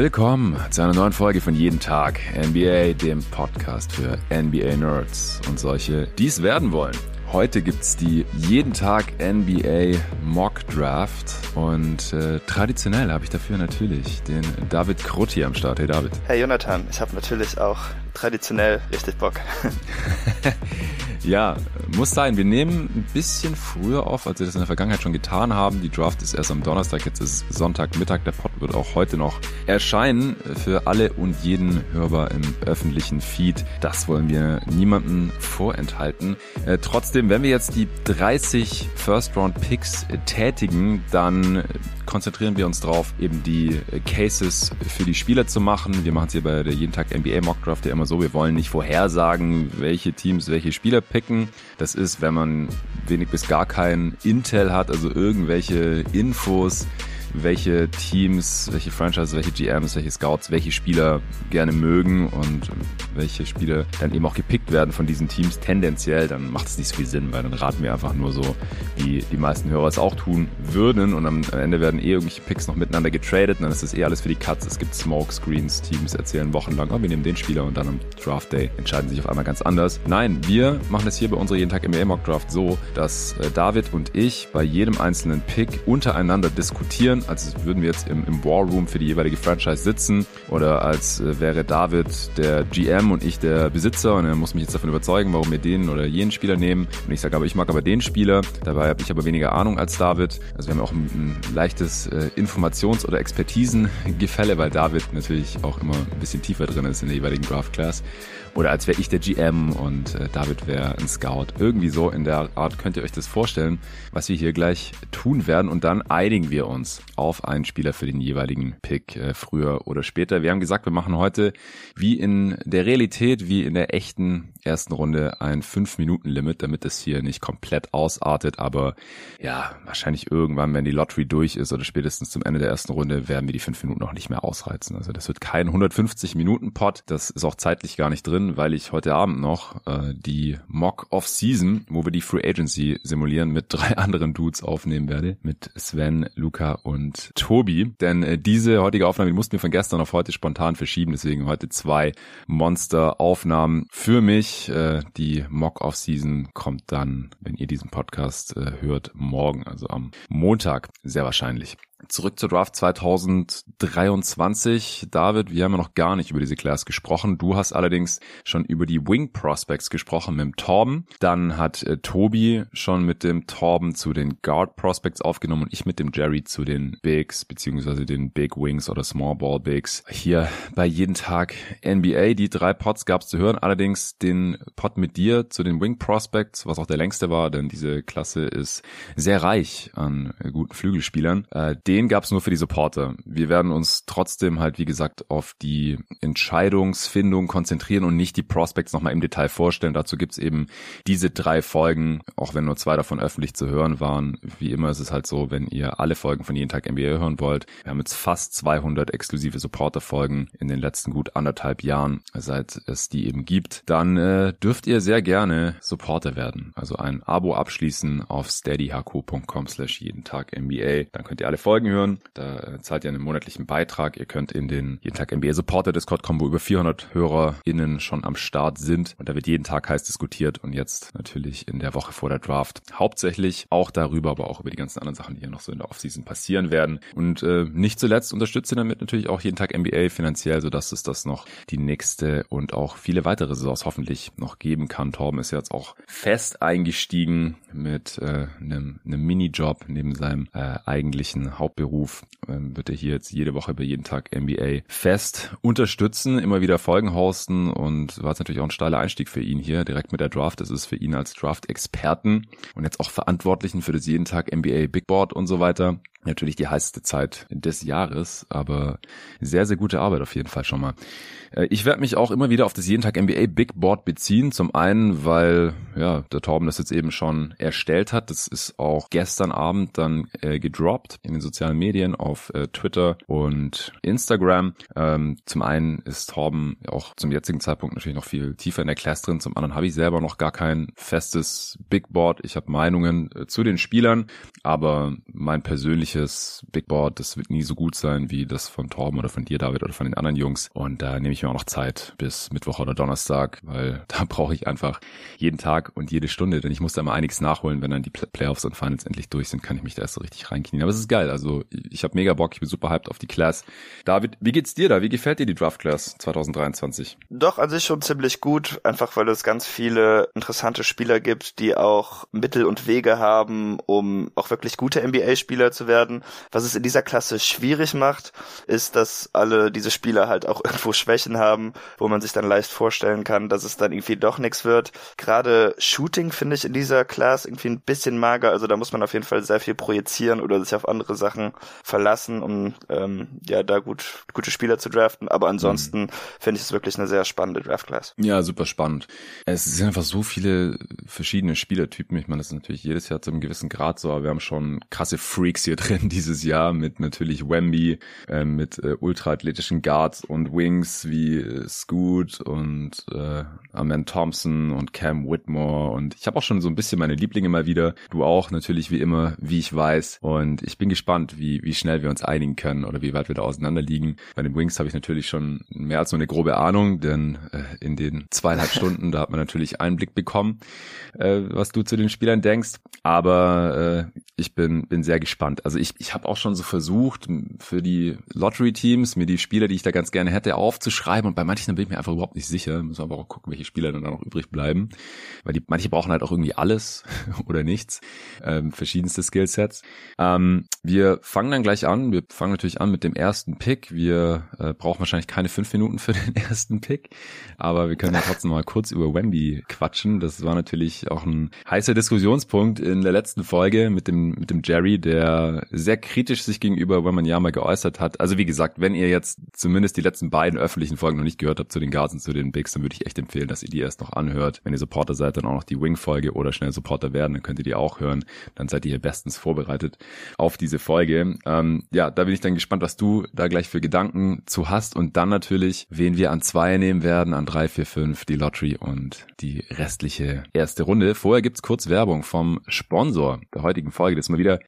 Willkommen zu einer neuen Folge von Jeden Tag NBA, dem Podcast für NBA Nerds und solche, die es werden wollen. Heute gibt's die jeden Tag NBA Mock Draft und äh, traditionell habe ich dafür natürlich den David Krutti am Start. Hey David. Hey Jonathan, ich habe natürlich auch traditionell richtig Bock. Ja, muss sein. Wir nehmen ein bisschen früher auf, als wir das in der Vergangenheit schon getan haben. Die Draft ist erst am Donnerstag, jetzt ist Sonntagmittag. Der Pod wird auch heute noch erscheinen für alle und jeden hörbar im öffentlichen Feed. Das wollen wir niemandem vorenthalten. Äh, trotzdem, wenn wir jetzt die 30 First-Round-Picks tätigen, dann konzentrieren wir uns darauf, eben die Cases für die Spieler zu machen. Wir machen es hier bei der jeden Tag NBA Mock ja immer so. Wir wollen nicht vorhersagen, welche Teams welche Spieler picken. Das ist, wenn man wenig bis gar kein Intel hat, also irgendwelche Infos welche Teams, welche Franchises, welche GMs, welche Scouts, welche Spieler gerne mögen und welche Spieler dann eben auch gepickt werden von diesen Teams tendenziell, dann macht es nicht so viel Sinn, weil dann raten wir einfach nur so, wie die meisten Hörer es auch tun würden und am Ende werden eh irgendwelche Picks noch miteinander getradet und dann ist das eh alles für die Cuts. Es gibt Smoke Screens, Teams erzählen wochenlang, oh, wir nehmen den Spieler und dann am Draft Day entscheiden sich auf einmal ganz anders. Nein, wir machen es hier bei unserer jeden Tag NBA Mock Draft so, dass äh, David und ich bei jedem einzelnen Pick untereinander diskutieren führen, als würden wir jetzt im, im War Room für die jeweilige Franchise sitzen oder als äh, wäre David der GM und ich der Besitzer und er muss mich jetzt davon überzeugen, warum wir den oder jenen Spieler nehmen. Und ich sage aber, ich mag aber den Spieler, dabei habe ich aber weniger Ahnung als David. Also wir haben auch ein, ein leichtes äh, Informations- oder Expertisengefälle, weil David natürlich auch immer ein bisschen tiefer drin ist in der jeweiligen Draft Class. Oder als wäre ich der GM und äh, David wäre ein Scout. Irgendwie so in der Art könnt ihr euch das vorstellen, was wir hier gleich tun werden. Und dann einigen wir uns auf einen Spieler für den jeweiligen Pick, äh, früher oder später. Wir haben gesagt, wir machen heute wie in der Realität, wie in der echten ersten Runde ein 5-Minuten-Limit, damit es hier nicht komplett ausartet. Aber ja, wahrscheinlich irgendwann, wenn die Lottery durch ist oder spätestens zum Ende der ersten Runde, werden wir die 5 Minuten noch nicht mehr ausreizen. Also das wird kein 150-Minuten-Pot. Das ist auch zeitlich gar nicht drin drin, weil ich heute Abend noch äh, die Mock Off Season, wo wir die Free Agency simulieren, mit drei anderen Dudes aufnehmen werde. Mit Sven, Luca und Tobi. Denn äh, diese heutige Aufnahme die mussten wir von gestern auf heute spontan verschieben. Deswegen heute zwei Monster-Aufnahmen für mich. Äh, die Mock Off Season kommt dann, wenn ihr diesen Podcast äh, hört, morgen, also am Montag, sehr wahrscheinlich. Zurück zur Draft 2023. David, wir haben ja noch gar nicht über diese Class gesprochen. Du hast allerdings schon über die Wing Prospects gesprochen mit dem Torben. Dann hat äh, Tobi schon mit dem Torben zu den Guard Prospects aufgenommen und ich mit dem Jerry zu den Bigs beziehungsweise den Big Wings oder Small Ball Bigs. Hier bei jeden Tag NBA. Die drei Pots gab es zu hören. Allerdings den Pot mit dir zu den Wing Prospects, was auch der längste war, denn diese Klasse ist sehr reich an äh, guten Flügelspielern. Äh, den gab es nur für die Supporter. Wir werden uns trotzdem halt, wie gesagt, auf die Entscheidungsfindung konzentrieren und nicht die Prospects nochmal im Detail vorstellen. Dazu gibt's eben diese drei Folgen, auch wenn nur zwei davon öffentlich zu hören waren. Wie immer ist es halt so, wenn ihr alle Folgen von jeden Tag NBA hören wollt. Wir haben jetzt fast 200 exklusive Supporter-Folgen in den letzten gut anderthalb Jahren, seit es die eben gibt. Dann äh, dürft ihr sehr gerne Supporter werden. Also ein Abo abschließen auf steadyhq.com slash jeden Tag NBA. Dann könnt ihr alle Folgen Folgen hören. Da äh, zahlt ihr einen monatlichen Beitrag. Ihr könnt in den jeden Tag NBA Supporter Discord kommen, wo über 400 HörerInnen schon am Start sind. Und da wird jeden Tag heiß diskutiert und jetzt natürlich in der Woche vor der Draft hauptsächlich auch darüber, aber auch über die ganzen anderen Sachen, die hier noch so in der Offseason passieren werden. Und äh, nicht zuletzt unterstützt ihr damit natürlich auch jeden Tag NBA finanziell, sodass es das noch die nächste und auch viele weitere Saisons hoffentlich noch geben kann. Torben ist jetzt auch fest eingestiegen mit äh, einem, einem Minijob neben seinem äh, eigentlichen Haupt Hauptberuf ähm, wird er hier jetzt jede Woche bei jeden Tag NBA fest unterstützen, immer wieder Folgen hosten und war es natürlich auch ein steiler Einstieg für ihn hier, direkt mit der Draft. Das ist für ihn als Draft-Experten und jetzt auch Verantwortlichen für das jeden Tag NBA Big Board und so weiter natürlich die heißeste Zeit des Jahres, aber sehr, sehr gute Arbeit auf jeden Fall schon mal. Äh, ich werde mich auch immer wieder auf das jeden Tag NBA Big Board beziehen. Zum einen, weil ja der Torben das jetzt eben schon erstellt hat. Das ist auch gestern Abend dann äh, gedroppt in den sozialen Medien auf äh, Twitter und Instagram. Ähm, zum einen ist Torben auch zum jetzigen Zeitpunkt natürlich noch viel tiefer in der Class drin. Zum anderen habe ich selber noch gar kein festes Big Board. Ich habe Meinungen äh, zu den Spielern, aber mein persönliches persönliches Big Board, das wird nie so gut sein wie das von Torben oder von dir, David, oder von den anderen Jungs. Und da nehme ich mir auch noch Zeit bis Mittwoch oder Donnerstag, weil da brauche ich einfach jeden Tag und jede Stunde, denn ich muss da mal einiges nachholen, wenn dann die Playoffs und Finals endlich durch sind, kann ich mich da erst so richtig reinknien. Aber es ist geil, also ich habe mega Bock, ich bin super hyped auf die Class. David, wie geht's dir da? Wie gefällt dir die Draft Class 2023? Doch, an sich schon ziemlich gut, einfach weil es ganz viele interessante Spieler gibt, die auch Mittel und Wege haben, um auch wirklich gute NBA-Spieler zu werden. Was es in dieser Klasse schwierig macht, ist, dass alle diese Spieler halt auch irgendwo Schwächen haben, wo man sich dann leicht vorstellen kann, dass es dann irgendwie doch nichts wird. Gerade Shooting finde ich in dieser Class irgendwie ein bisschen mager, also da muss man auf jeden Fall sehr viel projizieren oder sich auf andere Sachen verlassen, um ähm, ja da gut gute Spieler zu draften. Aber ansonsten mhm. finde ich es wirklich eine sehr spannende Draft Class. Ja, super spannend. Es sind einfach so viele verschiedene Spielertypen. Ich meine, das ist natürlich jedes Jahr zu einem gewissen Grad so, aber wir haben schon krasse Freaks hier drin dieses Jahr mit natürlich Wemby, äh, mit äh, ultraathletischen Guards und Wings wie äh, Scoot und äh, Amen Thompson und Cam Whitmore und ich habe auch schon so ein bisschen meine Lieblinge mal wieder. Du auch natürlich wie immer, wie ich weiß. Und ich bin gespannt, wie, wie schnell wir uns einigen können oder wie weit wir da auseinander liegen. Bei den Wings habe ich natürlich schon mehr als nur eine grobe Ahnung, denn äh, in den zweieinhalb Stunden, da hat man natürlich Einblick bekommen, äh, was du zu den Spielern denkst. Aber äh, ich bin, bin sehr gespannt. Also ich, ich habe auch schon so versucht, für die Lottery-Teams mir die Spieler, die ich da ganz gerne hätte, aufzuschreiben. Und bei manchen bin ich mir einfach überhaupt nicht sicher. Müssen aber auch gucken, welche Spieler dann da noch übrig bleiben. Weil die, manche brauchen halt auch irgendwie alles oder nichts. Ähm, verschiedenste Skillsets. Ähm, wir fangen dann gleich an. Wir fangen natürlich an mit dem ersten Pick. Wir äh, brauchen wahrscheinlich keine fünf Minuten für den ersten Pick. Aber wir können ja trotzdem mal kurz über Wemby quatschen. Das war natürlich auch ein heißer Diskussionspunkt in der letzten Folge mit dem, mit dem Jerry, der sehr kritisch sich gegenüber Wemanyama geäußert hat. Also wie gesagt, wenn ihr jetzt zumindest die letzten beiden öffentlichen Folgen noch nicht gehört habt zu den Guards und zu den Bigs, dann würde ich echt empfehlen, dass ihr die erst noch anhört. Wenn ihr Supporter seid, dann auch noch die Wing-Folge oder schnell Supporter werden, dann könnt ihr die auch hören. Dann seid ihr hier bestens vorbereitet auf diese Folge. Ähm, ja, da bin ich dann gespannt, was du da gleich für Gedanken zu hast und dann natürlich, wen wir an zwei nehmen werden, an drei, vier, fünf, die Lottery und die restliche erste Runde. Vorher gibt's kurz Werbung vom Sponsor der heutigen Folge. Das ist mal wieder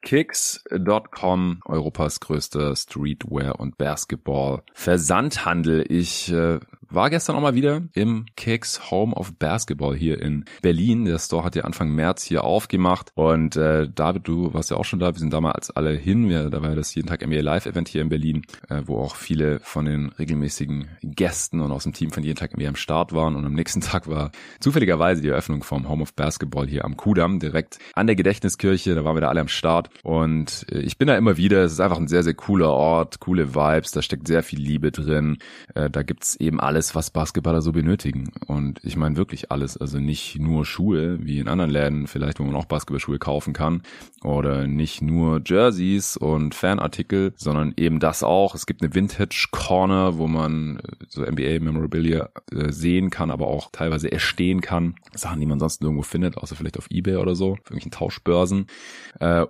Kicks.com, Europas größter Streetwear und Basketball Versandhandel. Ich äh, war gestern auch mal wieder im Kicks Home of Basketball hier in Berlin. Der Store hat ja Anfang März hier aufgemacht und äh, David, du warst ja auch schon da. Wir sind damals alle hin. Wir, da war das jeden Tag NBA Live Event hier in Berlin, äh, wo auch viele von den regelmäßigen Gästen und aus dem Team von jeden Tag NBA am Start waren. Und am nächsten Tag war zufälligerweise die Eröffnung vom Home of Basketball hier am Kudamm, direkt an der Gedächtniskirche. Da waren wir da alle am Start und äh, ich bin da immer wieder. Es ist einfach ein sehr, sehr cooler Ort, coole Vibes. Da steckt sehr viel Liebe drin. Äh, da gibt's eben alles was Basketballer so benötigen. Und ich meine wirklich alles. Also nicht nur Schuhe, wie in anderen Läden vielleicht, wo man auch Basketballschuhe kaufen kann. Oder nicht nur Jerseys und Fanartikel, sondern eben das auch. Es gibt eine Vintage Corner, wo man äh, so NBA Memorabilia äh, sehen kann, aber auch teilweise erstehen kann. Sachen, die man sonst nirgendwo findet, außer vielleicht auf Ebay oder so, auf irgendwelchen Tauschbörsen.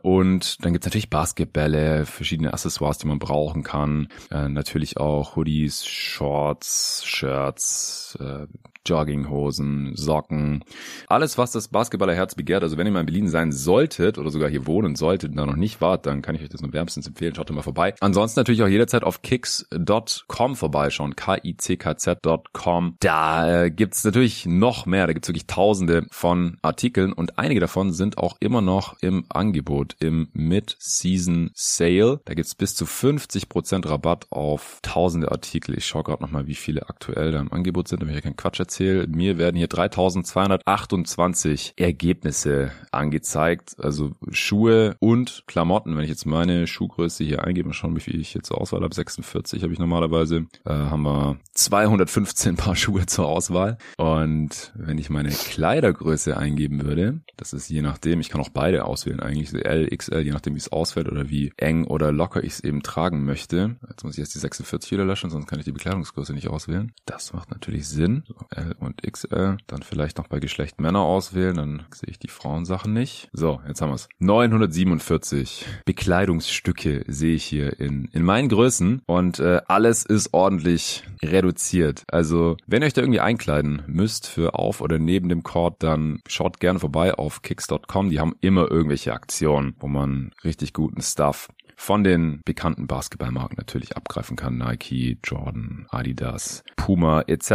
Und dann gibt's natürlich Basketbälle, verschiedene Accessoires, die man brauchen kann. Natürlich auch Hoodies, Shorts, Shirts, äh, Jogginghosen, Socken, alles, was das Basketballerherz begehrt. Also wenn ihr mal in Berlin sein solltet oder sogar hier wohnen solltet und da noch nicht wart, dann kann ich euch das nur wärmstens empfehlen. Schaut mal vorbei. Ansonsten natürlich auch jederzeit auf kicks.com vorbeischauen. K-I-C-K-Z.com. Da äh, gibt's natürlich noch mehr. Da gibt's wirklich tausende von Artikeln und einige davon sind auch immer noch im Angebot, im Mid-Season Sale. Da gibt's bis zu 50% Rabatt auf tausende Artikel. Ich schaue gerade nochmal, wie viele aktuell da im Angebot sind, damit ich keinen Quatsch erzähle. Mir werden hier 3228 Ergebnisse angezeigt. Also Schuhe und Klamotten. Wenn ich jetzt meine Schuhgröße hier eingebe, mal schauen, wie viel ich jetzt zur Auswahl habe. 46 habe ich normalerweise. Äh, haben wir 215 Paar Schuhe zur Auswahl. Und wenn ich meine Kleidergröße eingeben würde, das ist je nachdem, ich kann auch beide auswählen eigentlich, L, XL, je nachdem wie es ausfällt oder wie eng oder locker ich es eben tragen möchte. Jetzt muss ich jetzt die 46 wieder löschen, sonst kann ich die Bekleidungsgröße nicht auswählen. Das macht natürlich Sinn. So, L und XL. Dann vielleicht noch bei Geschlecht Männer auswählen, dann sehe ich die Frauensachen nicht. So, jetzt haben wir es. 947 Bekleidungsstücke sehe ich hier in, in meinen Größen und äh, alles ist ordentlich reduziert. Also, wenn ihr euch da irgendwie einkleiden müsst für auf oder neben dem Court, dann schaut gerne vorbei auf kicks.com. Die haben immer irgendwelche Aktionen, wo man richtig guten Stuff von den bekannten Basketballmarken natürlich abgreifen kann. Nike, Jordan, Adidas, Puma etc.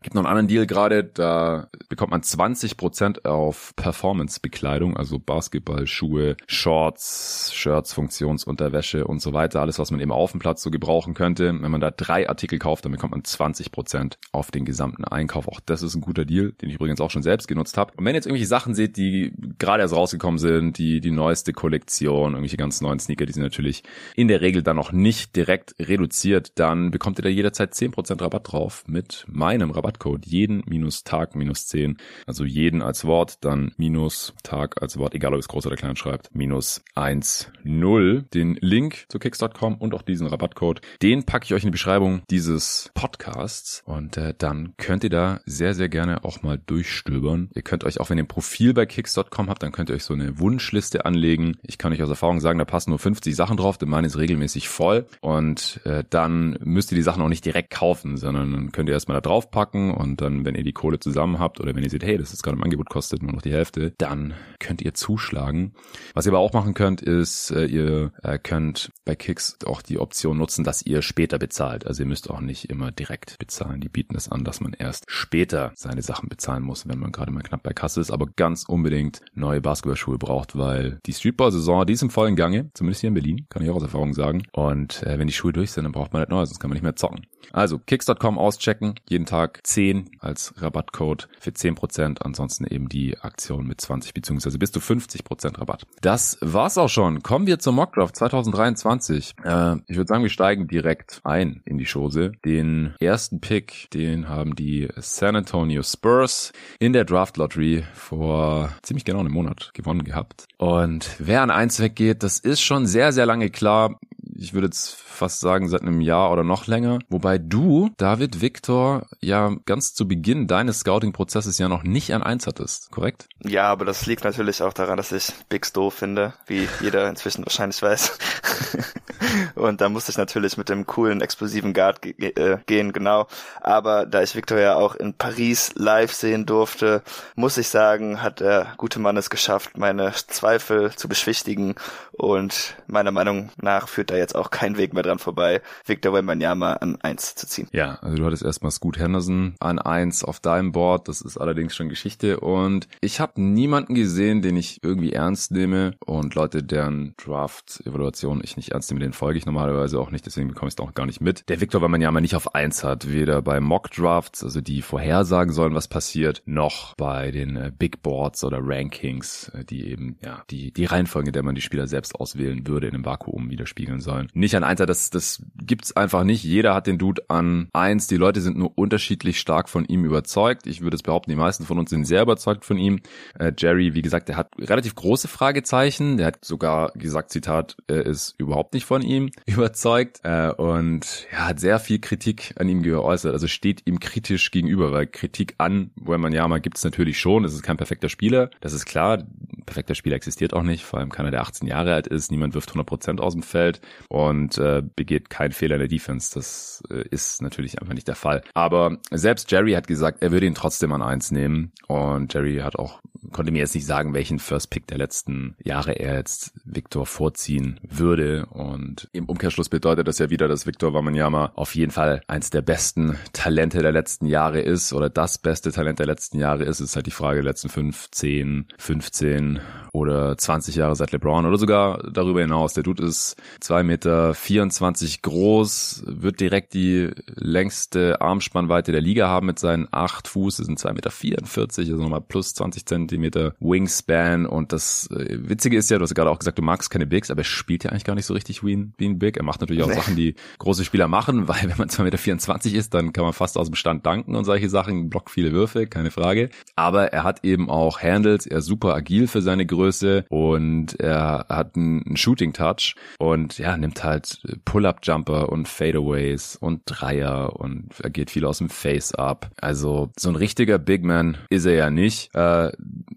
Gibt noch einen anderen Deal gerade, da bekommt man 20% auf Performance-Bekleidung, also Basketballschuhe, Shorts, Shirts, Funktionsunterwäsche und so weiter. Alles, was man eben auf dem Platz so gebrauchen könnte. Wenn man da drei Artikel kauft, dann bekommt man 20% auf den gesamten Einkauf. Auch das ist ein guter Deal, den ich übrigens auch schon selbst genutzt habe. Und wenn ihr jetzt irgendwelche Sachen seht, die gerade erst rausgekommen sind, die, die neueste Kollektion, irgendwelche ganz neuen Sneaker, die sind natürlich in der Regel dann noch nicht direkt reduziert, dann bekommt ihr da jederzeit 10% Rabatt drauf mit meinem Rabattcode jeden minus Tag minus 10. Also jeden als Wort, dann minus Tag als Wort, egal ob es groß oder klein schreibt, minus 1, 0. Den Link zu kicks.com und auch diesen Rabattcode, den packe ich euch in die Beschreibung dieses Podcasts und äh, dann könnt ihr da sehr, sehr gerne auch mal durchstöbern. Ihr könnt euch auch, wenn ihr ein Profil bei kicks.com habt, dann könnt ihr euch so eine Wunschliste anlegen. Ich kann euch aus Erfahrung sagen, da passen nur 50 Sachen drauf, denn meine ist regelmäßig voll und äh, dann müsst ihr die Sachen auch nicht direkt kaufen, sondern könnt ihr erstmal da drauf packen und dann, wenn ihr die Kohle zusammen habt oder wenn ihr seht, hey, das ist gerade im Angebot, kostet nur noch die Hälfte, dann könnt ihr zuschlagen. Was ihr aber auch machen könnt, ist, äh, ihr äh, könnt bei Kicks auch die Option nutzen, dass ihr später bezahlt. Also ihr müsst auch nicht immer direkt bezahlen. Die bieten es an, dass man erst später seine Sachen bezahlen muss, wenn man gerade mal knapp bei Kasse ist, aber ganz unbedingt neue Basketballschuhe braucht, weil die Streetball-Saison, die ist im vollen Gange, zumindest hier in Berlin, kann ich auch aus Erfahrung sagen. Und äh, wenn die Schuhe durch sind, dann braucht man halt neu, sonst kann man nicht mehr zocken. Also kicks.com auschecken, jeden Tag 10 als Rabattcode für 10%, ansonsten eben die Aktion mit 20 bzw. bis zu 50% Rabatt. Das war's auch schon. Kommen wir zum Mockdraft 2023. Äh, ich würde sagen, wir steigen direkt ein in die Chose. Den ersten Pick, den haben die San Antonio Spurs in der Draft Lottery vor ziemlich genau einem Monat gewonnen gehabt. Und wer an eins weggeht, das ist schon sehr, sehr lange klar ich würde jetzt fast sagen, seit einem Jahr oder noch länger. Wobei du, David Victor, ja ganz zu Beginn deines Scouting-Prozesses ja noch nicht an eins hattest, korrekt? Ja, aber das liegt natürlich auch daran, dass ich Bigs doof finde, wie jeder inzwischen wahrscheinlich weiß. Und da musste ich natürlich mit dem coolen, explosiven Guard ge äh, gehen, genau. Aber da ich Victor ja auch in Paris live sehen durfte, muss ich sagen, hat der gute Mann es geschafft, meine Zweifel zu beschwichtigen. Und meiner Meinung nach führt da jetzt auch kein Weg mehr dran vorbei, Victor Wembanyama an eins zu ziehen. Ja, also du hattest erstmal Scoot Henderson an eins auf deinem Board. Das ist allerdings schon Geschichte. Und ich habe niemanden gesehen, den ich irgendwie ernst nehme. Und Leute, deren Draft-Evaluation ich nicht ernst nehme, den folge ich normalerweise auch nicht. Deswegen bekomme ich es auch gar nicht mit. Der Victor Wembanyama nicht auf eins hat. Weder bei Mock-Drafts, also die vorhersagen sollen, was passiert, noch bei den äh, Big Boards oder Rankings, äh, die eben ja die, die Reihenfolge, in der man die Spieler selbst auswählen würde, in einem Vakuum widerspiegeln sollen. Nicht an Einser, das, das gibt's einfach nicht. Jeder hat den Dude an eins. Die Leute sind nur unterschiedlich stark von ihm überzeugt. Ich würde es behaupten, die meisten von uns sind sehr überzeugt von ihm. Äh, Jerry, wie gesagt, der hat relativ große Fragezeichen. Der hat sogar gesagt, Zitat, er ist überhaupt nicht von ihm überzeugt äh, und ja, hat sehr viel Kritik an ihm geäußert. Also steht ihm kritisch gegenüber, weil Kritik an Wembanyama gibt es natürlich schon. Es ist kein perfekter Spieler, das ist klar. Ein perfekter Spieler existiert auch nicht, vor allem keiner, der 18 Jahre alt ist. Niemand wirft 100% aus dem Feld und äh, begeht keinen Fehler in der Defense. Das äh, ist natürlich einfach nicht der Fall. Aber selbst Jerry hat gesagt, er würde ihn trotzdem an eins nehmen und Jerry hat auch konnte mir jetzt nicht sagen, welchen First Pick der letzten Jahre er jetzt Victor vorziehen würde und im Umkehrschluss bedeutet das ja wieder, dass Victor Wamanyama auf jeden Fall eins der besten Talente der letzten Jahre ist oder das beste Talent der letzten Jahre ist. Es ist halt die Frage der letzten 5, 10, 15 oder 20 Jahre seit LeBron oder sogar darüber hinaus. Der Dude ist 2 Meter 24 groß, wird direkt die längste Armspannweite der Liga haben mit seinen 8 Fuß. Das sind 2 Meter 44, also nochmal plus 20 Zentimeter Wingspan. Und das äh, Witzige ist ja, du hast gerade auch gesagt, du magst keine Bigs, aber er spielt ja eigentlich gar nicht so richtig wie ein, wie ein Big. Er macht natürlich auch nee. Sachen, die große Spieler machen, weil wenn man 2 Meter 24 ist, dann kann man fast aus dem Stand danken und solche Sachen, blockt viele Würfe, keine Frage. Aber er hat eben auch Handles, er ist super agil für seine Größe und er hat einen Shooting Touch und ja, nimmt halt Pull-Up-Jumper und Fadeaways und Dreier und er geht viel aus dem Face-Up. Also so ein richtiger Big Man ist er ja nicht. Äh,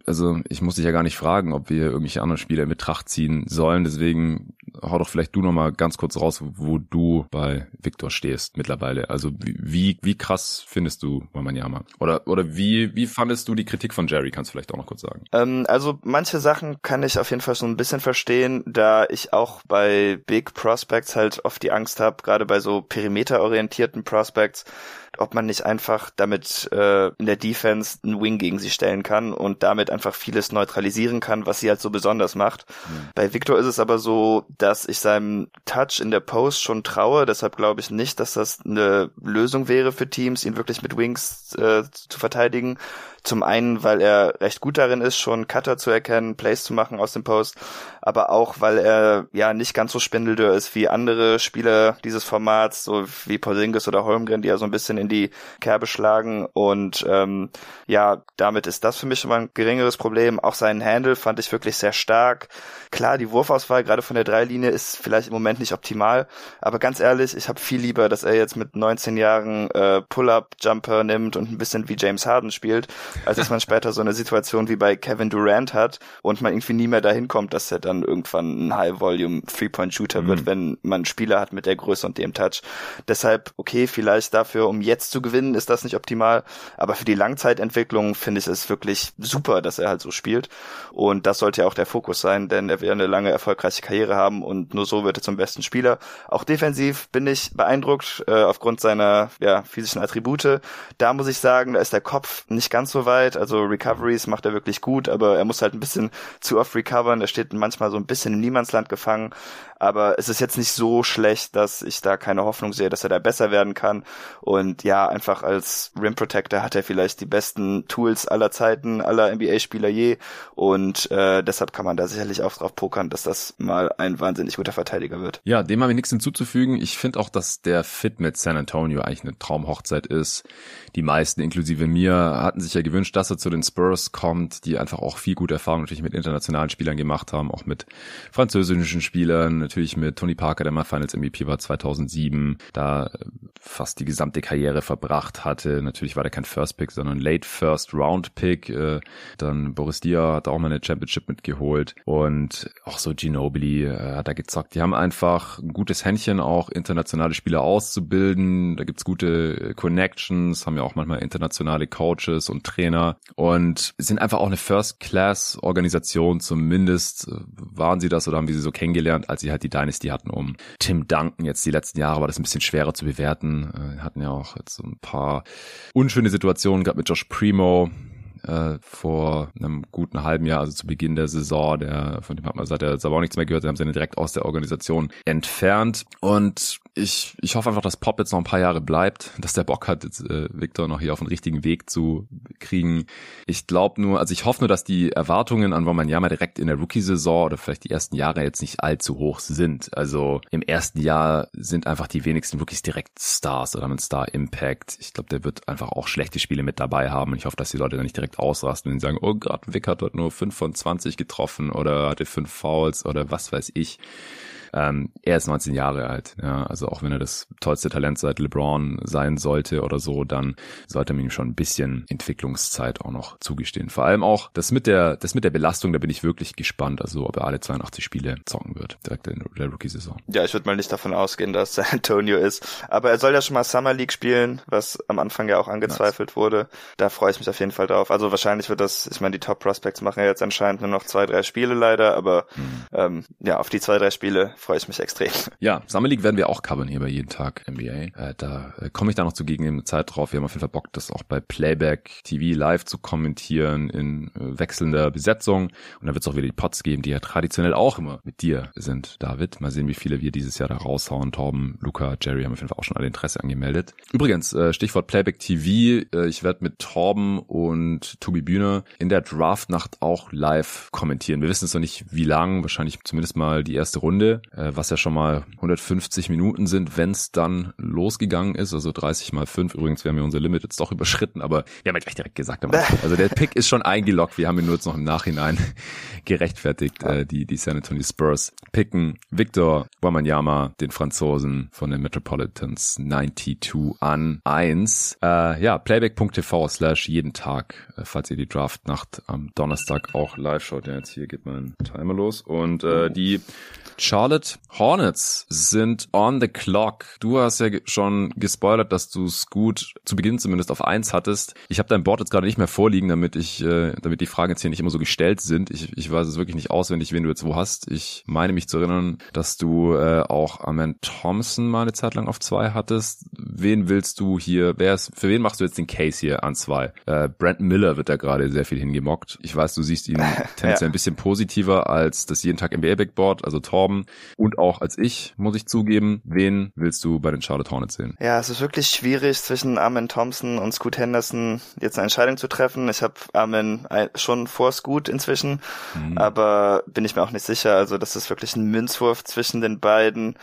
also ich muss dich ja gar nicht fragen, ob wir irgendwelche anderen Spieler in Betracht ziehen sollen. Deswegen hau doch vielleicht du nochmal ganz kurz raus, wo du bei Victor stehst mittlerweile. Also wie, wie krass findest du Wamanyama? Oder, oder wie, wie fandest du die Kritik von Jerry? Kannst du vielleicht auch noch kurz sagen. Ähm, also manche Sachen kann ich auf jeden Fall so ein bisschen verstehen, da ich auch bei Big Prospects halt oft die Angst habe, gerade bei so perimeterorientierten Prospects, ob man nicht einfach damit äh, in der Defense einen Wing gegen sie stellen kann und damit einfach vieles neutralisieren kann, was sie halt so besonders macht. Mhm. Bei Victor ist es aber so, dass ich seinem Touch in der Post schon traue, deshalb glaube ich nicht, dass das eine Lösung wäre für Teams, ihn wirklich mit Wings äh, zu verteidigen. Zum einen, weil er recht gut darin ist, schon Cutter zu erkennen, Plays zu machen aus dem Post, aber auch, weil er ja nicht ganz so spindeldür ist wie andere Spieler dieses Formats, so wie Porzingis oder Holmgren, die ja so ein bisschen in die Kerbe schlagen und ähm, ja, damit ist das für mich schon mal ein geringeres Problem. Auch seinen Handle fand ich wirklich sehr stark. Klar, die Wurfauswahl gerade von der Dreilinie ist vielleicht im Moment nicht optimal, aber ganz ehrlich, ich habe viel lieber, dass er jetzt mit 19 Jahren äh, Pull-up-Jumper nimmt und ein bisschen wie James Harden spielt, als dass man später so eine Situation wie bei Kevin Durant hat und man irgendwie nie mehr dahin kommt, dass er dann irgendwann ein High-Volume Three-Point-Shooter mhm. wird, wenn man Spieler hat mit der Größe und dem Touch. Deshalb, okay, vielleicht dafür, um jetzt zu gewinnen, ist das nicht optimal, aber für die Langzeitentwicklung finde ich es wirklich super, dass er halt so spielt und das sollte ja auch der Fokus sein, denn er wird eine lange erfolgreiche Karriere haben und nur so wird er zum besten Spieler. Auch defensiv bin ich beeindruckt äh, aufgrund seiner ja, physischen Attribute. Da muss ich sagen, da ist der Kopf nicht ganz so weit. Also Recoveries macht er wirklich gut, aber er muss halt ein bisschen zu oft recovern. Er steht manchmal so ein bisschen im Niemandsland gefangen. Aber es ist jetzt nicht so schlecht, dass ich da keine Hoffnung sehe, dass er da besser werden kann. Und ja, einfach als Rim Protector hat er vielleicht die besten Tools aller Zeiten, aller NBA-Spieler je. Und äh, deshalb kann man da sicherlich auch drauf pokern, dass das mal ein wahnsinnig guter Verteidiger wird. Ja, dem habe ich nichts hinzuzufügen. Ich finde auch, dass der Fit mit San Antonio eigentlich eine Traumhochzeit ist. Die meisten, inklusive mir, hatten sich ja gewünscht, dass er zu den Spurs kommt, die einfach auch viel gute Erfahrung natürlich mit internationalen Spielern gemacht haben, auch mit französischen Spielern, natürlich mit Tony Parker, der mal Finals MVP war 2007, da äh, fast die gesamte Karriere verbracht hatte. Natürlich war der kein First Pick, sondern Late First Round Pick. Äh, dann Boris Dia hat auch mal eine Championship mitgeholt und auch so Ginobili äh, hat da gezockt. Die haben einfach ein gutes Händchen, auch internationale Spieler auszubilden. Da gibt's gute Connections, haben ja auch manchmal internationale Coaches und Trainer und sind einfach auch eine First-Class-Organisation. Zumindest waren sie das oder haben wir sie so kennengelernt, als sie halt die Dynasty hatten um Tim Duncan. Jetzt die letzten Jahre war das ein bisschen schwerer zu bewerten. Äh, hatten ja auch jetzt so ein paar unschöne Situationen gehabt mit Josh Primo, äh, vor einem guten halben Jahr, also zu Beginn der Saison, der, von dem hat man seit der Saison nichts mehr gehört, sie haben sie direkt aus der Organisation entfernt. Und ich, ich hoffe einfach, dass Pop jetzt noch ein paar Jahre bleibt, dass der Bock hat, jetzt, äh, Victor noch hier auf den richtigen Weg zu kriegen. Ich glaube nur, also ich hoffe nur, dass die Erwartungen an Womanyama direkt in der Rookie-Saison oder vielleicht die ersten Jahre jetzt nicht allzu hoch sind. Also im ersten Jahr sind einfach die wenigsten Rookies direkt Stars oder mit Star Impact. Ich glaube, der wird einfach auch schlechte Spiele mit dabei haben und ich hoffe, dass die Leute dann nicht direkt ausrasten und sagen, oh Gott, Vic hat dort nur 5 von 20 getroffen oder hatte 5 Fouls oder was weiß ich. Ähm, er ist 19 Jahre alt, ja, also auch wenn er das tollste Talent seit LeBron sein sollte oder so, dann sollte man ihm schon ein bisschen Entwicklungszeit auch noch zugestehen. Vor allem auch das mit der, das mit der Belastung, da bin ich wirklich gespannt, also ob er alle 82 Spiele zocken wird, direkt in der Rookie-Saison. Ja, ich würde mal nicht davon ausgehen, dass San Antonio ist, aber er soll ja schon mal Summer League spielen, was am Anfang ja auch angezweifelt nice. wurde. Da freue ich mich auf jeden Fall drauf. Also wahrscheinlich wird das, ich meine, die Top Prospects machen ja jetzt anscheinend nur noch zwei, drei Spiele leider, aber mhm. ähm, ja, auf die zwei, drei Spiele freue ich mich extrem. Ja, Summer League werden wir auch covern hier bei jeden Tag NBA. Äh, da äh, komme ich da noch zu gegebener Zeit drauf. Wir haben auf jeden Fall Bock, das auch bei Playback TV live zu kommentieren in äh, wechselnder Besetzung. Und dann wird es auch wieder die Pots geben, die ja traditionell auch immer mit dir sind, David. Mal sehen, wie viele wir dieses Jahr da raushauen. Torben, Luca, Jerry haben auf jeden Fall auch schon alle Interesse angemeldet. Übrigens, äh, Stichwort Playback TV. Äh, ich werde mit Torben und Tobi Bühne in der Draftnacht auch live kommentieren. Wir wissen es noch nicht, wie lang. Wahrscheinlich zumindest mal die erste Runde. Äh, was ja schon mal 150 Minuten sind, wenn es dann losgegangen ist, also 30 mal 5. Übrigens, wir haben ja unser Limit jetzt doch überschritten, aber wir haben ja gleich direkt gesagt, also der Pick ist schon eingeloggt, wir haben ihn nur jetzt noch im Nachhinein gerechtfertigt, äh, die, die San Antonio Spurs picken Victor Wamanyama, den Franzosen von den Metropolitans 92 an 1. Äh, ja, playback.tv slash jeden Tag, äh, falls ihr die Draftnacht am Donnerstag auch live schaut. Ja, jetzt hier geht mein Timer los und äh, die Charlotte Hornets sind on the clock. Du hast ja schon gespoilert, dass du es gut zu Beginn zumindest auf eins hattest. Ich habe dein Board jetzt gerade nicht mehr vorliegen, damit ich, äh, damit die Fragen jetzt hier nicht immer so gestellt sind. Ich, ich weiß es wirklich nicht auswendig, wen du jetzt wo hast. Ich meine mich zu erinnern, dass du äh, auch Amen Thompson mal eine Zeit lang auf zwei hattest. Wen willst du hier? Wer ist, für wen machst du jetzt den Case hier an zwei? Äh, Brent Miller wird da gerade sehr viel hingemockt. Ich weiß, du siehst ihn tendenziell ja. ein bisschen positiver als das jeden Tag NBA Backboard, also Torben und auch als ich, muss ich zugeben. Wen willst du bei den Charlotte Hornets sehen? Ja, es ist wirklich schwierig zwischen Armin Thompson und Scoot Henderson jetzt eine Entscheidung zu treffen. Ich habe Armin schon vor Scoot inzwischen, mhm. aber bin ich mir auch nicht sicher. Also das ist wirklich ein Münzwurf zwischen den beiden.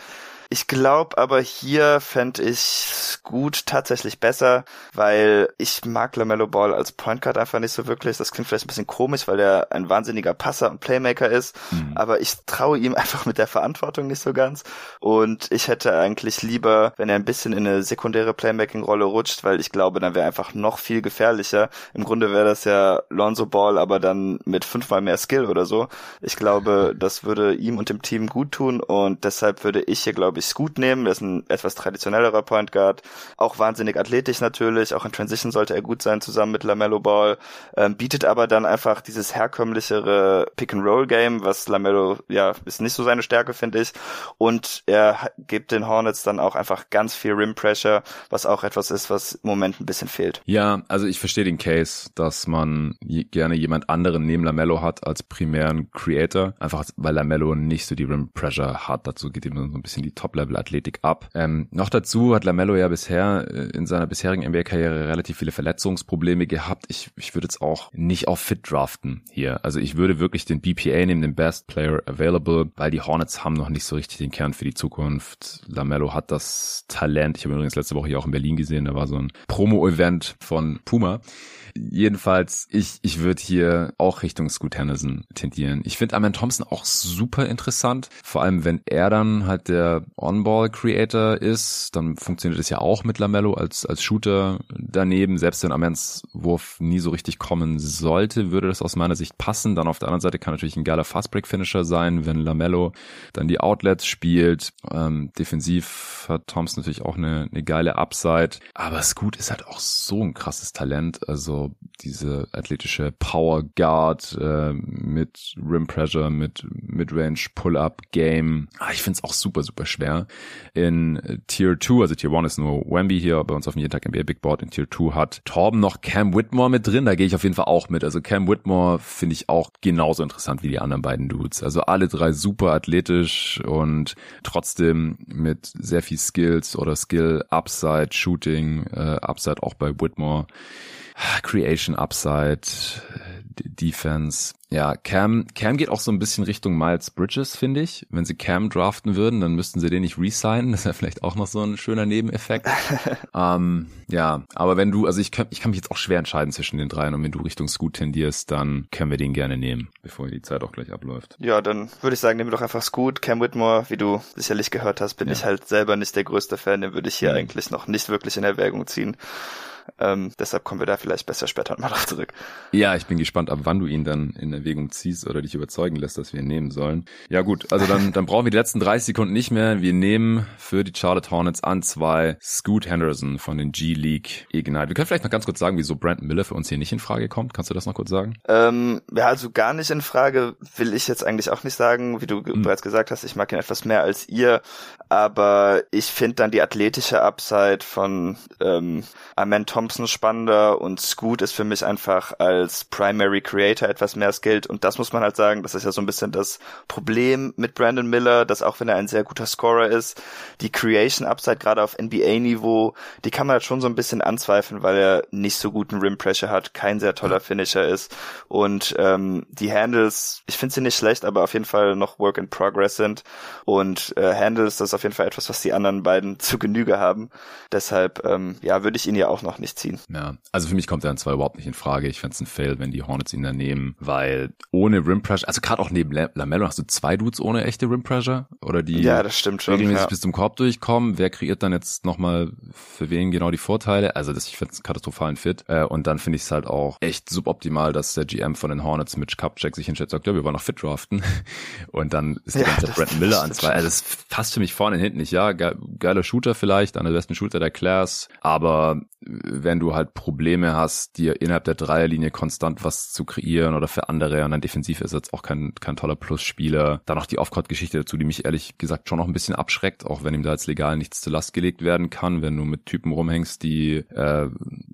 Ich glaube aber hier fände ich gut tatsächlich besser, weil ich mag LaMelo Ball als Point Guard einfach nicht so wirklich. Das klingt vielleicht ein bisschen komisch, weil er ein wahnsinniger Passer und Playmaker ist, mhm. aber ich traue ihm einfach mit der Verantwortung nicht so ganz und ich hätte eigentlich lieber, wenn er ein bisschen in eine sekundäre Playmaking-Rolle rutscht, weil ich glaube, dann wäre einfach noch viel gefährlicher. Im Grunde wäre das ja Lonzo Ball, aber dann mit fünfmal mehr Skill oder so. Ich glaube, das würde ihm und dem Team gut tun und deshalb würde ich hier, glaube ich, gut nehmen. Er ist ein etwas traditionellerer Point Guard. Auch wahnsinnig athletisch natürlich. Auch in Transition sollte er gut sein zusammen mit LaMelo Ball. Ähm, bietet aber dann einfach dieses herkömmlichere Pick-and-Roll-Game, was LaMelo, ja, ist nicht so seine Stärke, finde ich. Und er gibt den Hornets dann auch einfach ganz viel Rim-Pressure, was auch etwas ist, was im Moment ein bisschen fehlt. Ja, also ich verstehe den Case, dass man gerne jemand anderen neben LaMelo hat als primären Creator. Einfach weil LaMelo nicht so die Rim-Pressure hat. Dazu geht ihm so ein bisschen die Top-Level-Athletik ab. Ähm, noch dazu hat Lamello ja bisher äh, in seiner bisherigen NBA-Karriere relativ viele Verletzungsprobleme gehabt. Ich, ich würde jetzt auch nicht auf Fit draften hier. Also ich würde wirklich den BPA nehmen, den Best Player Available, weil die Hornets haben noch nicht so richtig den Kern für die Zukunft. Lamello hat das Talent. Ich habe übrigens letzte Woche hier auch in Berlin gesehen, da war so ein Promo-Event von Puma. Jedenfalls, ich, ich würde hier auch Richtung Scoot Henderson tendieren. Ich finde Amen Thompson auch super interessant. Vor allem, wenn er dann halt der On-Ball-Creator ist, dann funktioniert es ja auch mit Lamello als, als Shooter daneben. Selbst wenn Amens Wurf nie so richtig kommen sollte, würde das aus meiner Sicht passen. Dann auf der anderen Seite kann natürlich ein geiler Fastbreak-Finisher sein, wenn Lamello dann die Outlets spielt. Ähm, defensiv hat Thompson natürlich auch eine, eine geile Upside. Aber Scoot ist halt auch so ein krasses Talent. Also diese athletische Power Guard äh, mit Rim Pressure, mit Midrange Pull-Up Game. Ah, ich finde es auch super, super schwer. In äh, Tier 2, also Tier 1 ist nur Wemby hier bei uns auf dem jeden Tag NBA Big Board. In Tier 2 hat Torben noch Cam Whitmore mit drin. Da gehe ich auf jeden Fall auch mit. Also Cam Whitmore finde ich auch genauso interessant wie die anderen beiden Dudes. Also alle drei super athletisch und trotzdem mit sehr viel Skills oder Skill Upside, Shooting, äh, Upside auch bei Whitmore. Creation Upside, Defense. Ja, Cam, Cam geht auch so ein bisschen Richtung Miles Bridges, finde ich. Wenn sie Cam draften würden, dann müssten sie den nicht resignen. Das wäre vielleicht auch noch so ein schöner Nebeneffekt. ähm, ja, aber wenn du, also ich kann, ich kann mich jetzt auch schwer entscheiden zwischen den dreien und wenn du Richtung Scoot tendierst, dann können wir den gerne nehmen, bevor die Zeit auch gleich abläuft. Ja, dann würde ich sagen, nehmen wir doch einfach Scoot. Cam Whitmore, wie du sicherlich gehört hast, bin ja. ich halt selber nicht der größte Fan, den würde ich hier mhm. eigentlich noch nicht wirklich in Erwägung ziehen. Ähm, deshalb kommen wir da vielleicht besser später nochmal drauf zurück. Ja, ich bin gespannt, ab wann du ihn dann in Erwägung ziehst oder dich überzeugen lässt, dass wir ihn nehmen sollen. Ja gut, also dann, dann brauchen wir die letzten 30 Sekunden nicht mehr. Wir nehmen für die Charlotte Hornets an zwei Scoot Henderson von den G-League Ignite. Wir können vielleicht noch ganz kurz sagen, wieso Brandon Miller für uns hier nicht in Frage kommt. Kannst du das noch kurz sagen? Ähm, ja, also gar nicht in Frage will ich jetzt eigentlich auch nicht sagen. Wie du hm. bereits gesagt hast, ich mag ihn etwas mehr als ihr, aber ich finde dann die athletische Upside von ähm, Amen Thompson spannender und Scoot ist für mich einfach als Primary Creator etwas mehr Skilled und das muss man halt sagen, das ist ja so ein bisschen das Problem mit Brandon Miller, dass auch wenn er ein sehr guter Scorer ist, die Creation Upside gerade auf NBA Niveau, die kann man halt schon so ein bisschen anzweifeln, weil er nicht so guten Rim Pressure hat, kein sehr toller Finisher ist. Und ähm, die Handles, ich finde sie nicht schlecht, aber auf jeden Fall noch Work in Progress sind. Und äh, Handles, das ist auf jeden Fall etwas, was die anderen beiden zu Genüge haben. Deshalb, ähm, ja, würde ich ihn ja auch noch nicht ziehen. Ja, also für mich kommt er dann zwar überhaupt nicht in Frage. Ich fände es ein Fail, wenn die Hornets ihn dann nehmen, weil ohne Rim Pressure, also gerade auch neben Lamello hast du zwei Dudes ohne echte Rim Pressure oder die ja, das stimmt schon, regelmäßig ja. bis zum Korb durchkommen. Wer kreiert dann jetzt nochmal für wen genau die Vorteile? Also das, ich finde es einen katastrophalen Fit. Äh, und dann finde ich es halt auch echt suboptimal, dass der GM von den Hornets Mitch Kupchak sich hinstellt und sagt, ja, wir wollen noch fit draften. Und dann ist die Ja, ganze Zeit Brandon Miller an zwei. Also das passt für mich vorne und hinten nicht. Ja, ge geiler Shooter vielleicht, einer der besten Shooter der Class. Aber wenn du halt Probleme hast, dir innerhalb der Dreierlinie konstant was zu kreieren oder für andere und dann defensiv ist jetzt auch kein, kein toller Plus-Spieler. Dann noch die Off-Court-Geschichte dazu, die mich ehrlich gesagt schon noch ein bisschen abschreckt, auch wenn ihm da jetzt legal nichts zur Last gelegt werden kann, wenn du mit Typen rumhängst, die äh,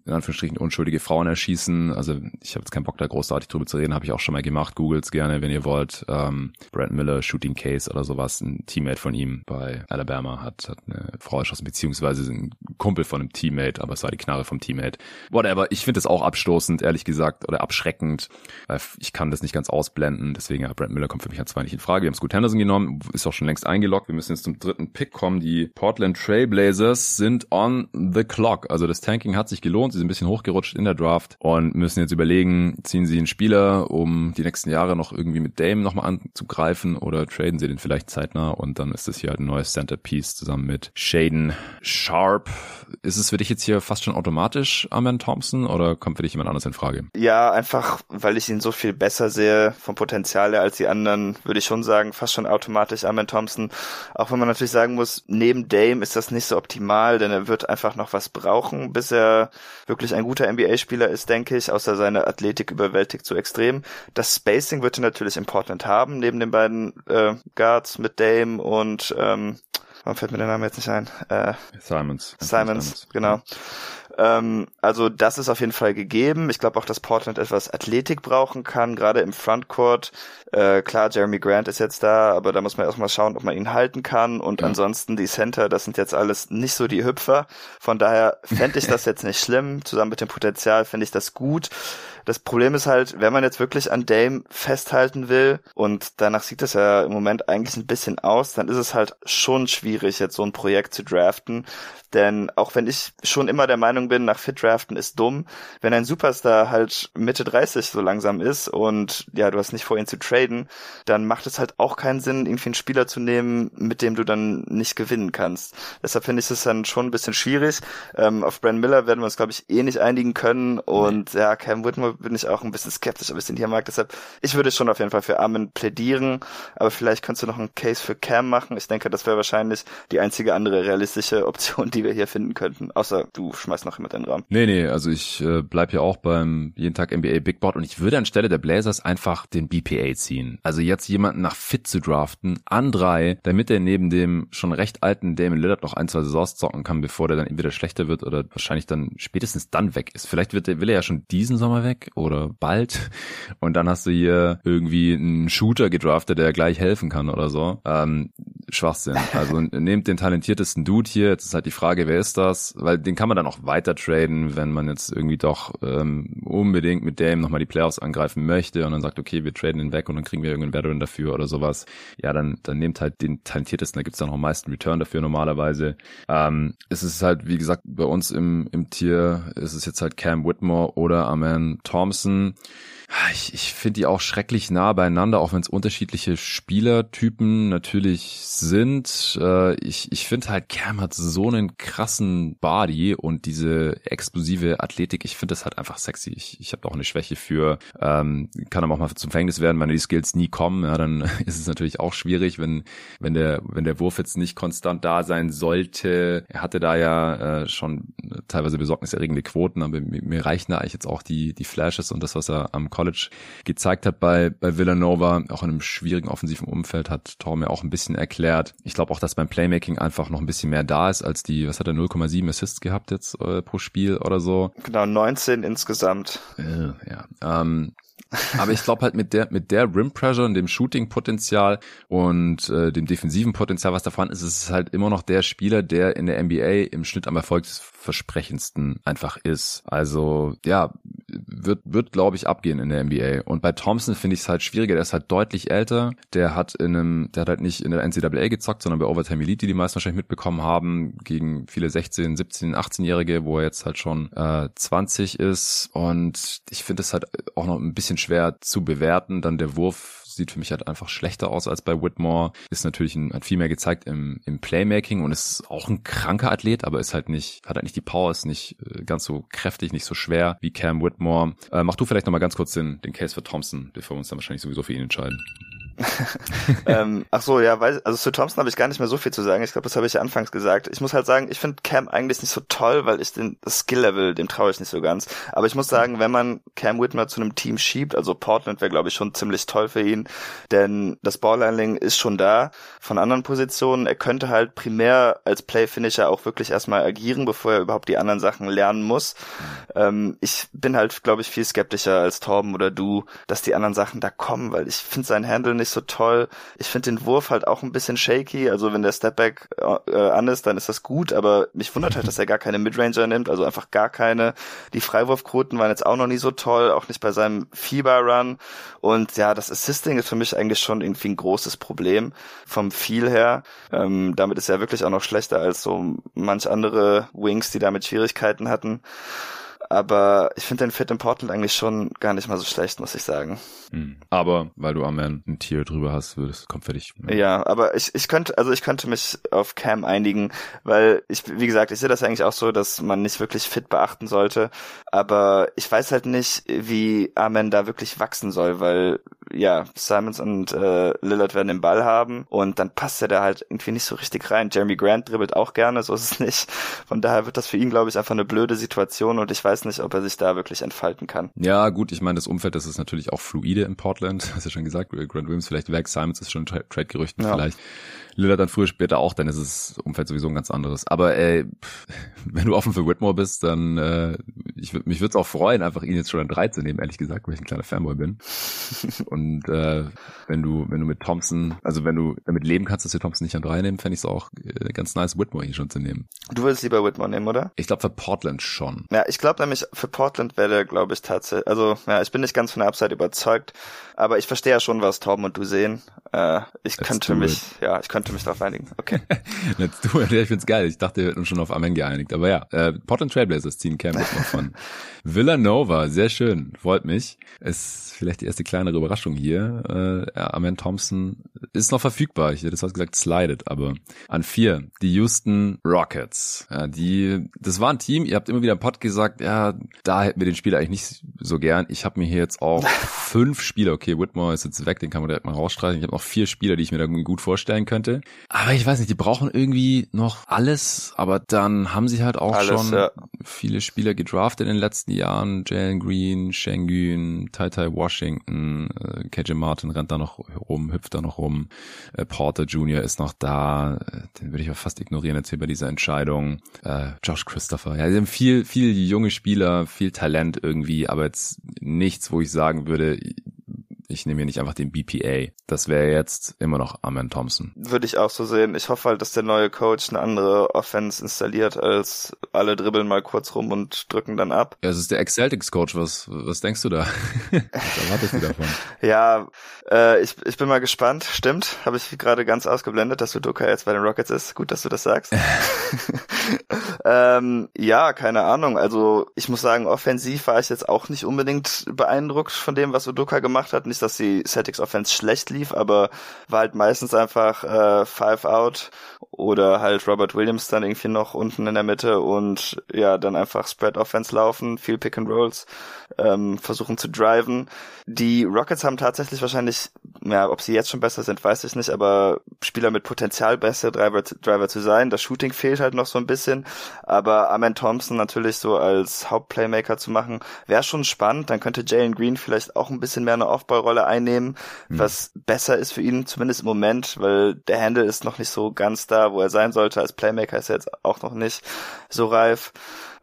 in Anführungsstrichen unschuldige Frauen erschießen. Also ich habe jetzt keinen Bock da großartig drüber zu reden, habe ich auch schon mal gemacht. Googles gerne, wenn ihr wollt. Ähm, Brad Miller, Shooting Case oder sowas, ein Teammate von ihm bei Alabama hat, hat eine Frau erschossen, beziehungsweise ein Kumpel von einem Teammate, aber es war die Knarre vom Teammate. Whatever, ich finde es auch abstoßend, ehrlich gesagt, oder abschreckend. Ich kann das nicht ganz ausblenden, deswegen, ja, Brad Miller kommt für mich als zwei nicht in Frage. Wir haben Scoot Henderson genommen, ist auch schon längst eingeloggt. Wir müssen jetzt zum dritten Pick kommen. Die Portland Trailblazers sind on the clock. Also das Tanking hat sich gelohnt. Sie sind ein bisschen hochgerutscht in der Draft und müssen jetzt überlegen, ziehen sie einen Spieler, um die nächsten Jahre noch irgendwie mit Dame nochmal anzugreifen oder traden sie den vielleicht zeitnah und dann ist das hier halt ein neues Centerpiece zusammen mit Shaden Sharp. Ist es für dich jetzt hier fast schon automatisch Amen Thompson oder kommt für dich jemand anderes in Frage? Ja, einfach, weil ich ihn so viel besser sehe vom Potenzial her als die anderen, würde ich schon sagen, fast schon automatisch Amen Thompson. Auch wenn man natürlich sagen muss, neben Dame ist das nicht so optimal, denn er wird einfach noch was brauchen, bis er wirklich ein guter NBA-Spieler ist, denke ich, außer seine Athletik überwältigt so extrem. Das Spacing wird er natürlich in Portland haben, neben den beiden äh, Guards mit Dame und ähm, warum fällt mir der Name jetzt nicht ein? Äh, Simons. Simons, genau. Ähm, also das ist auf jeden Fall gegeben. Ich glaube auch, dass Portland etwas Athletik brauchen kann, gerade im Frontcourt. Äh, klar, Jeremy Grant ist jetzt da, aber da muss man erstmal schauen, ob man ihn halten kann. Und Ja. ansonsten die Center, das sind jetzt alles nicht so die Hüpfer. Von daher fände ich das jetzt nicht schlimm. Zusammen mit dem Potenzial fände ich das gut. Das Problem ist halt, wenn man jetzt wirklich an Dame festhalten will und danach sieht es ja im Moment eigentlich ein bisschen aus, dann ist es halt schon schwierig, jetzt so ein Projekt zu draften. Denn auch wenn ich schon immer der Meinung bin, nach Fit draften ist dumm, wenn ein Superstar halt Mitte 30 so langsam ist und ja, du hast nicht vor, ihn zu traden, dann macht es halt auch keinen Sinn, irgendwie einen Spieler zu nehmen, mit dem du dann nicht gewinnen kannst. Deshalb finde ich es dann schon ein bisschen schwierig. Ähm, auf Brand Miller werden wir uns, glaube ich, eh nicht einigen können und ja, Cam Whitmore bin ich auch ein bisschen skeptisch, ob ich den hier mag. Deshalb, ich würde schon auf jeden Fall für Armin plädieren, aber vielleicht kannst du noch einen Case für Cam machen. Ich denke, das wäre wahrscheinlich die einzige andere realistische Option, die wir hier finden könnten. Außer du schmeißt noch jemand in den Raum. Nee, nee, also ich äh, bleib ja auch beim jeden Tag NBA Big Board und ich würde anstelle der Blazers einfach den BPA ziehen. Also jetzt jemanden nach Fit zu draften, an drei, damit er neben dem schon recht alten Damon Lillard noch ein, zwei Saisons zocken kann, bevor der dann entweder schlechter wird oder wahrscheinlich dann spätestens dann weg ist. Vielleicht wird er, will er ja schon diesen Sommer weg oder bald und dann hast du hier irgendwie einen Shooter gedraftet, der gleich helfen kann oder so. Ähm, Schwachsinn. Also nehmt den talentiertesten Dude hier. Jetzt ist halt die Frage, wer ist das? Weil den kann man dann auch weiter traden, wenn man jetzt irgendwie doch ähm, unbedingt mit Dame nochmal die Playoffs angreifen möchte und dann sagt, okay, wir traden ihn weg und dann kriegen wir irgendeinen Veteran dafür oder sowas. Ja, dann, dann nehmt halt den talentiertesten, da gibt's dann auch am meisten Return dafür normalerweise. Ähm, es ist halt, wie gesagt, bei uns im, im Tier ist es jetzt halt Cam Whitmore oder Aman Thompson. Ich, ich finde die auch schrecklich nah beieinander, auch wenn es unterschiedliche Spielertypen natürlich sind. Äh, ich ich finde halt, Cam hat so einen krassen Body und diese explosive Athletik. Ich finde das halt einfach sexy. Ich, ich habe auch eine Schwäche für, ähm, kann aber auch mal zum Verhängnis werden, wenn die Skills nie kommen. Ja, dann ist es natürlich auch schwierig, wenn wenn der wenn der Wurf jetzt nicht konstant da sein sollte. Er hatte da ja äh, schon teilweise besorgniserregende Quoten, aber mir, mir reichen da eigentlich jetzt auch die die Flashes und das, was er am College gezeigt hat bei bei Villanova, auch in einem schwierigen offensiven Umfeld, hat Tor mir auch ein bisschen erklärt. Ich glaube auch, dass beim Playmaking einfach noch ein bisschen mehr da ist als die, was hat er 0,7 Assists gehabt jetzt äh, pro Spiel oder so. Genau, 19 insgesamt. Äh, ja. Ähm, aber ich glaube halt mit der mit der Rim Pressure und dem Shooting Potenzial und äh, dem defensiven Potenzial, was da vorhanden ist, ist es halt immer noch der Spieler, der in der NBA im Schnitt am erfolgsversprechendsten einfach ist. Also ja, wird, wird glaube ich, abgehen in der NBA. Und bei Thompson finde ich es halt schwieriger. Der ist halt deutlich älter. Der hat in einem, der hat halt nicht in der NCAA gezockt, sondern bei Overtime Elite, die die meisten wahrscheinlich mitbekommen haben, gegen viele 16, 17, 18-Jährige, wo er jetzt halt schon äh, 20 ist. Und ich finde es halt auch noch ein bisschen schwer zu bewerten. Dann der Wurf sieht für mich halt einfach schlechter aus als bei Whitmore. Ist natürlich ein, hat viel mehr gezeigt im, im Playmaking und ist auch ein kranker Athlet, aber ist halt nicht, hat halt nicht die Power, ist nicht äh, ganz so kräftig, nicht so schwer wie Cam Whitmore. Äh, mach du vielleicht nochmal ganz kurz den, den Case für Thompson, bevor wir uns dann wahrscheinlich sowieso für ihn entscheiden. ähm, ach so, ja, weiß, also zu Thompson habe ich gar nicht mehr so viel zu sagen. Ich glaube, das habe ich ja anfangs gesagt. Ich muss halt sagen, ich finde Cam eigentlich nicht so toll, weil ich den das Skill-Level, dem traue ich nicht so ganz. Aber ich muss sagen, wenn man Cam Whitmer zu einem Team schiebt, also Portland wäre, glaube ich, schon ziemlich toll für ihn, denn das Ballhandling ist schon da von anderen Positionen. Er könnte halt primär als Play-Finisher auch wirklich erstmal agieren, bevor er überhaupt die anderen Sachen lernen muss. Ähm, ich bin halt, glaube ich, viel skeptischer als Torben oder du, dass die anderen Sachen da kommen, weil ich finde sein Handle nicht so toll. Ich finde den Wurf halt auch ein bisschen shaky. Also wenn der Stepback äh, an ist, dann ist das gut, aber mich wundert halt, dass er gar keine Midranger nimmt, also einfach gar keine. Die Freiwurfquoten waren jetzt auch noch nie so toll, auch nicht bei seinem Fieber-Run. Und ja, das Assisting ist für mich eigentlich schon irgendwie ein großes Problem vom Feel her. Ähm, damit ist er wirklich auch noch schlechter als so manch andere Wings, die damit Schwierigkeiten hatten. Aber ich finde den Fit in Portland eigentlich schon gar nicht mal so schlecht, muss ich sagen. Mhm. Aber weil du Amen ein Tier drüber hast, würdest, kommt fertig. Ja. ja, aber ich, ich könnte, also ich könnte mich auf Cam einigen, weil ich, wie gesagt, ich sehe das eigentlich auch so, dass man nicht wirklich fit beachten sollte. Aber ich weiß halt nicht, wie Amen da wirklich wachsen soll, weil ja, Simons und äh, Lillard werden den Ball haben und dann passt er da halt irgendwie nicht so richtig rein. Jeremy Grant dribbelt auch gerne, so ist es nicht. Von daher wird das für ihn, glaube ich, einfach eine blöde Situation und ich weiß nicht, ob er sich da wirklich entfalten kann. Ja, gut, ich meine, das Umfeld, das ist natürlich auch fluide in Portland. Hast ja schon gesagt, Grant Williams vielleicht weg, Simons ist schon Trade-Gerüchten ja. vielleicht. Lillard dann früher später auch, dann ist das Umfeld sowieso ein ganz anderes. Aber ey, wenn du offen für Whitmore bist, dann äh, ich mich würde es auch freuen, einfach ihn jetzt schon an drei zu nehmen, ehrlich gesagt, weil ich ein kleiner Fanboy bin. Und äh, wenn du wenn du mit Thompson, also wenn du damit leben kannst, dass wir Thompson nicht an drei nehmen, fände ich es auch äh, ganz nice, Whitmore hier schon zu nehmen. Du würdest lieber Whitmore nehmen, oder? Ich glaube für Portland schon. Ja, ich glaube nämlich für Portland wäre der, glaube ich, tatsächlich. Also ja, ich bin nicht ganz von der Upside überzeugt, aber ich verstehe ja schon, was Torben und du sehen. Äh, ich Let's könnte mich, it. ja, ich könnte mich darauf einigen. Okay. Let's do it. Ich find's geil. Ich dachte, wir hätten uns schon auf Amen geeinigt. Aber ja, äh, Portland Trailblazers ziehen Cam noch von Villanova. Sehr schön. Freut mich. Ist vielleicht die erste kleinere Überraschung hier. Äh, Amen Thompson ist noch verfügbar. Ich hätte das gesagt, slidet, aber an vier. Die Houston Rockets. Ja, die, das war ein Team, ihr habt immer wieder im Pod gesagt, ja, da hätten wir den Spieler eigentlich nicht so gern. Ich habe mir hier jetzt auch fünf Spieler, okay, Whitmore ist jetzt weg, den kann man direkt mal rausstreichen. Ich habe noch vier Spieler, die ich mir da gut vorstellen könnte. Aber ich weiß nicht, die brauchen irgendwie noch alles, aber dann haben sie halt auch alles, schon ja. viele Spieler gedraftet in den letzten Jahren. Jalen Green, Shengun, Tai Tai Washington, äh, KJ Martin rennt da noch rum, hüpft da noch rum. Äh, Porter Jr. ist noch da. Äh, den würde ich auch fast ignorieren jetzt hier bei dieser Entscheidung. Äh, Josh Christopher. Ja, sie haben viel, viel junge Spieler, viel Talent irgendwie, aber jetzt nichts, wo ich sagen würde, ich nehme hier nicht einfach den BPA. Das wäre jetzt immer noch Amen Thompson. Würde ich auch so sehen. Ich hoffe halt, dass der neue Coach eine andere Offense installiert, als alle dribbeln mal kurz rum und drücken dann ab. Ja, es ist der Ex-Celtics-Coach. Was, was denkst du da? was erwartest du davon? ja, äh, ich, ich bin mal gespannt. Stimmt, habe ich gerade ganz ausgeblendet, dass Udoka jetzt bei den Rockets ist. Gut, dass du das sagst. ähm, ja, keine Ahnung. Also ich muss sagen, offensiv war ich jetzt auch nicht unbedingt beeindruckt von dem, was Udoka gemacht hat. Nicht dass die Celtics Offense schlecht lief, aber war halt meistens einfach äh, Five Out oder halt Robert Williams dann irgendwie noch unten in der Mitte und ja, dann einfach Spread Offense laufen, viel Pick and Rolls, ähm, versuchen zu driven. Die Rockets haben tatsächlich wahrscheinlich, ja, ob sie jetzt schon besser sind, weiß ich nicht, aber Spieler mit Potenzial, bessere Driver, Driver zu sein. Das Shooting fehlt halt noch so ein bisschen, aber Amen Thompson natürlich so als Hauptplaymaker zu machen, wäre schon spannend. Dann könnte Jalen Green vielleicht auch ein bisschen mehr eine Aufbaurolle einnehmen, mhm. was besser ist für ihn, zumindest im Moment, weil der Handle ist noch nicht so ganz da, wo er sein sollte. Als Playmaker ist er jetzt auch noch nicht so reif.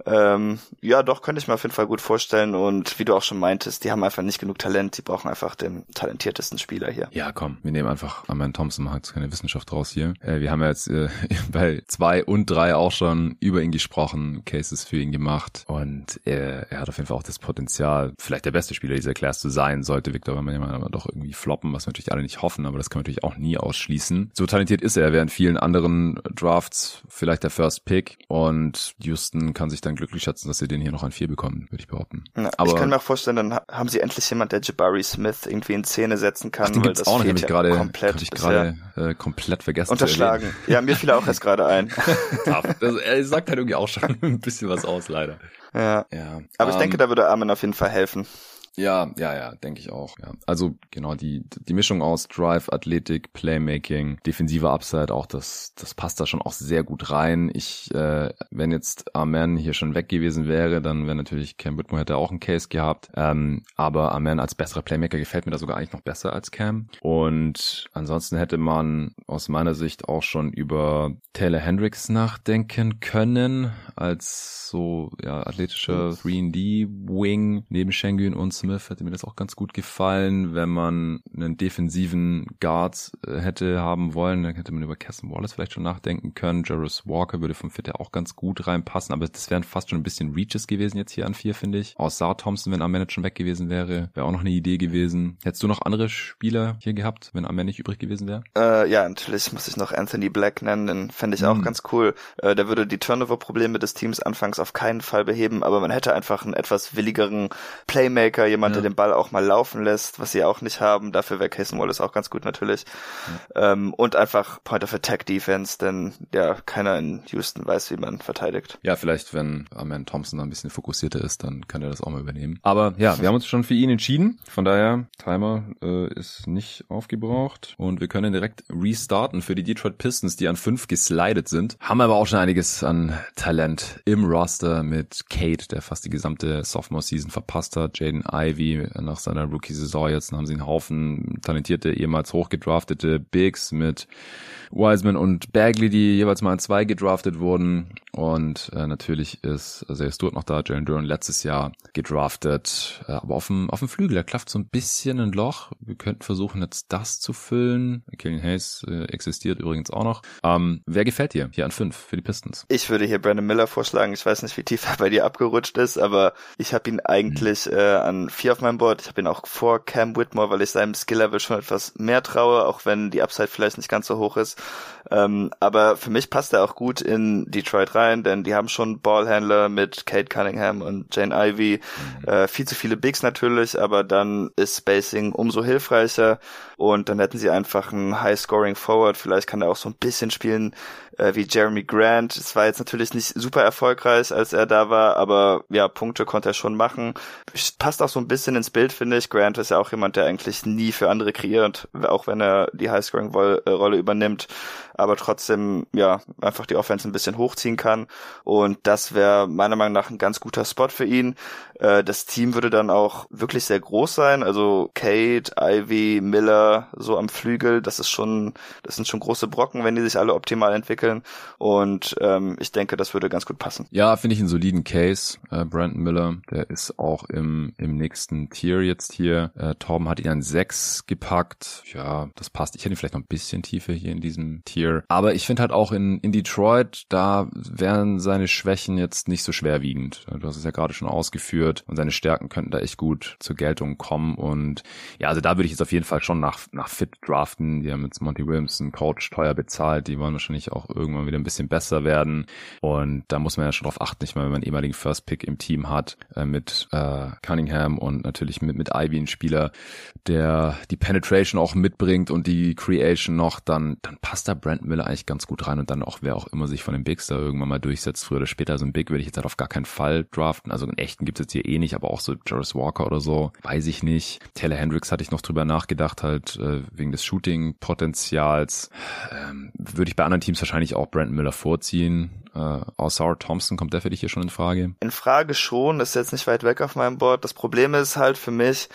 Ähm, ja, doch, könnte ich mir auf jeden Fall gut vorstellen. Und wie du auch schon meintest, die haben einfach nicht genug Talent. Die brauchen einfach den talentiertesten Spieler hier. Ja, komm, wir nehmen einfach Amen Thompson, machen jetzt keine Wissenschaft draus hier. Äh, wir haben ja jetzt äh, bei zwei und drei auch schon über ihn gesprochen, Cases für ihn gemacht. Und er, er hat auf jeden Fall auch das Potenzial, vielleicht der beste Spieler dieser Class zu sein, sollte Victor Wembanyama aber doch irgendwie floppen, was wir natürlich alle nicht hoffen, aber das kann man natürlich auch nie ausschließen. So talentiert ist er, während vielen anderen Drafts vielleicht der First Pick und Houston kann sich dann glücklich schätzen, dass sie den hier noch an vier bekommen, würde ich behaupten. Ja, aber ich kann mir auch vorstellen, dann haben sie endlich jemand, der Jabari Smith irgendwie in Szene setzen kann. Ach, den gibt's auch noch, ich gerade komplett, ich gerade äh, komplett vergessen. Unterschlagen. Ja, mir fiel auch erst gerade ein. das, er sagt halt irgendwie auch schon ein bisschen was aus, leider. Ja. ja. Aber um, ich denke, ähm, da würde Armin auf jeden Fall helfen. Ja, ja, ja, denke ich auch. Ja. Also genau die die Mischung aus Drive, Athletik, Playmaking, defensive Upside, auch das das passt da schon auch sehr gut rein. Ich, äh, wenn jetzt Amen hier schon weg gewesen wäre, dann wäre natürlich Cam Whitmore hätte auch einen Case gehabt. Ähm, aber Amen als besserer Playmaker gefällt mir da sogar eigentlich noch besser als Cam. Und ansonsten hätte man aus meiner Sicht auch schon über Taylor Hendricks nachdenken können als so ja athletischer 3D Wing neben Schengen und Smith hätte mir das auch ganz gut gefallen. Wenn man einen defensiven Guard äh, hätte haben wollen, dann hätte man über Casson Wallace vielleicht schon nachdenken können. Jarvis Walker würde vom Fit her auch ganz gut reinpassen, aber das wären fast schon ein bisschen Reaches gewesen jetzt hier an vier, finde ich. Aus Saar Thompson, wenn Ahmed schon weg gewesen wäre, wäre auch noch eine Idee gewesen. Hättest du noch andere Spieler hier gehabt, wenn Ahmed nicht übrig gewesen wäre? Äh, ja, natürlich muss ich noch Anthony Black nennen, den fände ich auch hm. ganz cool. Äh, der würde die Turnover-Probleme des Teams anfangs auf keinen Fall beheben, aber man hätte einfach einen etwas willigeren Playmaker, jemand, ja. der den Ball auch mal laufen lässt, was sie auch nicht haben. Dafür wäre Casey Wallace auch ganz gut natürlich. Ja. Ähm, und einfach Point of Attack Defense, denn ja, keiner in Houston weiß, wie man verteidigt. Ja, vielleicht, wenn Amen Thompson ein bisschen fokussierter ist, dann kann er das auch mal übernehmen. Aber ja, wir haben uns schon für ihn entschieden. Von daher, Timer äh, ist nicht aufgebraucht und wir können direkt restarten für die Detroit Pistons, die an fünf geslidet sind. Haben aber auch schon einiges an Talent im Roster mit Kate, der fast die gesamte Sophomore-Season verpasst hat, Jaden Ivy, nach seiner Rookie-Saison. Jetzt haben sie einen Haufen talentierte, ehemals hochgedraftete Bigs mit Wiseman und Bagley, die jeweils mal in zwei gedraftet wurden. Und äh, natürlich ist Isaiah Stewart noch da, Jalen Duran letztes Jahr gedraftet, äh, aber auf dem, auf dem Flügel, da klafft so ein bisschen ein Loch. Wir könnten versuchen, jetzt das zu füllen. Killian Hayes äh, existiert übrigens auch noch. Ähm, wer gefällt dir hier an fünf für die Pistons? Ich würde hier Brandon Miller vorschlagen. Ich weiß nicht, wie tief er bei dir abgerutscht ist, aber ich habe ihn eigentlich mhm. äh, an vier auf meinem Board. Ich habe ihn auch vor Cam Whitmore, weil ich seinem Skill-Level schon etwas mehr traue, auch wenn die Upside vielleicht nicht ganz so hoch ist. Ähm, aber für mich passt er auch gut in Detroit rein, denn die haben schon Ballhändler mit Kate Cunningham und Jane Ivy. Mhm. Äh, viel zu viele Bigs natürlich, aber dann ist Spacing umso hilfreicher und dann hätten sie einfach einen High-Scoring Forward. Vielleicht kann er auch so ein bisschen spielen äh, wie Jeremy Grant. Es war jetzt natürlich nicht super erfolgreich, als er da war, aber ja, Punkte konnte er schon machen. Passt auch so ein bisschen ins Bild, finde ich. Grant ist ja auch jemand, der eigentlich nie für andere kreiert, auch wenn er die High-Scoring-Rolle übernimmt aber trotzdem ja einfach die Offense ein bisschen hochziehen kann. Und das wäre meiner Meinung nach ein ganz guter Spot für ihn. Äh, das Team würde dann auch wirklich sehr groß sein. Also Kate, Ivy, Miller so am Flügel, das ist schon, das sind schon große Brocken, wenn die sich alle optimal entwickeln. Und ähm, ich denke, das würde ganz gut passen. Ja, finde ich einen soliden Case. Äh, Brandon Miller, der ist auch im, im nächsten Tier jetzt hier. Äh, Torben hat ihn an sechs gepackt. Ja, das passt. Ich hätte ihn vielleicht noch ein bisschen tiefer hier in diesem Tier. Aber ich finde halt auch in, in Detroit, da wären seine Schwächen jetzt nicht so schwerwiegend. Du hast es ja gerade schon ausgeführt und seine Stärken könnten da echt gut zur Geltung kommen. Und ja, also da würde ich jetzt auf jeden Fall schon nach, nach Fit draften. Die haben jetzt Monty Williamson Coach teuer bezahlt. Die wollen wahrscheinlich auch irgendwann wieder ein bisschen besser werden. Und da muss man ja schon drauf achten, nicht mal, wenn man einen ehemaligen First Pick im Team hat, äh, mit äh, Cunningham und natürlich mit, mit Ivy ein Spieler, der die Penetration auch mitbringt und die Creation noch, dann, dann passt da Brand Miller eigentlich ganz gut rein und dann auch, wer auch immer sich von den Bigs da irgendwann mal durchsetzt, früher oder später, so ein Big würde ich jetzt halt auf gar keinen Fall draften. Also einen echten gibt es jetzt hier eh nicht, aber auch so Jarvis Walker oder so, weiß ich nicht. Taylor Hendricks hatte ich noch drüber nachgedacht, halt äh, wegen des Shooting-Potenzials. Ähm, Würde ich bei anderen Teams wahrscheinlich auch Brandon Miller vorziehen. Äh, Osar Thompson kommt der für dich hier schon in Frage? In Frage schon, ist jetzt nicht weit weg auf meinem Board. Das Problem ist halt für mich,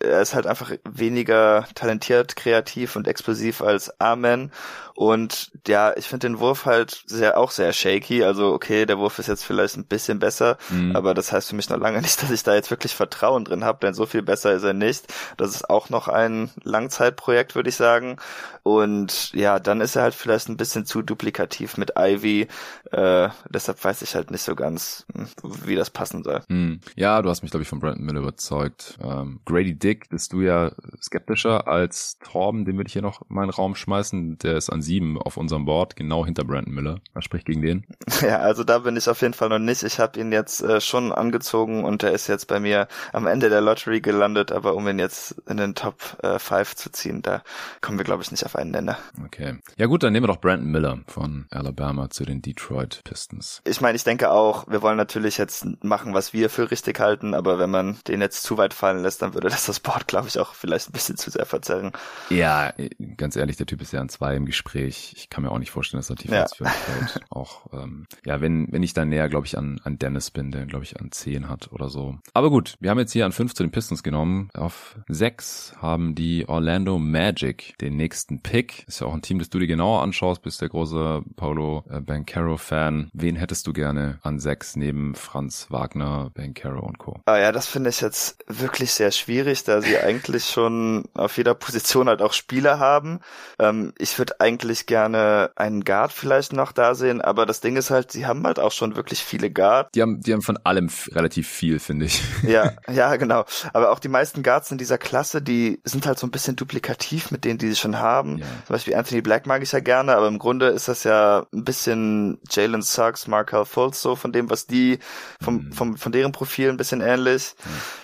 er ist halt einfach weniger talentiert, kreativ und explosiv als Amen. Und ja, ich finde den Wurf halt sehr, auch sehr shaky. Also okay, der Wurf ist jetzt vielleicht ein bisschen besser, mhm. aber das heißt für mich noch lange nicht, dass ich da jetzt wirklich Vertrauen drin habe, denn so viel besser ist er nicht. Das ist auch noch ein Langzeitprojekt, würde ich sagen. Und ja, dann ist er halt vielleicht ein bisschen zu duplikativ mit Ivy. Äh, deshalb weiß ich halt nicht so ganz, hm, wie das passen soll. Mhm. Ja, du hast mich, glaube ich, von Brandon Miller überzeugt. Ähm, Grady Dick bist du ja skeptischer als Torben, den würde ich hier noch in meinen Raum schmeißen. Der ist an sieben auf unserem Board, genau hinter Brandon Miller. Was spricht gegen den? Ja, also da bin ich auf jeden Fall noch nicht. Ich habe ihn jetzt äh, schon angezogen und er ist jetzt bei mir am Ende der Lottery gelandet, aber um ihn jetzt in den Top 5 äh, zu ziehen, da kommen wir, glaube ich, nicht auf einen Nenner. Okay. Ja gut, dann nehmen wir doch Brandon Miller von Alabama zu den Detroit Pistons. Ich meine, ich denke auch, wir wollen natürlich jetzt machen, was wir für richtig halten, aber wenn man den jetzt zu weit fallen lässt, dann würde das das Board, glaube ich, auch vielleicht ein bisschen zu sehr verzerren. Ja, ganz ehrlich, der Typ ist ja an zwei im Gespräch. Ich kann mir auch nicht vorstellen, dass er tiefer ja. als fünf fällt. Auch, ähm, ja, wenn, wenn ich dann näher, glaube ich, an, an Dennis bin, der, glaube ich, an zehn hat oder so. Aber gut, wir haben jetzt hier an fünf zu den Pistons genommen. Auf sechs haben die Orlando Magic den nächsten Pick. Ist ja auch ein Team, das du dir genauer anschaust, bist der große Paulo äh, Bancaro-Fan. Wen hättest du gerne an sechs neben Franz Wagner, Bancaro und Co.? Ah ja, das finde ich jetzt wirklich sehr schwierig, da sie eigentlich schon auf jeder Position halt auch Spieler haben. Ähm, ich würde eigentlich gerne einen Guard vielleicht noch da sehen, aber das Ding ist halt, sie haben halt auch schon wirklich viele Guard. Die haben, die haben von allem relativ viel, finde ich. Ja, ja, genau. Aber auch die meisten Guards in dieser Klasse, die sind halt so ein bisschen duplikativ mit denen, die sie schon haben. Ja. Zum Beispiel Anthony Black mag ich ja gerne, aber im Grunde ist das ja ein bisschen Jalen Suggs, Markel Fultz so von dem, was die vom, mhm. vom, von deren Profil ein bisschen ähnlich.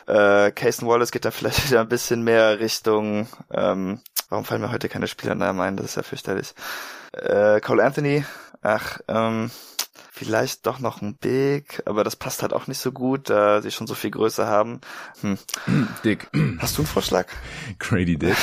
Mhm. Äh, Casey Wallace geht da vielleicht wieder ein bisschen mehr Richtung, ähm, warum fallen mir heute keine Spielernamen ein? Das ist ja fürchterlich. Äh, Cole Anthony, ach, ähm, vielleicht doch noch ein Big, aber das passt halt auch nicht so gut, da sie schon so viel Größe haben. Hm. Dick. Hast du einen Vorschlag? Grady Dick.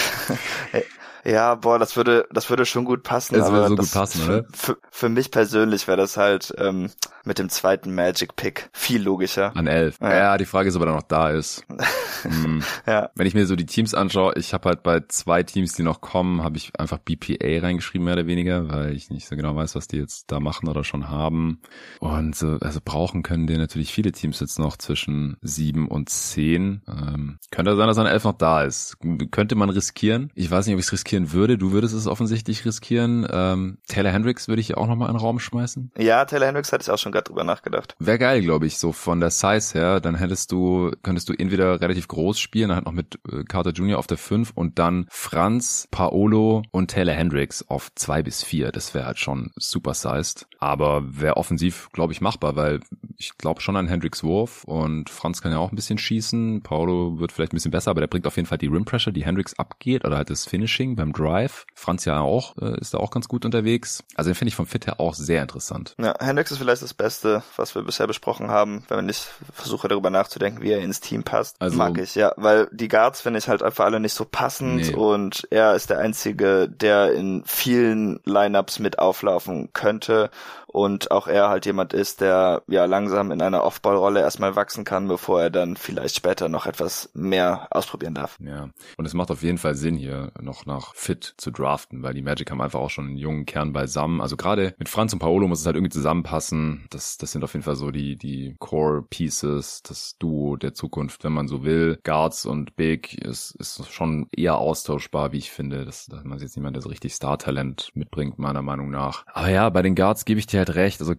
Ja, boah, das würde, das würde schon gut passen. Das würde so gut passen, oder? Für, für mich persönlich wäre das halt ähm, mit dem zweiten Magic Pick viel logischer. An elf. Ja, ja die Frage ist, ob er noch da ist. hm. ja. Wenn ich mir so die Teams anschaue, ich habe halt bei zwei Teams, die noch kommen, habe ich einfach BPA reingeschrieben, mehr oder weniger, weil ich nicht so genau weiß, was die jetzt da machen oder schon haben. Und so, also brauchen können die natürlich viele Teams jetzt noch zwischen sieben und zehn. Ähm, könnte sein, dass ein elf noch da ist. Könnte man riskieren. Ich weiß nicht, ob ich es riskiere riskieren würde. Du würdest es offensichtlich riskieren. Ähm, Taylor Hendricks würde ich auch nochmal in den Raum schmeißen. Ja, Taylor Hendricks hatte ich auch schon gerade drüber nachgedacht. Wäre geil, glaube ich, so von der Size her. Dann hättest du, könntest du entweder relativ groß spielen, dann halt noch mit äh, Carter Jr. auf der 5 und dann Franz, Paolo und Taylor Hendricks auf 2 bis 4. Das wäre halt schon super sized. Aber wäre offensiv, glaube ich, machbar, weil ich glaube schon an Hendricks Wurf und Franz kann ja auch ein bisschen schießen. Paolo wird vielleicht ein bisschen besser, aber der bringt auf jeden Fall die Rim Pressure, die Hendricks abgeht oder halt das Finishing beim Drive. Franz ja auch, äh, ist da auch ganz gut unterwegs. Also den finde ich vom Fit her auch sehr interessant. Ja, Hendricks ist vielleicht das Beste, was wir bisher besprochen haben, wenn ich versuche darüber nachzudenken, wie er ins Team passt. Also, mag ich, ja, weil die Guards finde ich halt einfach alle nicht so passend nee. und er ist der Einzige, der in vielen Lineups mit auflaufen könnte und auch er halt jemand ist, der ja langsam in einer Off-Ball-Rolle erstmal wachsen kann, bevor er dann vielleicht später noch etwas mehr ausprobieren darf. Ja, und es macht auf jeden Fall Sinn hier noch nach Fit zu draften, weil die Magic haben einfach auch schon einen jungen Kern beisammen. Also gerade mit Franz und Paolo muss es halt irgendwie zusammenpassen. Das, das sind auf jeden Fall so die, die Core Pieces, das Duo der Zukunft, wenn man so will. Guards und Big ist, ist schon eher austauschbar, wie ich finde. Das, da man jetzt niemand, der so richtig Star-Talent mitbringt, meiner Meinung nach. Aber ja, bei den Guards gebe ich dir halt recht. Also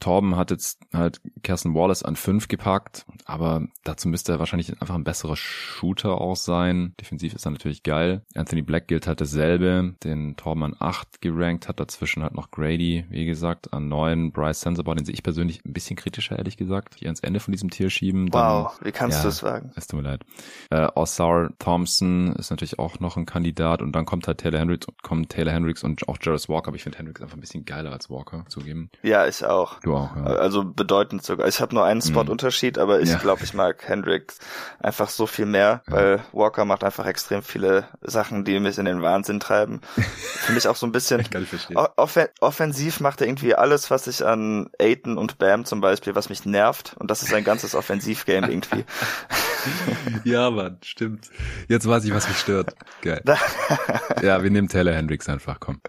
Torben hat jetzt halt Kirsten Wallace an fünf gepackt, aber dazu müsste er wahrscheinlich einfach ein besserer Shooter auch sein. Defensiv ist er natürlich geil. Anthony Black gilt halt dasselbe, den Torben an acht gerankt hat, dazwischen halt noch Grady, wie gesagt, an neun. Bryce Sensabaugh, den sehe ich persönlich ein bisschen kritischer, ehrlich gesagt, hier ans Ende von diesem Tier schieben. Dann, wow, wie kannst ja, du es wagen? Es tut mir leid. Äh, Osar Thompson ist natürlich auch noch ein Kandidat und dann kommt halt Taylor Hendricks, kommt Taylor Hendricks und auch Jarvis Walker, aber ich finde Hendricks einfach ein bisschen geiler als Walker, zugeben. Ihm. Ja, ich auch. Du auch, ja. Also bedeutend sogar. Ich habe nur einen Spot-Unterschied, aber ich Ja. glaube, ich mag Hendricks einfach so viel mehr, weil Walker macht einfach extrem viele Sachen, die mich in den Wahnsinn treiben. Für mich auch so ein bisschen Kann ich verstehen. O- Offen offensiv macht er irgendwie alles, was ich an Aiton und Bam zum Beispiel, was mich nervt. Und das ist ein ganzes Offensivgame irgendwie. Ja, Mann, stimmt. Jetzt weiß ich, was mich stört. Geil. Ja, wir nehmen Taylor Hendricks einfach, komm.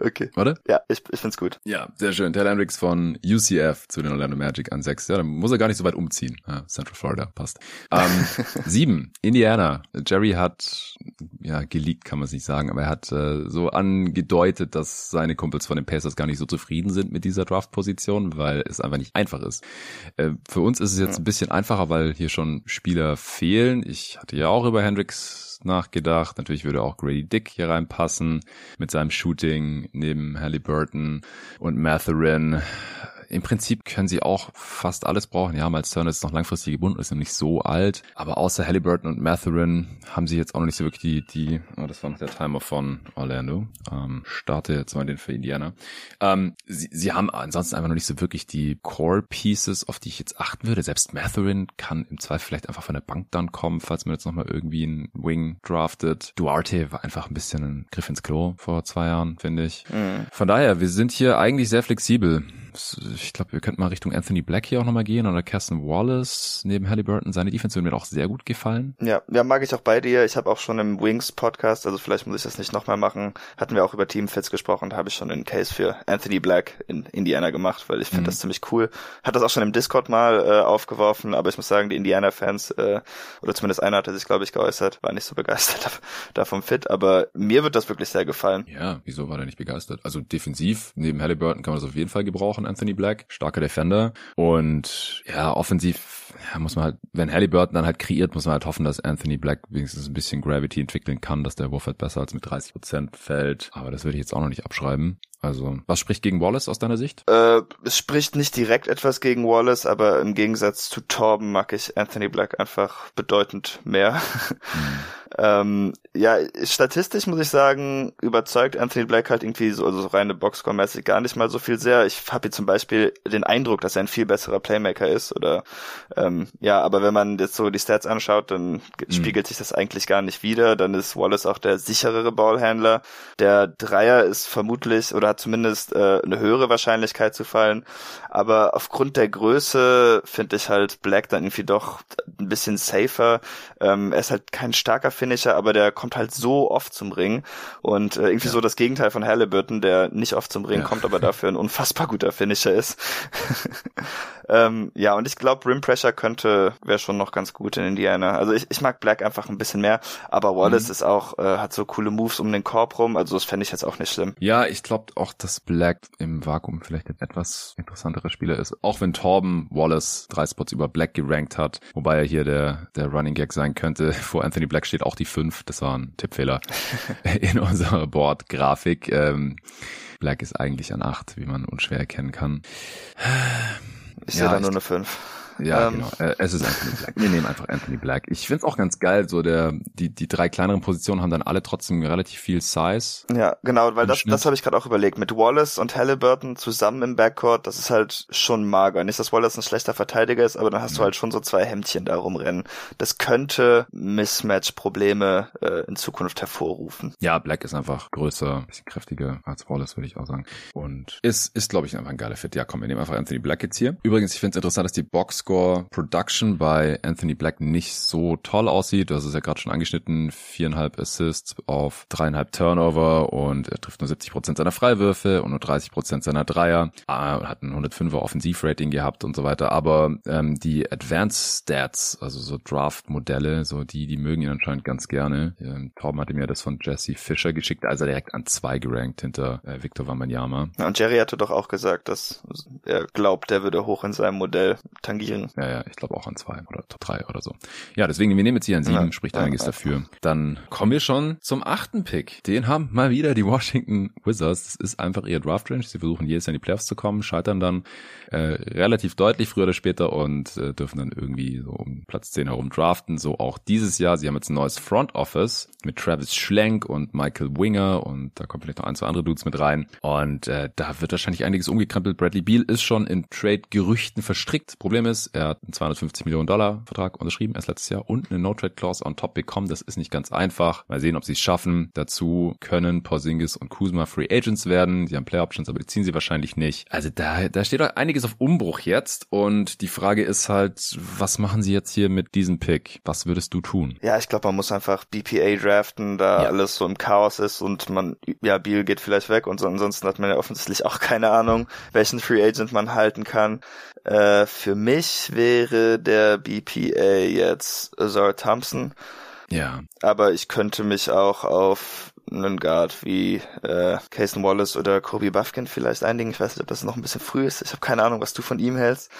okay. Oder? Ja, ich, ich find's gut. Ja, sehr schön. Taylor Hendricks von UCF zu den Orlando Magic an sechs. Ja, dann muss er gar nicht so weit umziehen. Ja, Central Florida, passt. Ähm, sieben, Indiana. Jerry hat, ja, geleakt kann man es nicht sagen, aber er hat äh, so angedeutet, dass seine Kumpels von den Pacers gar nicht so zufrieden sind mit dieser Draft-Position, weil es einfach nicht einfach ist. Äh, für uns ist es jetzt ein bisschen einfacher, weil hier schon Spieler fehlen. Ich hatte ja auch über Hendricks nachgedacht. Natürlich würde auch Grady Dick hier reinpassen mit seinem Shooting neben Halliburton und Matherin. Im Prinzip können sie auch fast alles brauchen. Ja, Miles Turner ist noch langfristig gebunden, ist noch nicht so alt. Aber außer Halliburton und Matherin haben sie jetzt auch noch nicht so wirklich die, die oh, das war noch der Timer von Orlando. Ähm, starte jetzt mal den für Indiana. Ähm, sie, sie haben ansonsten einfach noch nicht so wirklich die Core Pieces, auf die ich jetzt achten würde. Selbst Matherin kann im Zweifel vielleicht einfach von der Bank dann kommen, falls man jetzt nochmal irgendwie einen Wing draftet. Duarte war einfach ein bisschen ein Griff ins Klo vor zwei Jahren, finde ich. Mhm. Von daher, wir sind hier eigentlich sehr flexibel. Ich glaube, wir könnten mal Richtung Anthony Black hier auch nochmal gehen oder Kirsten Wallace neben Halliburton. Seine Defense würde mir auch sehr gut gefallen. Ja, ja, mag ich auch bei dir. Ich habe auch schon im Wings Podcast, also vielleicht muss ich das nicht nochmal machen, hatten wir auch über Teamfits gesprochen, da habe ich schon einen Case für Anthony Black in Indiana gemacht, weil ich finde Mhm. das ziemlich cool. Hat das auch schon im Discord mal äh, aufgeworfen, aber ich muss sagen, die Indiana-Fans, äh, oder zumindest einer hatte sich, glaube ich, geäußert, war nicht so begeistert dav- davon fit, aber mir wird das wirklich sehr gefallen. Ja, wieso war der nicht begeistert? Also defensiv, neben Halliburton kann man das auf jeden Fall gebrauchen, Anthony Black. Starker Defender. Und ja, offensiv ja, muss man halt, wenn Halliburton dann halt kreiert, muss man halt hoffen, dass Anthony Black wenigstens ein bisschen Gravity entwickeln kann, dass der Wurf halt besser als mit 30 Prozent fällt. Aber das würde ich jetzt auch noch nicht abschreiben. Also, was spricht gegen Wallace aus deiner Sicht? Äh, es spricht nicht direkt etwas gegen Wallace, aber im Gegensatz zu Torben mag ich Anthony Black einfach bedeutend mehr. ähm, ja, statistisch muss ich sagen, überzeugt Anthony Black halt irgendwie so, also so reine Boxscore-mäßig gar nicht mal so viel sehr. Ich habe hier zum Beispiel den Eindruck, dass er ein viel besserer Playmaker ist oder ähm, ja, aber wenn man jetzt so die Stats anschaut, dann spiegelt sich das eigentlich gar nicht wieder. Dann ist Wallace auch der sicherere Ballhandler. Der Dreier ist vermutlich oder hat zumindest äh, eine höhere Wahrscheinlichkeit zu fallen. Aber aufgrund der Größe finde ich halt Black dann irgendwie doch ein bisschen safer. Ähm, er ist halt kein starker Finisher, aber der kommt halt so oft zum Ring. Und äh, irgendwie so das Gegenteil von Halliburton, der nicht oft zum Ring Ja. kommt, aber dafür ein unfassbar guter Finisher ist. ähm, ja, und ich glaube, Rim Pressure könnte, wäre schon noch ganz gut in Indiana. Also ich, ich mag Black einfach ein bisschen mehr, aber Wallace Mhm. ist auch, äh, hat so coole Moves um den Korb rum, also das fände ich jetzt auch nicht schlimm. Ja, ich glaube auch, dass Black im Vakuum vielleicht ein etwas interessanterer Spieler ist. Auch wenn Torben Wallace drei Spots über Black gerankt hat, wobei er hier der, der Running Gag sein könnte. Vor Anthony Black steht auch die 5. Das war ein Tippfehler in unserer Board-Grafik. Ähm, Black ist eigentlich an 8, wie man unschwer erkennen kann. Ich Ja, sehe da ich- nur eine 5. Ja, Ähm. genau. Äh, Es ist Anthony Black. Wir nehmen einfach Anthony Black. Ich find's auch ganz geil, so der, die, die drei kleineren Positionen haben dann alle trotzdem relativ viel Size. Ja, genau, weil das, Schnitt. das habe ich gerade auch überlegt. Mit Wallace und Halliburton zusammen im Backcourt, das ist halt schon mager. Nicht, dass Wallace ein schlechter Verteidiger ist, aber dann hast du halt schon so zwei Hemdchen da rumrennen. Das könnte Mismatch-Probleme äh, in Zukunft hervorrufen. Ja, Black ist einfach größer, ein bisschen kräftiger als Wallace, würde ich auch sagen. Und ist, ist glaube ich, einfach ein geiler Fit. Ja, komm, wir nehmen einfach Anthony Black jetzt hier. Übrigens, ich finde es interessant, dass die Boxscore Production bei Anthony Black nicht so toll aussieht. Hast es ja gerade schon angeschnitten. Viereinhalb Assists auf dreieinhalb Turnover und er trifft nur 70 Prozent seiner Freiwürfe und nur 30 Prozent seiner Dreier. Ah, hat ein 105er Offensivrating gehabt und so weiter. Aber ähm, die Advanced Stats, also so Draft-Modelle, so die, die mögen ihn anscheinend ganz gerne. Ähm, Torben hatte mir das von Jesse Fischer geschickt, also direkt an zwei gerankt hinter äh, Victor Wembanyama. Ja, und Jerry hatte doch auch gesagt, dass er glaubt, der würde hoch in seinem Modell tangieren spielen. Ja, ja, ich glaube auch an zwei oder drei oder so. Ja, deswegen, wir nehmen jetzt hier an sieben, ja, spricht ja, einiges ja. dafür. Dann kommen wir schon zum achten Pick. Den haben mal wieder die Washington Wizards. Das ist einfach ihr Draft Range. Sie versuchen jedes Jahr in die Playoffs zu kommen, scheitern dann äh, relativ deutlich früher oder später und äh, dürfen dann irgendwie so um Platz 10 herum draften. So auch dieses Jahr. Sie haben jetzt ein neues Front Office mit Travis Schlenk und Michael Winger und da kommen vielleicht noch ein, zwei andere Dudes mit rein. Und äh, da wird wahrscheinlich einiges umgekrempelt. Bradley Beal ist schon in Trade-Gerüchten verstrickt. Problem ist, er hat einen 250 Millionen Dollar Vertrag unterschrieben erst letztes Jahr und eine No-Trade-Clause on top bekommen. Das ist nicht ganz einfach. Mal sehen, ob sie es schaffen. Dazu können Porzingis und Kuzma Free Agents werden. Sie haben Play Options, aber die ziehen sie wahrscheinlich nicht. Also da, da steht einiges auf Umbruch jetzt und die Frage ist halt, was machen sie jetzt hier mit diesem Pick? Was würdest du tun? Ja, ich glaube, man muss einfach BPA draften, da ja. alles so im Chaos ist und man, ja, Beal geht vielleicht weg und so, ansonsten hat man ja offensichtlich auch keine Ahnung, welchen Free Agent man halten kann. Äh, für mich wäre der BPA jetzt Azar Thompson. Ja. Aber ich könnte mich auch auf einen Guard wie äh, Cason Wallace oder Kobe Buffkin vielleicht einigen. Ich weiß nicht, ob das noch ein bisschen früh ist. Ich habe keine Ahnung, was du von ihm hältst,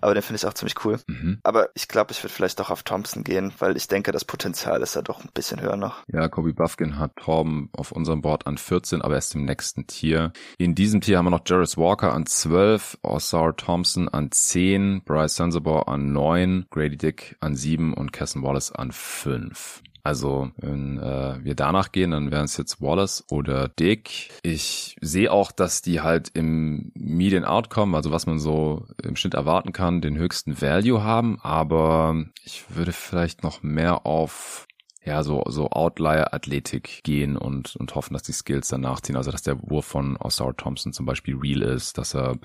aber den finde ich auch ziemlich cool. Mhm. Aber ich glaube, ich würde vielleicht doch auf Thompson gehen, weil ich denke, das Potenzial ist da doch ein bisschen höher noch. Ja, Kobe Buffkin hat Torben auf unserem Board an 14, aber erst im nächsten Tier. In diesem Tier haben wir noch Jarvis Walker an 12, Osar Thompson an 10, Bryce Sensabaugh an 9, Grady Dick an 7 und Cason Wallace an 5. Also wenn äh, wir danach gehen, dann wären es jetzt Wallace oder Dick. Ich sehe auch, dass die halt im Median Outcome, also was man so im Schnitt erwarten kann, den höchsten Value haben. Aber ich würde vielleicht noch mehr auf ja, so, so Outlier-Athletik gehen und, und hoffen, dass die Skills dann nachziehen. Also, dass der Wurf von Osar Thompson zum Beispiel real ist, dass er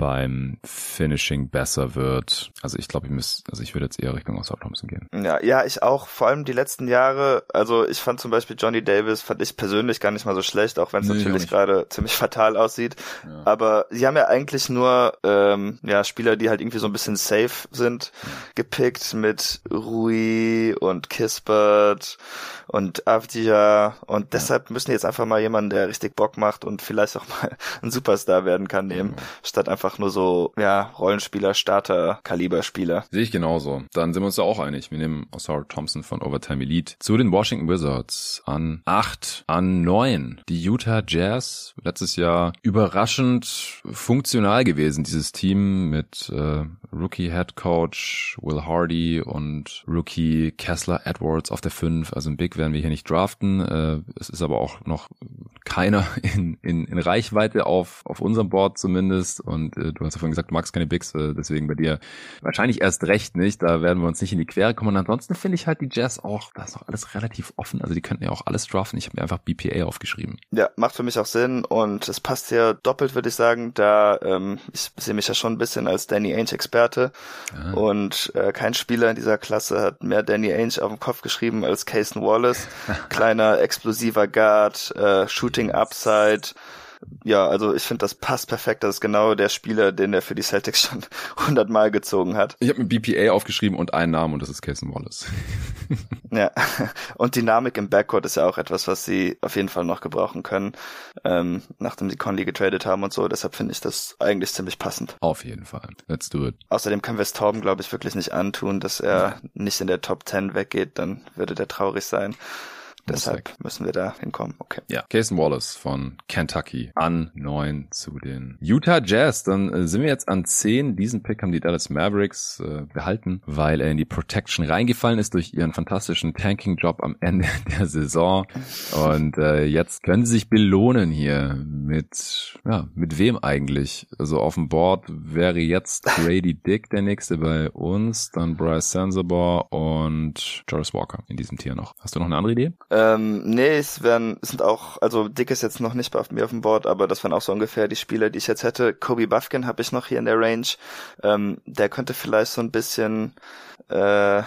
beim Finishing besser wird. Also ich glaube, ich muss, also ich würde jetzt eher Richtung Oscar Thompson gehen. Ja, ja, ich auch. Vor allem die letzten Jahre. Also ich fand zum Beispiel Johnny Davis fand ich persönlich gar nicht mal so schlecht, auch wenn es nee, natürlich gerade ziemlich fatal aussieht. Ja. Aber sie haben ja eigentlich nur ähm, ja Spieler, die halt irgendwie so ein bisschen safe sind, gepickt mit Rui und Kispert und Avdia und deshalb müssen die jetzt einfach mal jemanden, der richtig Bock macht und vielleicht auch mal ein Superstar werden kann, nehmen, ja. statt einfach nur so, ja, Rollenspieler, Starter, Kaliberspieler. Sehe ich genauso. Dann sind wir uns da auch einig. Wir nehmen Osar Thompson von Overtime Elite zu den Washington Wizards an acht, an neun. Die Utah Jazz, letztes Jahr überraschend funktional gewesen, dieses Team mit äh, Rookie Head Coach Will Hardy und Rookie Kessler Edwards auf der 5. Also ein Big werden wir hier nicht draften. Äh, es ist aber auch noch keiner in, in, in Reichweite auf, auf unserem Board zumindest. Und äh, du hast ja vorhin gesagt, du magst keine Bigs, äh, deswegen bei dir wahrscheinlich erst recht nicht. Da werden wir uns nicht in die Quere kommen. Und ansonsten finde ich halt die Jazz auch, da ist noch alles relativ offen. Also die könnten ja auch alles draften. Ich habe mir einfach BPA aufgeschrieben. Ja, macht für mich auch Sinn und es passt ja doppelt, würde ich sagen, da ähm, ich sehe mich ja schon ein bisschen als Danny Ainge-Experte ah. und äh, kein Spieler in dieser Klasse hat mehr Danny Ainge auf dem Kopf geschrieben als Cason Wallace. Kleiner, explosiver Guard, äh, Shooting Upside, ja, also ich finde, das passt perfekt. Das ist genau der Spieler, den er für die Celtics schon hundertmal gezogen hat. Ich habe mir BPA aufgeschrieben und einen Namen und das ist Cason Wallace. ja, und Dynamik im Backcourt ist ja auch etwas, was sie auf jeden Fall noch gebrauchen können, ähm, nachdem sie Conley getradet haben und so. Deshalb finde ich das eigentlich ziemlich passend. Auf jeden Fall. Let's do it. Außerdem können wir es Torben, glaube ich, wirklich nicht antun, dass er ja. nicht in der Top 10 weggeht. Dann würde der traurig sein. Deshalb müssen wir da hinkommen. Okay. Ja. Cason Wallace von Kentucky an neun zu den Utah Jazz. Dann äh, sind wir jetzt an zehn. Diesen Pick haben die Dallas Mavericks äh, behalten, weil er in die Protection reingefallen ist durch ihren fantastischen Tanking-Job am Ende der Saison. Und äh, jetzt können sie sich belohnen hier mit, ja, mit wem eigentlich? Also auf dem Board wäre jetzt Grady Dick der nächste bei uns, dann Bryce Sensabaugh und Joris Walker in diesem Tier noch. Hast du noch eine andere Idee? Ähm, nee, es werden, es sind auch, also Dick ist jetzt noch nicht bei mir auf dem Board, aber das wären auch so ungefähr die Spieler, die ich jetzt hätte. Kobe Buffkin habe ich noch hier in der Range. Ähm, der könnte vielleicht so ein bisschen äh,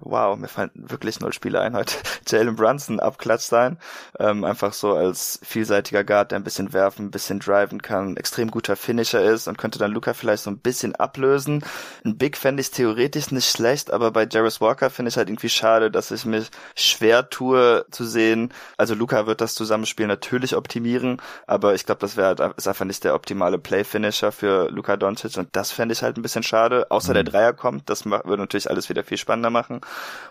wow, mir fallen wirklich null Spieler ein heute. Jalen Brunson abklatsch sein. Ähm, einfach so als vielseitiger Guard, der ein bisschen werfen, ein bisschen driven kann, extrem guter Finisher ist und könnte dann Luca vielleicht so ein bisschen ablösen. Ein Big fände ich theoretisch nicht schlecht, aber bei Jarvis Walker finde ich halt irgendwie schade, dass ich mich schwer tue zu sehen. Also Luca wird das Zusammenspiel natürlich optimieren, aber ich glaube, das wäre halt, ist einfach nicht der optimale Play-Finisher für Luca Doncic und das fände ich halt ein bisschen schade. Außer mhm. der Dreier kommt, das würde natürlich alles wieder viel spannender machen.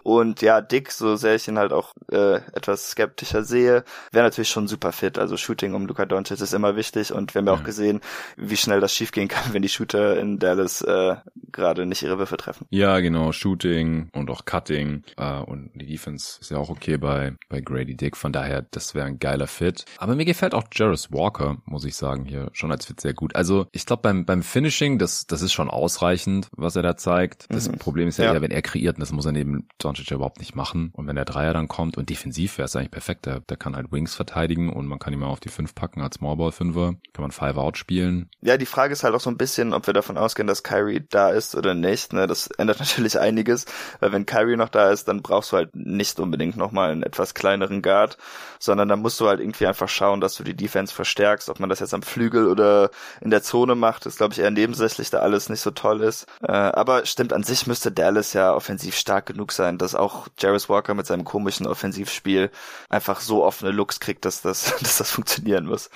Und ja, Dick, so sehr ich ihn halt auch äh, etwas skeptischer sehe, wäre natürlich schon super fit. Also Shooting um Luca Doncic ist immer wichtig und wir haben ja auch gesehen, wie schnell das schiefgehen kann, wenn die Shooter in Dallas äh, gerade nicht ihre Würfe treffen. Ja, genau, Shooting und auch Cutting äh, und die Defense ist ja auch okay bei bei Grady Dick. Von daher, das wäre ein geiler Fit. Aber mir gefällt auch Jarvis Walker, muss ich sagen, hier schon als Fit sehr gut. Also ich glaube beim beim Finishing, das das ist schon ausreichend, was er da zeigt. Das mhm. Problem ist ja, ja, wenn er kreiert, und das muss er neben Doncic überhaupt nicht machen. Und wenn der Dreier dann kommt und defensiv wäre es eigentlich perfekt. Der, der kann halt Wings verteidigen und man kann ihn mal auf die 5 packen als Smallball-Fünfer. Kann man Five-Out spielen. Ja, die Frage ist halt auch so ein bisschen, ob wir davon ausgehen, dass Kyrie da ist oder nicht. Ne? Das ändert natürlich einiges, weil wenn Kyrie noch da ist, dann brauchst du halt nicht unbedingt nochmal einen etwas kleineren Guard, sondern dann musst du halt irgendwie einfach schauen, dass du die Defense verstärkst. Ob man das jetzt am Flügel oder in der Zone macht, ist glaube ich eher nebensächlich, da alles nicht so toll ist. Äh, aber stimmt, an sich müsste Dallas ja offensiv stark genug sein, dass auch Jarvis Walker mit seinem komischen Offensivspiel einfach so offene Looks kriegt, dass das, dass das funktionieren muss.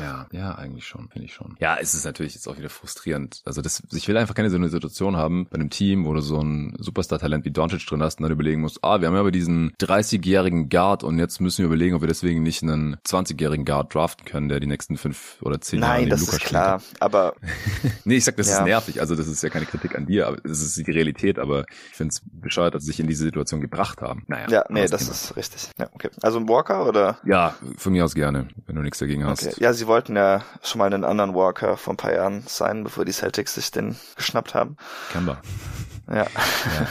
Ja, ja, eigentlich schon, finde ich schon. Ja, es ist natürlich jetzt auch wieder frustrierend. Also das, ich will einfach keine so eine Situation haben bei einem Team, wo du so ein Superstar-Talent wie Doncic drin hast und dann überlegen musst, ah, wir haben ja aber diesen 30-jährigen Guard und jetzt müssen wir überlegen, ob wir deswegen nicht einen 20-jährigen Guard draften können, der die nächsten fünf oder zehn Jahre den das Luca ist klar, aber nee, ich sag, das ja. ist nervig. Also das ist ja keine Kritik an dir, aber es ist die Realität. Aber ich finde es bescheuert, dass sie sich in diese Situation gebracht haben. Naja. Ja, nee, das Thema. ist richtig. Ja, okay. Also ein Walker oder? Ja, von mir aus gerne, wenn du nichts dagegen hast. Okay. Ja, sie wollten ja schon mal einen anderen Walker vor ein paar Jahren sein, bevor die Celtics sich den geschnappt haben. Kemba. Ja.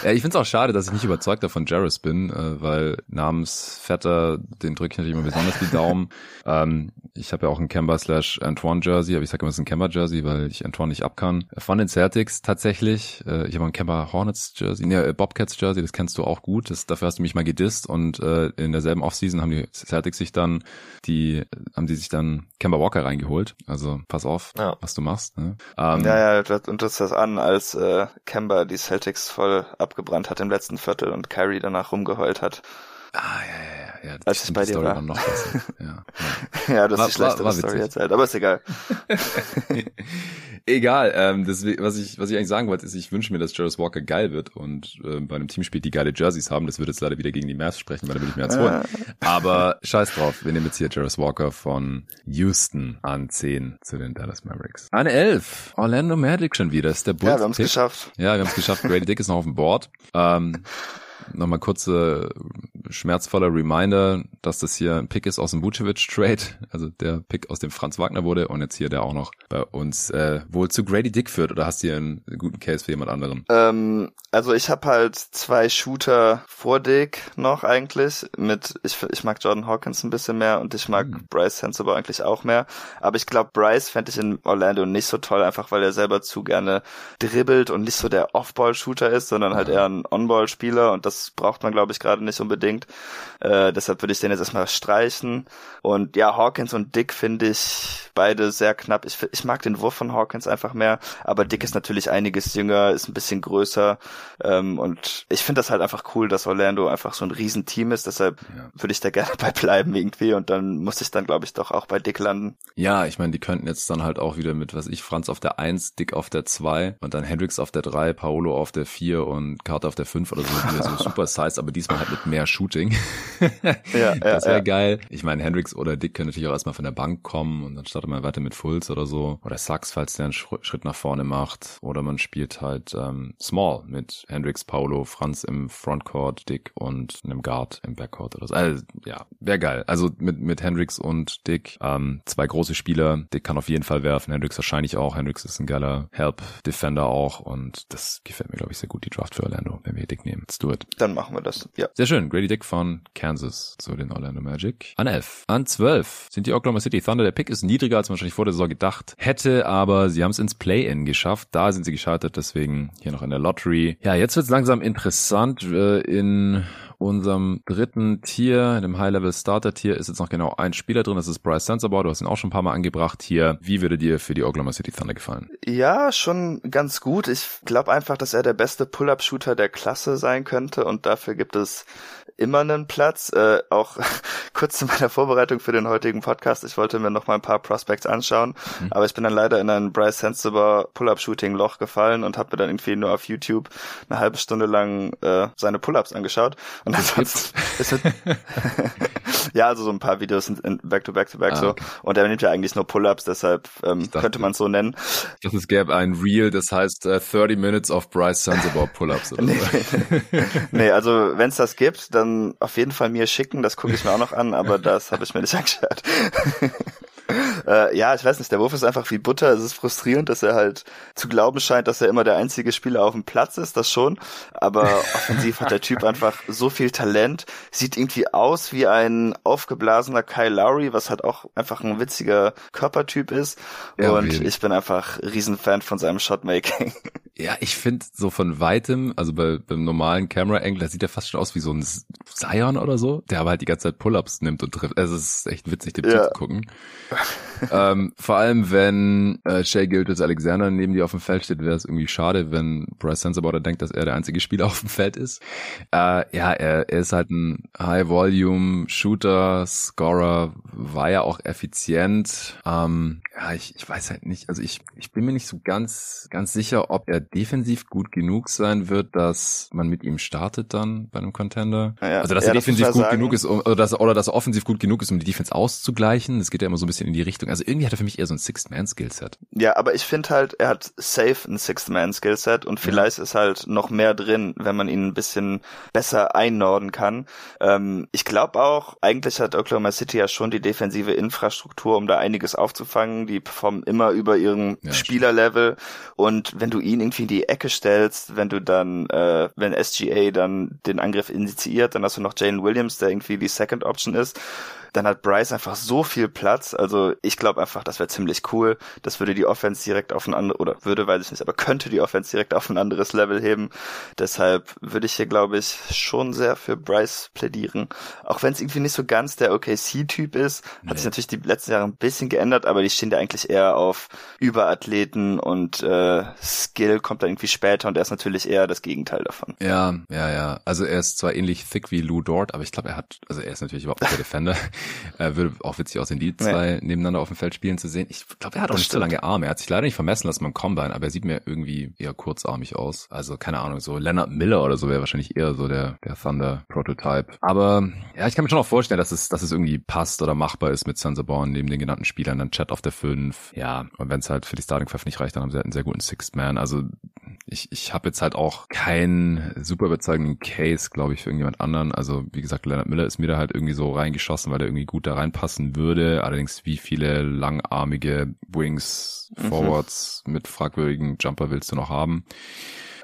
ja. ich finde es auch schade, dass ich nicht überzeugt davon Jarvis bin, äh, weil namens Vetter, den drücke ich natürlich immer besonders die Daumen. ähm, ich habe ja auch ein Kemba slash Antoine Jersey, aber ich sage immer, es ist ein Kemba Jersey, weil ich Antoine nicht ab kann. Von den Celtics tatsächlich. Äh, ich habe ein Kemba Hornets Jersey, ne, Bobcats Jersey, das kennst du auch gut. Das, dafür hast du mich mal gedisst und äh, in derselben Offseason haben die Celtics sich dann die, haben die sich dann Kemba Walker reingeholt. Also pass auf, ja. was du machst. Ne? Ähm, ja, ja, das, und das das an, als äh, Kemba die Celtics voll abgebrannt hat im letzten Viertel und Kyrie danach rumgeheult hat. Ah, ja, ja, ja. Als es bei dir Story war. noch besser. Ja, ja. ja das war, ist die schlechtere war, war Story jetzt halt, aber ist egal. egal, ähm, das, was ich, was ich eigentlich sagen wollte, ist, ich wünsche mir, dass Jarvis Walker geil wird und äh, bei einem Team spielt, die geile Jerseys haben. Das wird jetzt leider wieder gegen die Mavs sprechen, weil da will ich mir jetzt holen. Aber scheiß drauf, wir nehmen jetzt hier Jarvis Walker von Houston an 10 zu den Dallas Mavericks. An 11, Orlando Magic schon wieder, ist der Bulls Ja, wir haben es geschafft. Ja, wir haben es geschafft. Grady Dick ist noch auf dem Board. Ähm, nochmal kurze schmerzvoller Reminder, dass das hier ein Pick ist aus dem Vucevic-Trade, also der Pick aus dem Franz Wagner wurde und jetzt hier der auch noch bei uns äh, wohl zu Grady Dick führt. Oder hast du hier einen guten Case für jemand anderen? Ähm, also ich habe halt zwei Shooter vor Dick noch eigentlich. Mit, ich, ich mag Jordan Hawkins ein bisschen mehr und ich mag hm. Bryce Sensible eigentlich auch mehr, aber ich glaube Bryce fände ich in Orlando nicht so toll, einfach weil er selber zu gerne dribbelt und nicht so der Off-Ball-Shooter ist, sondern halt eher ein On-Ball-Spieler. Und das braucht man glaube ich gerade nicht unbedingt. Äh, deshalb würde ich den jetzt erstmal streichen. Und ja, Hawkins und Dick finde ich beide sehr knapp. Ich, ich mag den Wurf von Hawkins einfach mehr, aber Dick ist natürlich einiges jünger, ist ein bisschen größer. Ähm, und ich finde das halt einfach cool, dass Orlando einfach so ein Riesenteam ist. Deshalb ja. würde ich da gerne bei bleiben irgendwie. Und dann muss ich dann, glaube ich, doch auch bei Dick landen. Ja, ich meine, die könnten jetzt dann halt auch wieder mit, was ich, Franz auf der 1, Dick auf der 2 und dann Hendricks auf der 3, Paolo auf der 4 und Carter auf der 5 oder so, wieder so super Size, aber diesmal halt mit mehr Shooting. ja, das wäre ja. geil. Ich meine, Hendricks oder Dick können natürlich auch erstmal von der Bank kommen und dann startet man weiter mit Fulls oder so. Oder Sachs, falls der einen Schritt nach vorne macht. Oder man spielt halt ähm, Small mit Hendricks, Paulo, Franz im Frontcourt, Dick und einem Guard im Backcourt oder so. Also, ja, wäre geil. Also mit, mit Hendricks und Dick, ähm, zwei große Spieler. Dick kann auf jeden Fall werfen, Hendricks wahrscheinlich auch. Hendricks ist ein geiler Help-Defender auch und das gefällt mir, glaube ich, sehr gut, die Draft für Orlando, wenn wir Dick nehmen. Let's do it. Dann machen wir das, ja. Sehr schön. Grady Dick von Kansas zu den Orlando Magic. An 11. An 12 sind die Oklahoma City Thunder. Der Pick ist niedriger, als man wahrscheinlich vor der Saison gedacht hätte, aber sie haben es ins Play-In geschafft. Da sind sie gescheitert, deswegen hier noch in der Lottery. Ja, jetzt wird es langsam interessant äh, in unserem dritten Tier, dem High-Level-Starter-Tier, ist jetzt noch genau ein Spieler drin. Das ist Bryce Sensabaugh. Du hast ihn auch schon ein paar Mal angebracht hier. Wie würde dir für die Oklahoma City Thunder gefallen? Ja, schon ganz gut. Ich glaube einfach, dass er der beste Pull-Up-Shooter der Klasse sein könnte und dafür gibt es immer einen Platz. Äh, auch kurz zu meiner Vorbereitung für den heutigen Podcast. Ich wollte mir noch mal ein paar Prospects anschauen, mhm. aber ich bin dann leider in ein Bryce Sensible Pull-Up-Shooting-Loch gefallen und habe mir dann irgendwie nur auf YouTube eine halbe Stunde lang äh, seine Pull-Ups angeschaut. Und ansonsten ist ja, also so ein paar Videos sind in back to back to back ah, so. Okay. Und er nimmt ja eigentlich nur Pull-ups, deshalb ähm, dachte, könnte man es so nennen. Das es gäbe ein Reel, das heißt uh, äh, 30 Minutes of Bryce Sensible Pull-ups. nee, nee, also wenn es das gibt, dann auf jeden Fall mir schicken, das gucke ich mir auch noch an, aber das habe ich mir nicht angeschaut. Äh, ja, ich weiß nicht, der Wurf ist einfach wie Butter. Es ist frustrierend, dass er halt zu glauben scheint, dass er immer der einzige Spieler auf dem Platz ist, das schon. Aber offensiv hat der Typ einfach so viel Talent, sieht irgendwie aus wie ein aufgeblasener Kyle Lowry, was halt auch einfach ein witziger Körpertyp ist. Ja, und really. ich bin einfach Riesenfan von seinem Shotmaking. Ja, ich finde so von weitem, also bei, beim normalen Camera-Angle, da sieht er fast schon aus wie so ein Zion oder so, der aber halt die ganze Zeit Pull-Ups nimmt und trifft. Also es ist echt witzig, dem ja. zuzugucken. ähm, vor allem, wenn äh, Shea Gildas Alexander neben dir auf dem Feld steht, wäre es irgendwie schade, wenn Bryce Sensabaugh denkt, dass er der einzige Spieler auf dem Feld ist. Äh, ja, er, er ist halt ein High-Volume-Shooter, Scorer, war ja auch effizient. Ähm, ja, ich, ich weiß halt nicht, also ich, ich bin mir nicht so ganz, ganz sicher, ob er defensiv gut genug sein wird, dass man mit ihm startet dann bei einem Contender. Ja, also dass ja, er defensiv gut sagen. genug ist, um, oder, dass, oder dass er offensiv gut genug ist, um die Defense auszugleichen. Das geht ja immer so ein bisschen in die Richtung. Also irgendwie hat er für mich eher so ein Sixth-Man-Skillset. Ja, aber ich finde halt, er hat safe ein Sixth-Man-Skillset und vielleicht ja. ist halt noch mehr drin, wenn man ihn ein bisschen besser einnorden kann. Ähm, ich glaube auch, eigentlich hat Oklahoma City ja schon die defensive Infrastruktur, um da einiges aufzufangen. Die performen immer über ihrem ja, Spielerlevel und wenn du ihn irgendwie in die Ecke stellst, wenn du dann, äh, wenn SGA dann den Angriff initiiert, dann hast du noch Jalen Williams, der irgendwie die Second Option ist dann hat Bryce einfach so viel Platz. Also ich glaube einfach, das wäre ziemlich cool. Das würde die Offense direkt auf ein anderes, oder würde, weiß ich nicht, aber könnte die Offense direkt auf ein anderes Level heben. Deshalb würde ich hier, glaube ich, schon sehr für Bryce plädieren. Auch wenn es irgendwie nicht so ganz der OKC-Typ ist, hat nee. sich natürlich die letzten Jahre ein bisschen geändert, aber die stehen da eigentlich eher auf Überathleten und äh, Skill kommt dann irgendwie später und er ist natürlich eher das Gegenteil davon. Ja, ja, ja. Also er ist zwar ähnlich thick wie Lou Dort, aber ich glaube, er hat, also er ist natürlich überhaupt nicht der Defender. Äh, würde auch witzig aussehen, die zwei nee. nebeneinander auf dem Feld spielen zu sehen. Ich glaube, er hat auch das nicht stimmt. so lange Arme. Er hat sich leider nicht vermessen lassen beim Combine, aber er sieht mir irgendwie eher kurzarmig aus. Also keine Ahnung, so Leonard Miller oder so wäre wahrscheinlich eher so der, der Thunder-Prototype. Aber ja, ich kann mir schon auch vorstellen, dass es, dass es irgendwie passt oder machbar ist mit Sansaborn neben den genannten Spielern, dann Chat auf der 5. Ja, und wenn es halt für die Starting Five nicht reicht, dann haben sie halt einen sehr guten Sixth Man. Also ich, ich habe jetzt halt auch keinen super überzeugenden Case, glaube ich, für irgendjemand anderen. Also wie gesagt, Leonard Miller ist mir da halt irgendwie so reingeschossen, weil er irgendwie gut da reinpassen würde. Allerdings wie viele langarmige Wings, mhm. Forwards mhm. mit fragwürdigen Jumper willst du noch haben?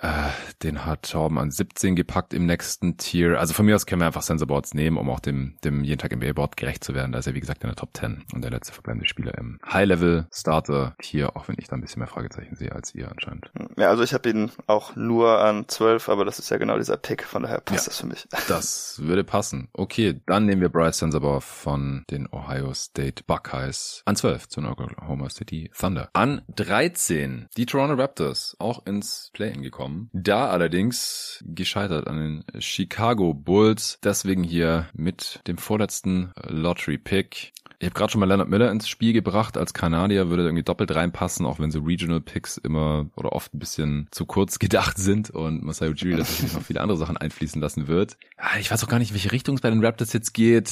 Äh, den hat Torben an 17 gepackt im nächsten Tier. Also von mir aus können wir einfach Sensorboards nehmen, um auch dem, dem jeden Tag NBA Board gerecht zu werden. Da ist er, wie gesagt, in der Top 10 und der letzte verbleibende Spieler im High-Level-Starter-Tier, auch wenn ich da ein bisschen mehr Fragezeichen sehe als ihr anscheinend. Ja, also ich habe ihn auch nur an 12, aber das ist ja genau dieser Pick, von daher passt ja, das für mich. Das würde passen. Okay, dann nehmen wir Bryce Sensabaugh von den Ohio State Buckeyes an 12 zu Oklahoma City Thunder. An 13 die Toronto Raptors, auch ins Play-In gekommen bekommen. Da allerdings gescheitert an den Chicago Bulls. Deswegen hier mit dem vorletzten Lottery-Pick. Ich habe gerade schon mal Leonard Miller ins Spiel gebracht. Als Kanadier würde er irgendwie doppelt reinpassen, auch wenn so Regional Picks immer oder oft ein bisschen zu kurz gedacht sind und Masai Ujiri natürlich noch viele andere Sachen einfließen lassen wird. Ich weiß auch gar nicht, welche Richtung es bei den Raptors jetzt geht.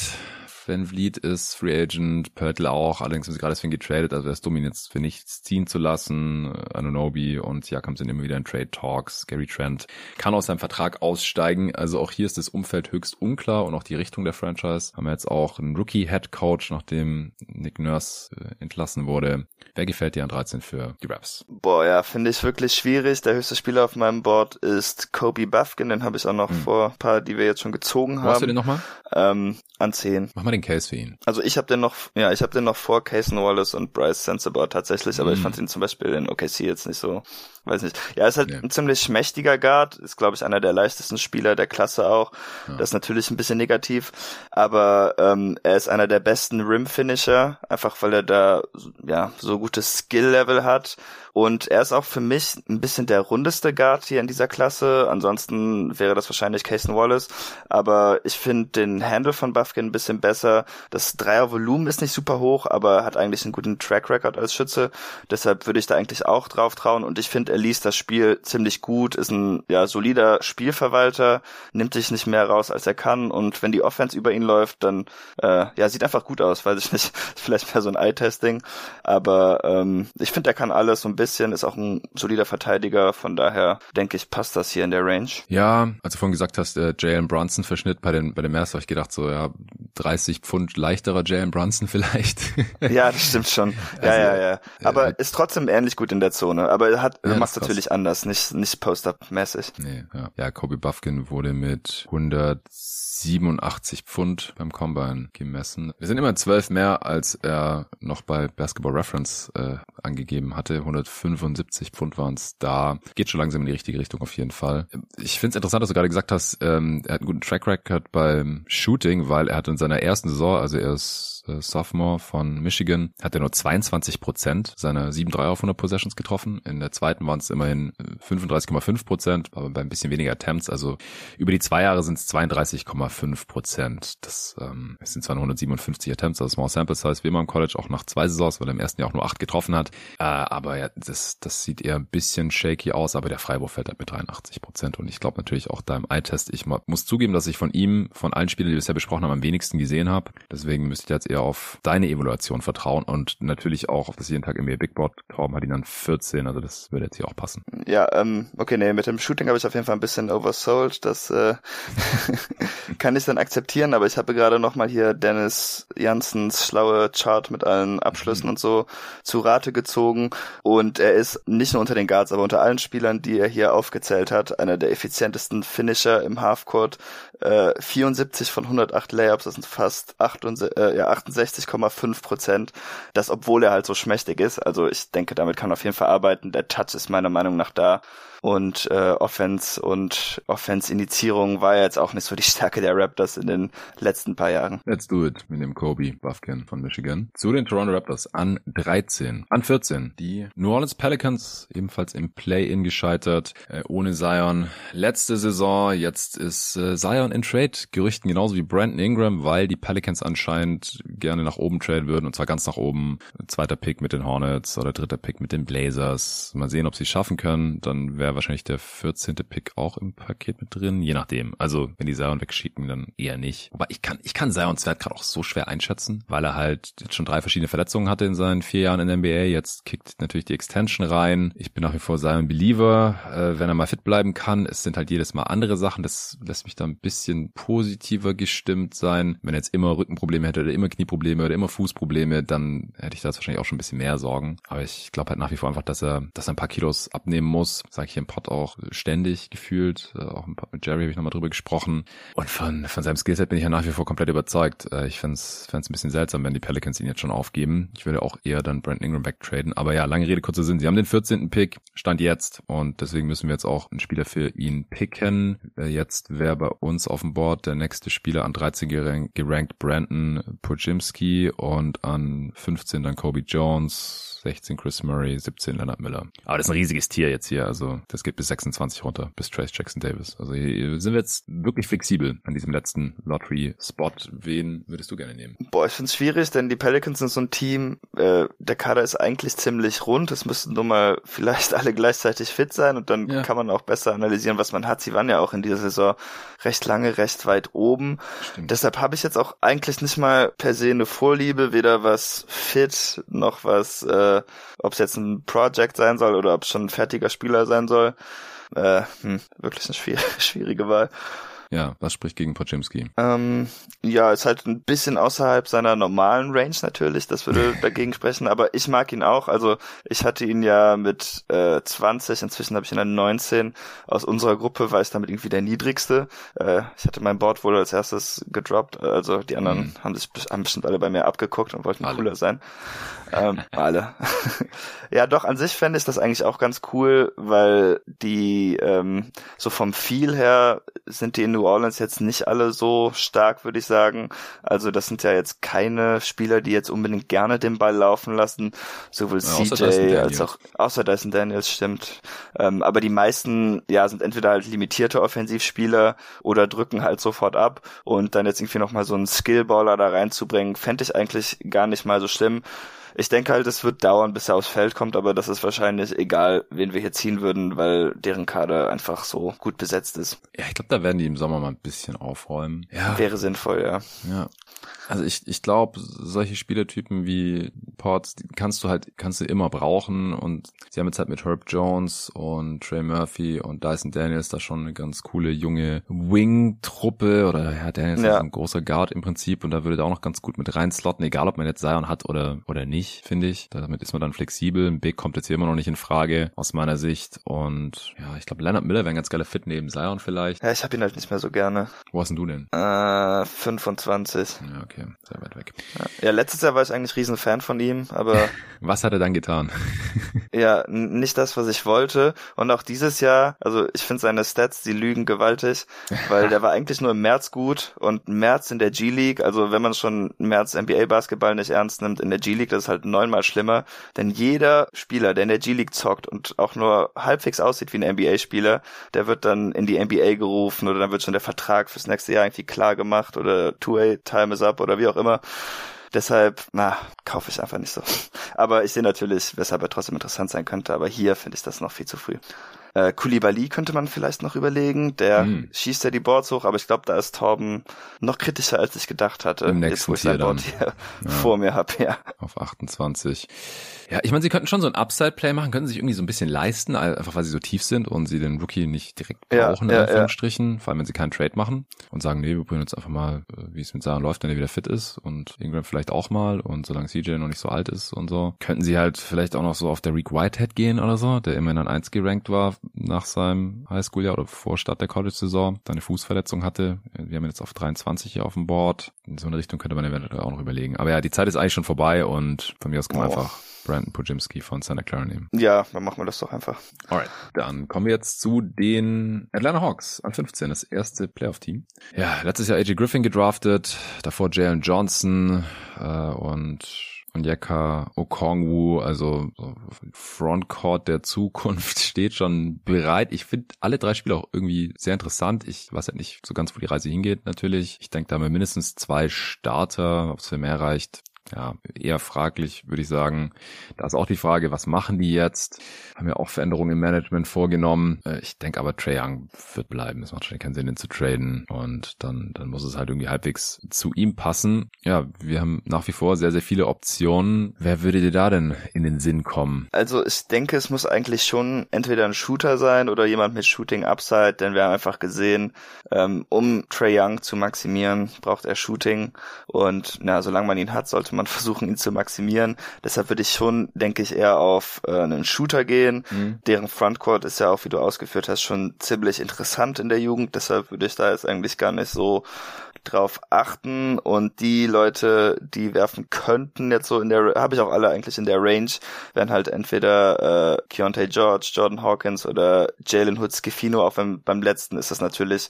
Van Vliet ist Free Agent, Pörtl auch, allerdings haben sie gerade deswegen getradet, also er ist dumm, ihn jetzt für nichts ziehen zu lassen. Anunobi und Siakam sind immer wieder in Trade Talks. Gary Trent kann aus seinem Vertrag aussteigen. Also auch hier ist das Umfeld höchst unklar und auch die Richtung der Franchise. Haben wir jetzt auch einen Rookie Head Coach, nachdem Nick Nurse äh, entlassen wurde. Wer gefällt dir an 13 für die Raps? Boah, ja, finde ich wirklich schwierig. Der höchste Spieler auf meinem Board ist Kobe Buffkin. Den habe ich auch noch hm. vor ein paar, die wir jetzt schon gezogen haben. Wo hast du den nochmal? Ähm, an 10. Mach mal den Case für ihn. Also ich habe den noch, ja, ich habe den noch vor Cason Wallace und Bryce Sensabaugh tatsächlich, aber hm. ich fand ihn zum Beispiel in OKC jetzt nicht so weiß nicht. Ja, ist halt ja. ein ziemlich mächtiger Guard, ist glaube ich einer der leichtesten Spieler der Klasse auch. Ja. Das ist natürlich ein bisschen negativ, aber ähm, er ist einer der besten Rim Finisher, einfach weil er da ja so gutes Skill Level hat und er ist auch für mich ein bisschen der rundeste Guard hier in dieser Klasse. Ansonsten wäre das wahrscheinlich Cason Wallace. Aber ich finde den Handle von Buffkin ein bisschen besser. Das Dreiervolumen ist nicht super hoch, aber hat eigentlich einen guten Track Record als Schütze. Deshalb würde ich da eigentlich auch drauf trauen. Und ich finde, er liest das Spiel ziemlich gut, ist ein ja, solider Spielverwalter, nimmt sich nicht mehr raus, als er kann. Und wenn die Offense über ihn läuft, dann äh, ja, sieht einfach gut aus. Weiß ich nicht, vielleicht mehr so ein Eye-Testing. Aber ähm, ich finde, er kann alles so bisschen, ist auch ein solider Verteidiger, von daher denke ich, passt das hier in der Range. Ja, als du vorhin gesagt hast, äh, Jalen Brunson Verschnitt bei den bei den Mavs, habe ich gedacht so, ja, 30 Pfund leichterer Jalen Brunson vielleicht. ja, das stimmt schon. Ja, also, ja, ja. Aber äh, ist trotzdem ähnlich gut in der Zone. Aber er hat, ja, macht natürlich anders, nicht nicht Post-up-mäßig. Nee, ja. ja, Kobe Buffkin wurde mit 100 87 Pfund beim Combine gemessen. Wir sind immer zwölf mehr, als er noch bei Basketball Reference äh, angegeben hatte. 175 Pfund waren es da. Geht schon langsam in die richtige Richtung auf jeden Fall. Ich finde es interessant, dass du gerade gesagt hast, ähm, er hat einen guten Track Record beim Shooting, weil er hat in seiner ersten Saison, also er ist äh, Sophomore von Michigan, hat er nur 22 Prozent seiner 7 3 auf 100 Possessions getroffen. In der zweiten waren es immerhin 35,5 Prozent, aber bei ein bisschen weniger Attempts. Also über die zwei Jahre sind es 32,5 5 Prozent. Das ähm, sind zwar 157 Attempts, also Small Sample Size, wie immer im College, auch nach zwei Saisons, weil er im ersten Jahr auch nur acht getroffen hat. Äh, aber ja, das, das sieht eher ein bisschen shaky aus, aber der Freiwurf fällt halt mit 83 Prozent. Und ich glaube natürlich auch da im Eye-Test, ich muss zugeben, dass ich von ihm, von allen Spielern, die wir bisher besprochen haben, am wenigsten gesehen habe. Deswegen müsste ich jetzt eher auf deine Evaluation vertrauen und natürlich auch auf das jeden Tag NBA Big Board. Torben hat ihn dann 14, also das würde jetzt hier auch passen. Ja, ähm, okay, nee, mit dem Shooting habe ich auf jeden Fall ein bisschen oversold. Das äh, kann ich dann akzeptieren, aber ich habe gerade noch mal hier Dennis Janssens schlaue Chart mit allen Abschlüssen mhm. und so zu Rate gezogen und er ist nicht nur unter den Guards, aber unter allen Spielern, die er hier aufgezählt hat, einer der effizientesten Finisher im Halfcourt. Äh, 74 von 108 Layups, das sind fast 68,5 äh, ja, 68,5 Prozent. Das, obwohl er halt so schmächtig ist. Also ich denke, damit kann man auf jeden Fall arbeiten. Der Touch ist meiner Meinung nach da und äh, Offense und Offense-Initiierung war jetzt auch nicht so die Stärke der Raptors in den letzten paar Jahren. Let's do it mit dem Kobe Buffkin von Michigan. Zu den Toronto Raptors an 13. An 14. Die New Orleans Pelicans ebenfalls im Play-In gescheitert, äh, ohne Zion. Letzte Saison, jetzt ist äh, Zion in Trade. Gerüchten genauso wie Brandon Ingram, weil die Pelicans anscheinend gerne nach oben traden würden und zwar ganz nach oben. Zweiter Pick mit den Hornets oder dritter Pick mit den Blazers. Mal sehen, ob sie es schaffen können. Dann wäre wäre wahrscheinlich der 14. Pick auch im Paket mit drin, je nachdem. Also wenn die Zion wegschicken, dann eher nicht. Aber ich kann, ich kann Zions Wert gerade auch so schwer einschätzen, weil er halt jetzt schon drei verschiedene Verletzungen hatte in seinen vier Jahren in der NBA. Jetzt kickt natürlich die Extension rein. Ich bin nach wie vor Zion Believer, äh, wenn er mal fit bleiben kann. Es sind halt jedes Mal andere Sachen. Das lässt mich da ein bisschen positiver gestimmt sein. Wenn er jetzt immer Rückenprobleme hätte oder immer Knieprobleme oder immer Fußprobleme, dann hätte ich da wahrscheinlich auch schon ein bisschen mehr Sorgen. Aber ich glaube halt nach wie vor einfach, dass er, dass er ein paar Kilos abnehmen muss. Sage ich im Pod auch ständig gefühlt. Äh, auch mit Jerry habe ich nochmal drüber gesprochen. Und von, von seinem Skillset bin ich ja nach wie vor komplett überzeugt. Äh, ich fände es ein bisschen seltsam, wenn die Pelicans ihn jetzt schon aufgeben. Ich würde auch eher dann Brandon Ingram wegtraden. Aber ja, lange Rede, kurzer Sinn. Sie haben den 14. Pick, Stand jetzt. Und deswegen müssen wir jetzt auch einen Spieler für ihn picken. Äh, jetzt wäre bei uns auf dem Board der nächste Spieler an 13 gerankt Brandon Pujimski und an 15 dann Kobe Jones 16 Chris Murray, 17 Leonard Miller. Aber das ist ein riesiges Tier jetzt hier. Also das geht bis 26 runter, bis Trace Jackson Davis. Also hier sind wir jetzt wirklich flexibel an diesem letzten Lottery-Spot. Wen würdest du gerne nehmen? Boah, ich finde es schwierig, denn die Pelicans sind so ein Team, äh, der Kader ist eigentlich ziemlich rund. Es müssten nur mal vielleicht alle gleichzeitig fit sein und dann ja. kann man auch besser analysieren, was man hat. Sie waren ja auch in dieser Saison recht lange, recht weit oben. Stimmt. Deshalb habe ich jetzt auch eigentlich nicht mal per se eine Vorliebe, weder was fit noch was äh, äh, ob es jetzt ein Project sein soll oder ob es schon ein fertiger Spieler sein soll. Äh, hm, wirklich eine schwierige, schwierige Wahl. Ja, was spricht gegen Pochimski? Ähm, ja, ist halt ein bisschen außerhalb seiner normalen Range natürlich, das würde dagegen sprechen, aber ich mag ihn auch. Also ich hatte ihn ja mit äh, 20, inzwischen habe ich ihn an 19. Aus unserer Gruppe war ich damit irgendwie der niedrigste. Äh, ich hatte mein Board wohl als erstes gedroppt, also die anderen mhm. haben sich haben bestimmt alle bei mir abgeguckt und wollten alle. cooler sein. Ähm, alle. ja, doch, an sich fände ich das eigentlich auch ganz cool, weil die ähm, so vom Feel her sind die in New Orleans jetzt nicht alle so stark, würde ich sagen. Also das sind ja jetzt keine Spieler, die jetzt unbedingt gerne den Ball laufen lassen, sowohl ja, CJ als auch außer Dyson Daniels stimmt. Ähm, aber die meisten ja sind entweder halt limitierte Offensivspieler oder drücken halt sofort ab und dann jetzt irgendwie noch mal so einen Skillballer da reinzubringen, fände ich eigentlich gar nicht mal so schlimm. Ich denke halt, es wird dauern, bis er aufs Feld kommt, aber das ist wahrscheinlich egal, wen wir hier ziehen würden, weil deren Kader einfach so gut besetzt ist. Ja, ich glaube, da werden die im Sommer mal ein bisschen aufräumen. Ja. Wäre sinnvoll, ja. Ja. Also ich, ich glaube, solche Spielertypen wie Ports die kannst du halt, kannst du immer brauchen und sie haben jetzt halt mit Herb Jones und Trey Murphy und Dyson Daniels da schon eine ganz coole junge Wing-Truppe oder ja, Daniels ja. ist ein großer Guard im Prinzip und da würde da auch noch ganz gut mit rein slotten, egal ob man jetzt Zion hat oder, oder nicht, finde ich. Damit ist man dann flexibel. Ein Big kommt jetzt hier immer noch nicht in Frage aus meiner Sicht und ja, ich glaube, Leonard Miller wäre ein ganz geiler Fit neben Zion vielleicht. Ja, ich habe ihn halt nicht mehr so gerne. Wo hast denn du denn? Äh, 25. Ja, okay okay, sehr weit weg. Ja, letztes Jahr war ich eigentlich riesen Fan von ihm, aber. was hat er dann getan? ja, nicht das, was ich wollte. Und auch dieses Jahr, also ich finde seine Stats, die lügen gewaltig, weil der war eigentlich nur im März gut und März in der G-League, also wenn man schon März NBA-Basketball nicht ernst nimmt, in der G-League, das ist halt neunmal schlimmer. Denn jeder Spieler, der in der G-League zockt und auch nur halbwegs aussieht wie ein NBA-Spieler, der wird dann in die NBA gerufen oder dann wird schon der Vertrag fürs nächste Jahr irgendwie klar gemacht oder Two-A-Time is up oder wie auch immer. Deshalb, na, kaufe ich einfach nicht so. Aber ich sehe natürlich, weshalb er trotzdem interessant sein könnte, aber hier finde ich das noch viel zu früh. Äh, Kulibali könnte man vielleicht noch überlegen. Der hm. schießt ja die Boards hoch, aber ich glaube, da ist Torben noch kritischer, als ich gedacht hatte. Im nächsten jetzt, wo ich Board hier ja. vor mir habe, ja. Auf 28. Ja, ich meine, sie könnten schon so ein Upside-Play machen, könnten sich irgendwie so ein bisschen leisten, einfach weil sie so tief sind und sie den Rookie nicht direkt brauchen, ja, in Anführungsstrichen, ja. vor allem wenn sie keinen Trade machen und sagen, nee, wir probieren jetzt einfach mal, äh, wie es mit Saran läuft, wenn er wieder fit ist und Ingram vielleicht auch mal und solange CJ noch nicht so alt ist und so, könnten sie halt vielleicht auch noch so auf der Reek Whitehead gehen oder so, der immerhin an 1 gerankt war nach seinem Highschool-Jahr oder vor Start der College-Saison, dann eine Fußverletzung hatte. Wir haben jetzt auf 23 hier auf dem Board. In so eine Richtung könnte man eventuell auch noch überlegen. Aber ja, die Zeit ist eigentlich schon vorbei und von mir aus kann man oh. einfach Brandon Pojimski von Santa Clara nehmen. Ja, dann machen wir das doch einfach. Alright, dann kommen wir jetzt zu den Atlanta Hawks an 15, das erste Playoff-Team. Ja, letztes Jahr AJ Griffin gedraftet, davor Jalen Johnson äh, und Onyeka Okongwu, also so Frontcourt der Zukunft steht schon bereit. Ich finde alle drei Spiele auch irgendwie sehr interessant. Ich weiß halt nicht so ganz, wo die Reise hingeht natürlich. Ich denke, da haben wir mindestens zwei Starter, ob es für mehr reicht ja, eher fraglich, würde ich sagen. Da ist auch die Frage, was machen die jetzt? Haben ja auch Veränderungen im Management vorgenommen. Äh, ich denke aber, Trae Young wird bleiben. Es macht schon keinen Sinn, ihn zu traden. Und dann, dann muss es halt irgendwie halbwegs zu ihm passen. Ja, wir haben nach wie vor sehr, sehr viele Optionen. Wer würde dir da denn in den Sinn kommen? Also ich denke, es muss eigentlich schon entweder ein Shooter sein oder jemand mit Shooting Upside, denn wir haben einfach gesehen, ähm, um Trae Young zu maximieren, braucht er Shooting. Und na, solange man ihn hat, sollte man man versuchen, ihn zu maximieren. Deshalb würde ich schon, denke ich, eher auf äh, einen Shooter gehen. Mhm. Deren Frontcourt ist ja auch, wie du ausgeführt hast, schon ziemlich interessant in der Jugend. Deshalb würde ich da jetzt eigentlich gar nicht so drauf achten und die Leute, die werfen könnten jetzt so in der, habe ich auch alle eigentlich in der Range, wären halt entweder äh, Keontae George, Jordan Hawkins oder Jalen Hood Schifino, auch wenn beim letzten ist das natürlich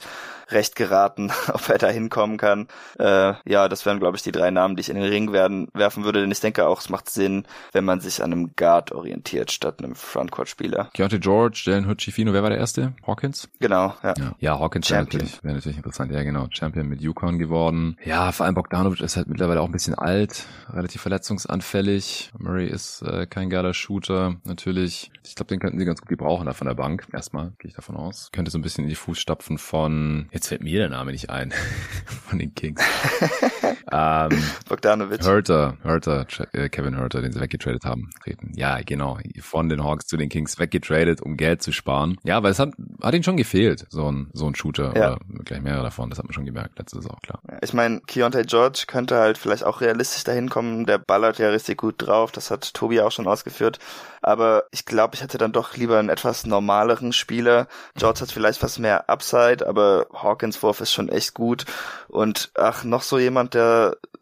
recht geraten, ob er da hinkommen kann. Äh, ja, das wären, glaube ich, die drei Namen, die ich in den Ring werden, werfen würde, denn ich denke auch, es macht Sinn, wenn man sich an einem Guard orientiert, statt einem Frontcourt-Spieler. Keontae George, Jalen Hood Schifino, wer war der erste? Hawkins? Genau, ja. Ja, ja Hawkins wäre natürlich, wär natürlich interessant. Ja, genau. Champion mit Yuko Yukon geworden. Ja, vor allem Bogdanovic ist halt mittlerweile auch ein bisschen alt, relativ verletzungsanfällig. Murray ist äh, kein geiler Shooter, natürlich. Ich glaube, den könnten sie ganz gut gebrauchen da von der Bank. Erstmal gehe ich davon aus. Könnte so ein bisschen in die Fußstapfen von, jetzt fällt mir der Name nicht ein, von den Kings. ähm, Bogdanovic. Hurter, Hurter, äh, Kevin Hurter, den sie weggetradet haben, treten. Ja, genau. Von den Hawks zu den Kings weggetradet, um Geld zu sparen. Ja, weil es hat, hat ihnen schon gefehlt, so ein, so ein Shooter ja. oder gleich mehrere davon. Das hat man schon gemerkt, letzte Saison, klar. Ich meine, Keontae George könnte halt vielleicht auch realistisch dahin kommen. Der ballert ja richtig gut drauf. Das hat Tobi auch schon ausgeführt. Aber ich glaube, ich hätte dann doch lieber einen etwas normaleren Spieler. George hat vielleicht was mehr Upside, aber Hawkins Wurf ist schon echt gut. Und ach, noch so jemand, der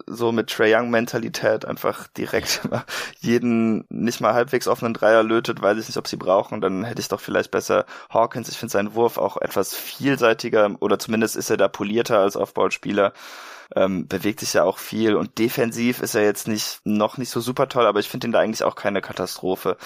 so mit Trey Young Mentalität einfach direkt jeden nicht mal halbwegs offenen Dreier lötet, weiß ich nicht, ob sie brauchen, dann hätte ich doch vielleicht besser Hawkins. Ich finde seinen Wurf auch etwas vielseitiger oder zumindest ist er da polierter als Aufbauspieler ähm, bewegt sich ja auch viel und defensiv ist er jetzt nicht noch nicht so super toll, aber ich finde ihn da eigentlich auch keine Katastrophe.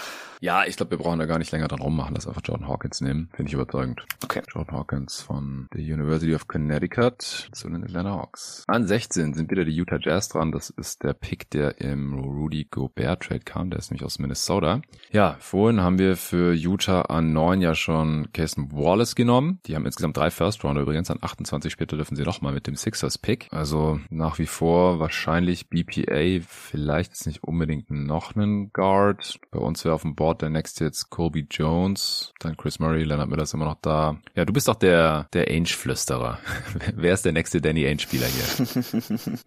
Ja, ich glaube, wir brauchen da gar nicht länger dran rummachen, dass einfach Jordan Hawkins nehmen. Finde ich überzeugend. Okay. Jordan Hawkins von der University of Connecticut zu den Atlanta Hawks. An 16 sind wieder die Utah Jazz dran. Das ist der Pick, der im Rudy Gobert Trade kam. Der ist nämlich aus Minnesota. Ja, vorhin haben wir für Utah an 9 ja schon Casey Wallace genommen. Die haben insgesamt drei First Rounder übrigens. An 28 später dürfen sie nochmal mit dem Sixers Pick. Also nach wie vor wahrscheinlich BPA. Vielleicht ist nicht unbedingt noch einen Guard. Bei uns wäre auf dem Board. Der nächste jetzt Colby Jones, dann Chris Murray, Leonard Miller ist immer noch da. Ja, du bist doch der, der Ainge-Flüsterer. Wer ist der nächste Danny Ainge-Spieler hier?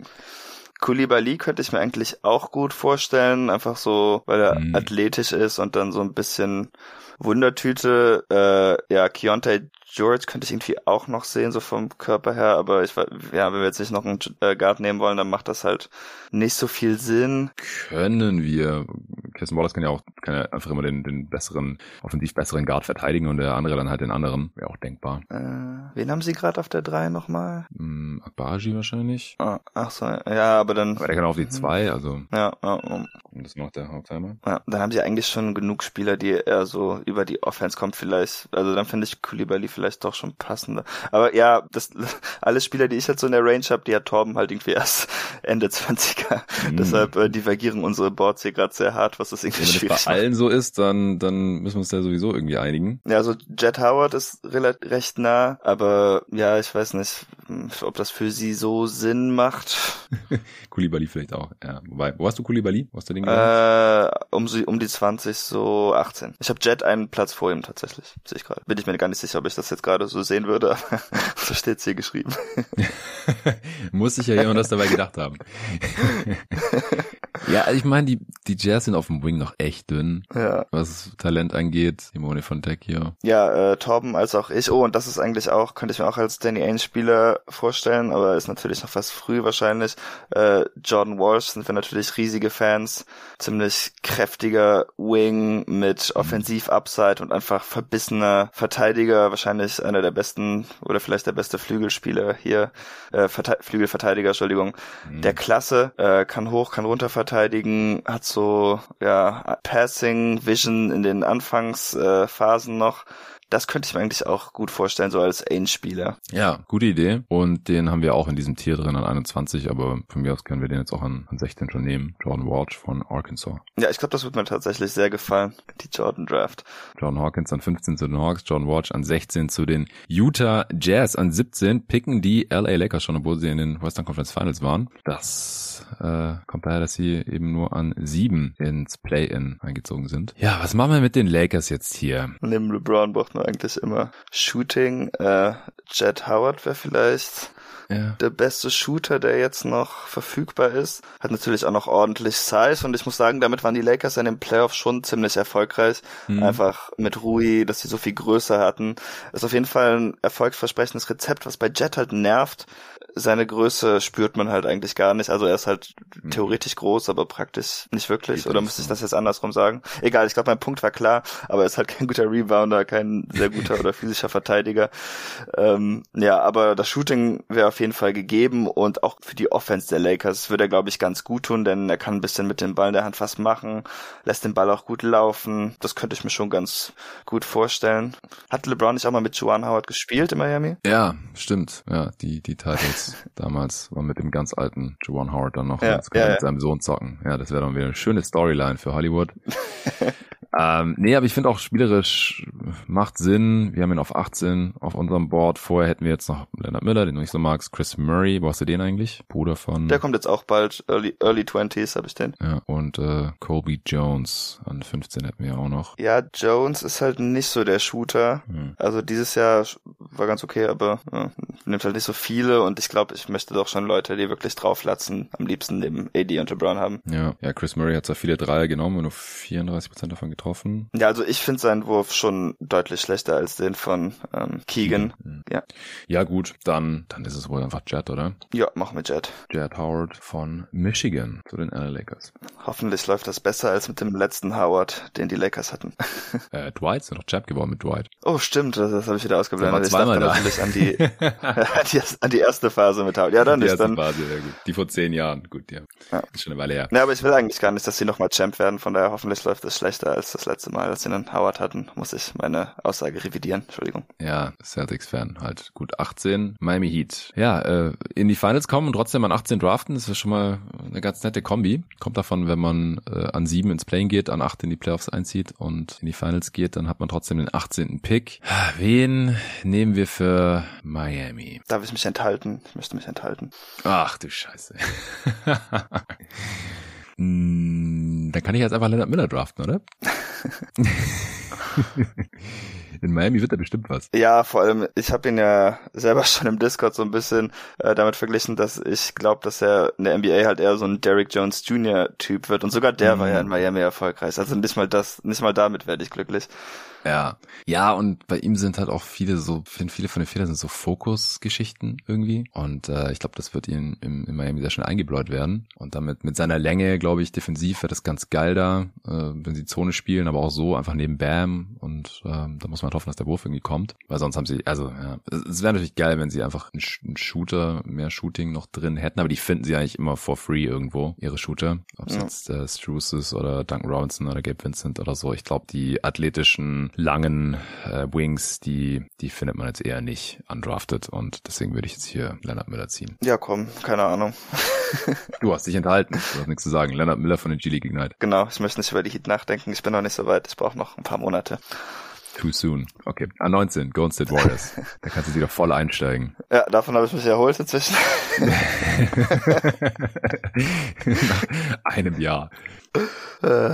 Koulibaly könnte ich mir eigentlich auch gut vorstellen, einfach so, weil er mm. athletisch ist und dann so ein bisschen Wundertüte. Äh, ja, Keontae George könnte ich irgendwie auch noch sehen, so vom Körper her, aber ich ja, wenn wir jetzt nicht noch einen äh, Guard nehmen wollen, dann macht das halt nicht so viel Sinn. Können wir. Kirsten Wallace kann ja auch kann ja einfach immer den, den besseren, offensiv besseren Guard verteidigen und der andere dann halt den anderen. Wäre auch denkbar. Äh, wen haben sie gerade auf der 3 nochmal? Hm, Akbaji wahrscheinlich. Ah, ach so, ja, aber dann. Aber der kann auch auf die 2, also. Ja, ja. Um. Und das macht der Hauptheimer. Ja, dann haben sie eigentlich schon genug Spieler, die eher so über die Offense kommt vielleicht. Also dann finde ich Koulibaly vielleicht doch schon passender. Aber ja, das alle Spieler, die ich jetzt so in der Range habe, die hat Torben halt irgendwie erst Ende 20er. Mhm. Deshalb äh, divergieren unsere Boards hier gerade sehr hart, was das irgendwie ja, Wenn es bei allen so ist, dann, dann müssen wir uns ja sowieso irgendwie einigen. Ja, also Jet Howard ist relativ recht nah, aber ja, ich weiß nicht, ob das für sie so Sinn macht. Kulibali vielleicht auch, ja. Wobei, wo hast du Kulibali? Wo hast du den äh, um, sie, um die 20, so 18. Ich habe Jet einen Platz vor ihm tatsächlich, sehe ich gerade. Bin ich mir gar nicht sicher, ob ich das jetzt gerade so sehen würde, aber so steht's hier geschrieben. Muss sich ja jemand das dabei gedacht haben. ja, also ich meine, die, die Jazz sind auf dem Wing noch echt dünn, ja. was Talent angeht. Simone von Tech hier. Ja, äh, Torben als auch ich. Oh, und das ist eigentlich auch, könnte ich mir auch als Danny Ainge-Spieler vorstellen, aber ist natürlich noch fast früh wahrscheinlich. Äh, Jordan Walsh sind wir natürlich riesige Fans. Ziemlich kräftiger Wing mit Offensiv-Upside und einfach verbissener Verteidiger. Wahrscheinlich einer der besten oder vielleicht der beste Flügelspieler hier. Äh, Flügelverteidiger, Entschuldigung. Mhm. Der Klasse, äh, kann hoch, kann runter verteidigen, hat so, ja, Passing, Vision in den Anfangsphasen noch das könnte ich mir eigentlich auch gut vorstellen, so als Ainge-Spieler. Ja, gute Idee. Und den haben wir auch in diesem Tier drin an 21, aber von mir aus können wir den jetzt auch an, an 16 schon nehmen. Jordan Walsh von Arkansas. Ja, ich glaube, das wird mir tatsächlich sehr gefallen, die Jordan Draft. Jordan Hawkins an 15 zu den Hawks, Jordan Walsh an 16 zu den Utah Jazz an 17 picken die LA Lakers schon, obwohl sie in den Western Conference Finals waren. Das äh, kommt daher, dass sie eben nur an 7 ins Play-In eingezogen sind. Ja, was machen wir mit den Lakers jetzt hier? Neben LeBron braucht man eigentlich immer Shooting. Äh, Jet Howard wäre vielleicht ja. der beste Shooter, der jetzt noch verfügbar ist. Hat natürlich auch noch ordentlich Size und ich muss sagen, damit waren die Lakers in den Playoffs schon ziemlich erfolgreich. Mhm. Einfach mit Rui, dass sie so viel Größe hatten. Ist auf jeden Fall ein erfolgsversprechendes Rezept, was bei Jet halt nervt seine Größe spürt man halt eigentlich gar nicht. Also er ist halt mhm. theoretisch groß, aber praktisch nicht wirklich. Geht Oder müsste ich das jetzt andersrum sagen? Egal, ich glaube, mein Punkt war klar, aber er ist halt kein guter Rebounder, kein sehr guter oder physischer Verteidiger. Ähm, ja, aber das Shooting wäre auf jeden Fall gegeben und auch für die Offense der Lakers würde er, glaube ich, ganz gut tun, denn er kann ein bisschen mit dem Ball in der Hand was machen, lässt den Ball auch gut laufen. Das könnte ich mir schon ganz gut vorstellen. Hat LeBron nicht auch mal mit Juan Howard gespielt in Miami? Ja, stimmt. Ja, die, die Titles damals war mit dem ganz alten Juwan Howard dann noch ja, jetzt kann ja, mit seinem Sohn zocken. Ja, das wäre dann wieder eine schöne Storyline für Hollywood. Ähm, nee, aber ich finde auch spielerisch macht Sinn. Wir haben ihn auf 18 auf unserem Board. Vorher hätten wir jetzt noch Leonard Miller, den du nicht so magst, Chris Murray. Wo hast du den eigentlich? Bruder von. Der kommt jetzt auch bald. Early, Early 20s habe ich den. Ja, und äh, Colby Jones an 15 hätten wir auch noch. Ja, Jones ist halt nicht so der Shooter. Hm. Also dieses Jahr war ganz okay, aber ja, nimmt halt nicht so viele und ich glaube, ich möchte doch schon Leute, die wirklich drauflatzen, am liebsten neben AD und LeBron haben. Ja, ja, Chris Murray hat zwar viele Dreier genommen und nur 34% davon getroffen. Ja, also ich finde seinen Wurf schon deutlich schlechter als den von ähm, Keegan. Mhm. Ja. Ja, gut, dann, dann ist es wohl einfach Jet, oder? Ja, machen wir Jet. Jet Howard von Michigan zu den LA Lakers. Hoffentlich läuft das besser als mit dem letzten Howard, den die Lakers hatten. äh, Dwight ist ja noch Champ geworden mit Dwight. Oh, stimmt, das, das habe ich wieder ausgeblendet. Ich dachte da. natürlich an die, an die, an die erste Phase mit Howard. Ja, dann die ist dann. Phase, ja, gut. Die vor zehn Jahren, gut, ja. ja. Ist schon eine Weile her. Ja, aber ich will eigentlich gar nicht, dass sie nochmal Champ werden, von daher hoffentlich läuft es schlechter als das letzte Mal, als sie einen Howard hatten, muss ich meine Aussage revidieren. Entschuldigung. Ja, Celtics-Fan, halt gut 18. Miami Heat. Ja, äh, in die Finals kommen und trotzdem an 18 draften, das ist schon mal eine ganz nette Kombi. Kommt davon, wenn man äh, an 7 ins Playing geht, an 8 in die Playoffs einzieht und in die Finals geht, dann hat man trotzdem den 18. Pick. Wen nehmen wir für Miami? Darf ich mich enthalten? Ich möchte mich enthalten. Ach du Scheiße. Hm, dann kann ich jetzt einfach Leonard Miller draften, oder? In Miami wird er bestimmt was. Ja, vor allem, ich habe ihn ja selber schon im Discord so ein bisschen äh, damit verglichen, dass ich glaube, dass er in der NBA halt eher so ein Derrick Jones Jr. Typ wird. Und sogar der mhm. war ja in Miami erfolgreich. Also nicht mal das, nicht mal damit werde ich glücklich. Ja. Ja, und bei ihm sind halt auch viele so, viele von den Fehlern sind so Fokusgeschichten irgendwie. Und äh, ich glaube, das wird ihm im, in Miami sehr schnell eingebläut werden. Und damit mit seiner Länge, glaube ich, defensiv wird das ganz geil da, äh, wenn sie Zone spielen, aber auch so einfach neben Bam. Und äh, da muss man halt hoffen, dass der Wurf irgendwie kommt. Weil sonst haben sie, also ja, es wäre natürlich geil, wenn sie einfach einen, einen, Shooter, mehr Shooting noch drin hätten, aber die finden sie eigentlich immer for free irgendwo, ihre Shooter. Ob es ja. jetzt äh, Struce ist oder Duncan Robinson oder Gabe Vincent oder so. Ich glaube, die athletischen langen äh, Wings, die, die findet man jetzt eher nicht undrafted und deswegen würde ich jetzt hier Leonard Miller ziehen. Ja, komm, keine Ahnung. du hast dich enthalten, du hast nichts zu sagen. Leonard Miller von den G-League Ignite. Genau, ich möchte nicht über die Heat nachdenken, ich bin noch nicht so weit, ich brauche noch ein paar Monate. Too soon. Okay. A19, Golden State Warriors. da kannst du wieder voll einsteigen. Ja, davon habe ich mich erholt inzwischen. Nach einem Jahr. Äh,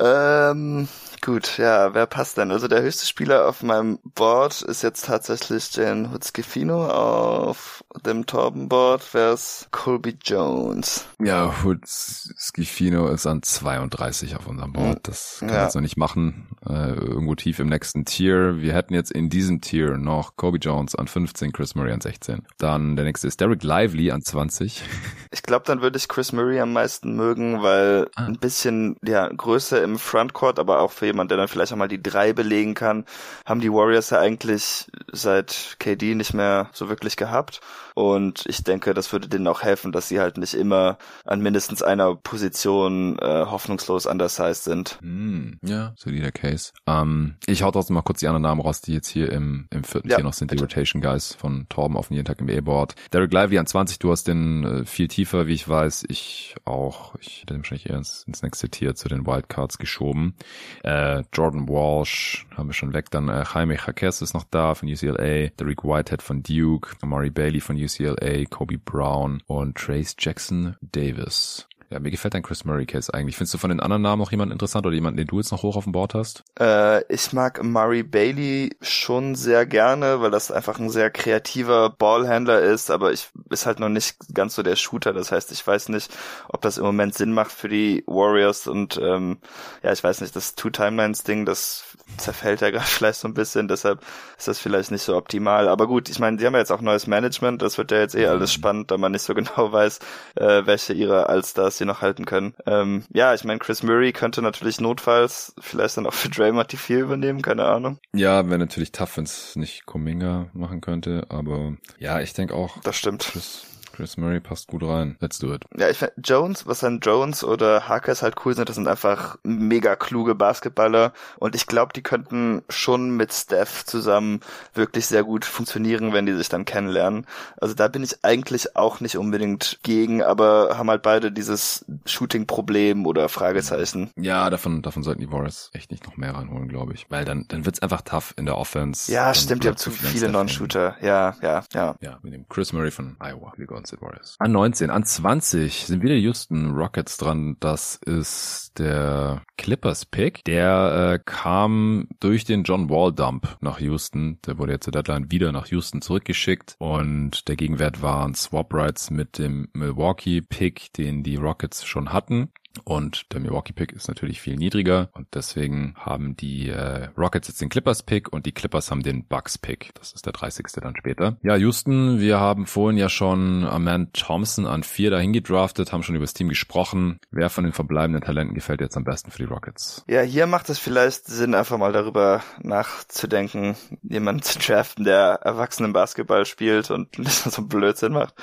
ähm, gut, ja, wer passt denn? Also der höchste Spieler auf meinem Board ist jetzt tatsächlich Jan Hutzkefino. Auf dem Torben-Board wäre es Colby Jones. Ja, Hutzkefino ist an 32 auf unserem Board. Das kann ja. jetzt noch nicht machen. Äh, irgendwo tief im nächsten Tier. Wir hätten jetzt in diesem Tier noch Kobe Jones an 15, Chris Murray an 16. Dann der nächste ist Derek Lively an 20. Ich glaube, dann würde ich Chris Murray am meisten mögen, weil ah. ein bisschen ja Größe im Frontcourt, aber auch für jemand, der dann vielleicht auch mal die drei belegen kann, haben die Warriors ja eigentlich seit KD nicht mehr so wirklich gehabt. Und ich denke, das würde denen auch helfen, dass sie halt nicht immer an mindestens einer Position äh, hoffnungslos undersized sind. Mm, ja, solider Case. Ähm, ich hau trotzdem mal kurz die anderen Namen raus, die jetzt hier im, im vierten ja, Tier noch sind. Bitte. Die Rotation Guys von Torben auf den jeden Tag im E-Board. Derek Lively an 20, du hast den äh, viel tiefer, wie ich weiß. Ich auch. Ich hätte den wahrscheinlich eher ins, ins nächste Tier zu den Wildcards geschoben. Äh, Jordan Walsh haben wir schon weg. Dann äh, Jaime Jaquez ist noch da von UCLA. Derek Whitehead von Duke. Amari Bailey von UCLA, Kobe Brown und Trace Jackson Davis. Ja, mir gefällt dein Chris Murray Case eigentlich. Findest du von den anderen Namen noch jemanden interessant oder jemanden, den du jetzt noch hoch auf dem Board hast? Äh, ich mag Murray Bailey schon sehr gerne, weil das einfach ein sehr kreativer Ballhändler ist, aber ich ist halt noch nicht ganz so der Shooter. Das heißt, ich weiß nicht, ob das im Moment Sinn macht für die Warriors und ähm, ja, ich weiß nicht, das Two-Timelines-Ding, das zerfällt ja gerade vielleicht so ein bisschen, deshalb ist das vielleicht nicht so optimal. Aber gut, ich meine, sie haben ja jetzt auch neues Management, das wird ja jetzt eh alles mhm. spannend, da man nicht so genau weiß, äh, welche ihrer Allstars sie noch halten können. Ähm, ja, ich meine, Chris Murray könnte natürlich notfalls vielleicht dann auch für Draymond die vier übernehmen, keine Ahnung. Ja, wäre natürlich tough, wenn es nicht Kuminga machen könnte, aber ja, ich denke auch. Das stimmt. Chris Chris Murray passt gut rein. Let's do it. Ja, ich find Jones, was dann Jones oder Harkers halt cool sind, das sind einfach mega kluge Basketballer und ich glaube, die könnten schon mit Steph zusammen wirklich sehr gut funktionieren, wenn die sich dann kennenlernen. Also da bin ich eigentlich auch nicht unbedingt gegen, aber haben halt beide dieses Shooting-Problem oder Fragezeichen. Ja, davon, davon sollten die Warriors echt nicht noch mehr reinholen, glaube ich. Weil dann, dann wird's einfach tough in der Offense. Ja, stimmt, ihr habt zu viele Non-Shooter. Ja, ja, ja. Ja, mit dem Chris Murray von Iowa. Wir 19 Warriors. An 19, an 20 sind wieder die Houston Rockets dran. Das ist der Clippers-Pick. Der äh, kam durch den John Wall-Dump nach Houston. Der wurde jetzt zur Deadline wieder nach Houston zurückgeschickt. Und der Gegenwert waren Swap Rights mit dem Milwaukee-Pick, den die Rockets schon hatten. Und der Milwaukee-Pick ist natürlich viel niedriger und deswegen haben die äh, Rockets jetzt den Clippers-Pick und die Clippers haben den Bucks-Pick. Das ist der 30. dann später. Ja, Houston, wir haben vorhin ja schon Aman Thompson an vier dahin gedraftet, haben schon über das Team gesprochen. Wer von den verbleibenden Talenten gefällt jetzt am besten für die Rockets? Ja, hier macht es vielleicht Sinn, einfach mal darüber nachzudenken, jemanden zu draften, der erwachsenen Basketball spielt und nicht so Blödsinn macht.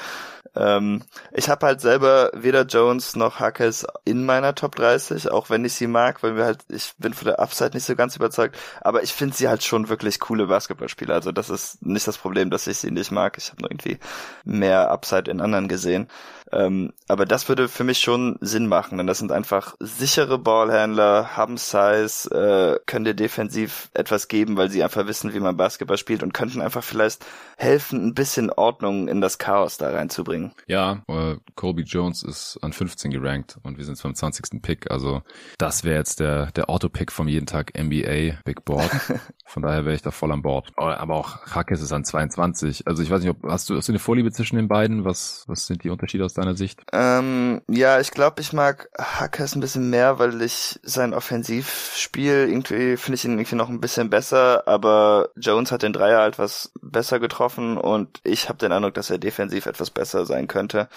Ähm, ich habe halt selber weder Jones noch Hackes in meiner Top 30, auch wenn ich sie mag, weil wir halt, ich bin von der Upside nicht so ganz überzeugt, aber ich finde sie halt schon wirklich coole Basketballspieler. Also das ist nicht das Problem, dass ich sie nicht mag. Ich habe nur irgendwie mehr Upside in anderen gesehen. Ähm, aber das würde für mich schon Sinn machen, denn das sind einfach sichere Ballhändler, haben Size, äh, können dir defensiv etwas geben, weil sie einfach wissen, wie man Basketball spielt und könnten einfach vielleicht helfen, ein bisschen Ordnung in das Chaos da reinzubringen. Ja, äh, Kobe Jones ist an 15 gerankt und wir sind beim 20. Pick, also das wäre jetzt der, der Auto-Pick vom jeden Tag NBA Big Board. Von daher wäre ich da voll an Bord. Aber auch Hackes ist an 22. Also ich weiß nicht, ob hast du, hast du eine Vorliebe zwischen den beiden? Was, was sind die Unterschiede aus deiner Sicht? Ähm, ja, ich glaube, ich mag Hackers ein bisschen mehr, weil ich sein Offensivspiel irgendwie finde ich ihn irgendwie noch ein bisschen besser, aber Jones hat den Dreier halt was besser getroffen und ich habe den Eindruck, dass er defensiv etwas besser sein könnte.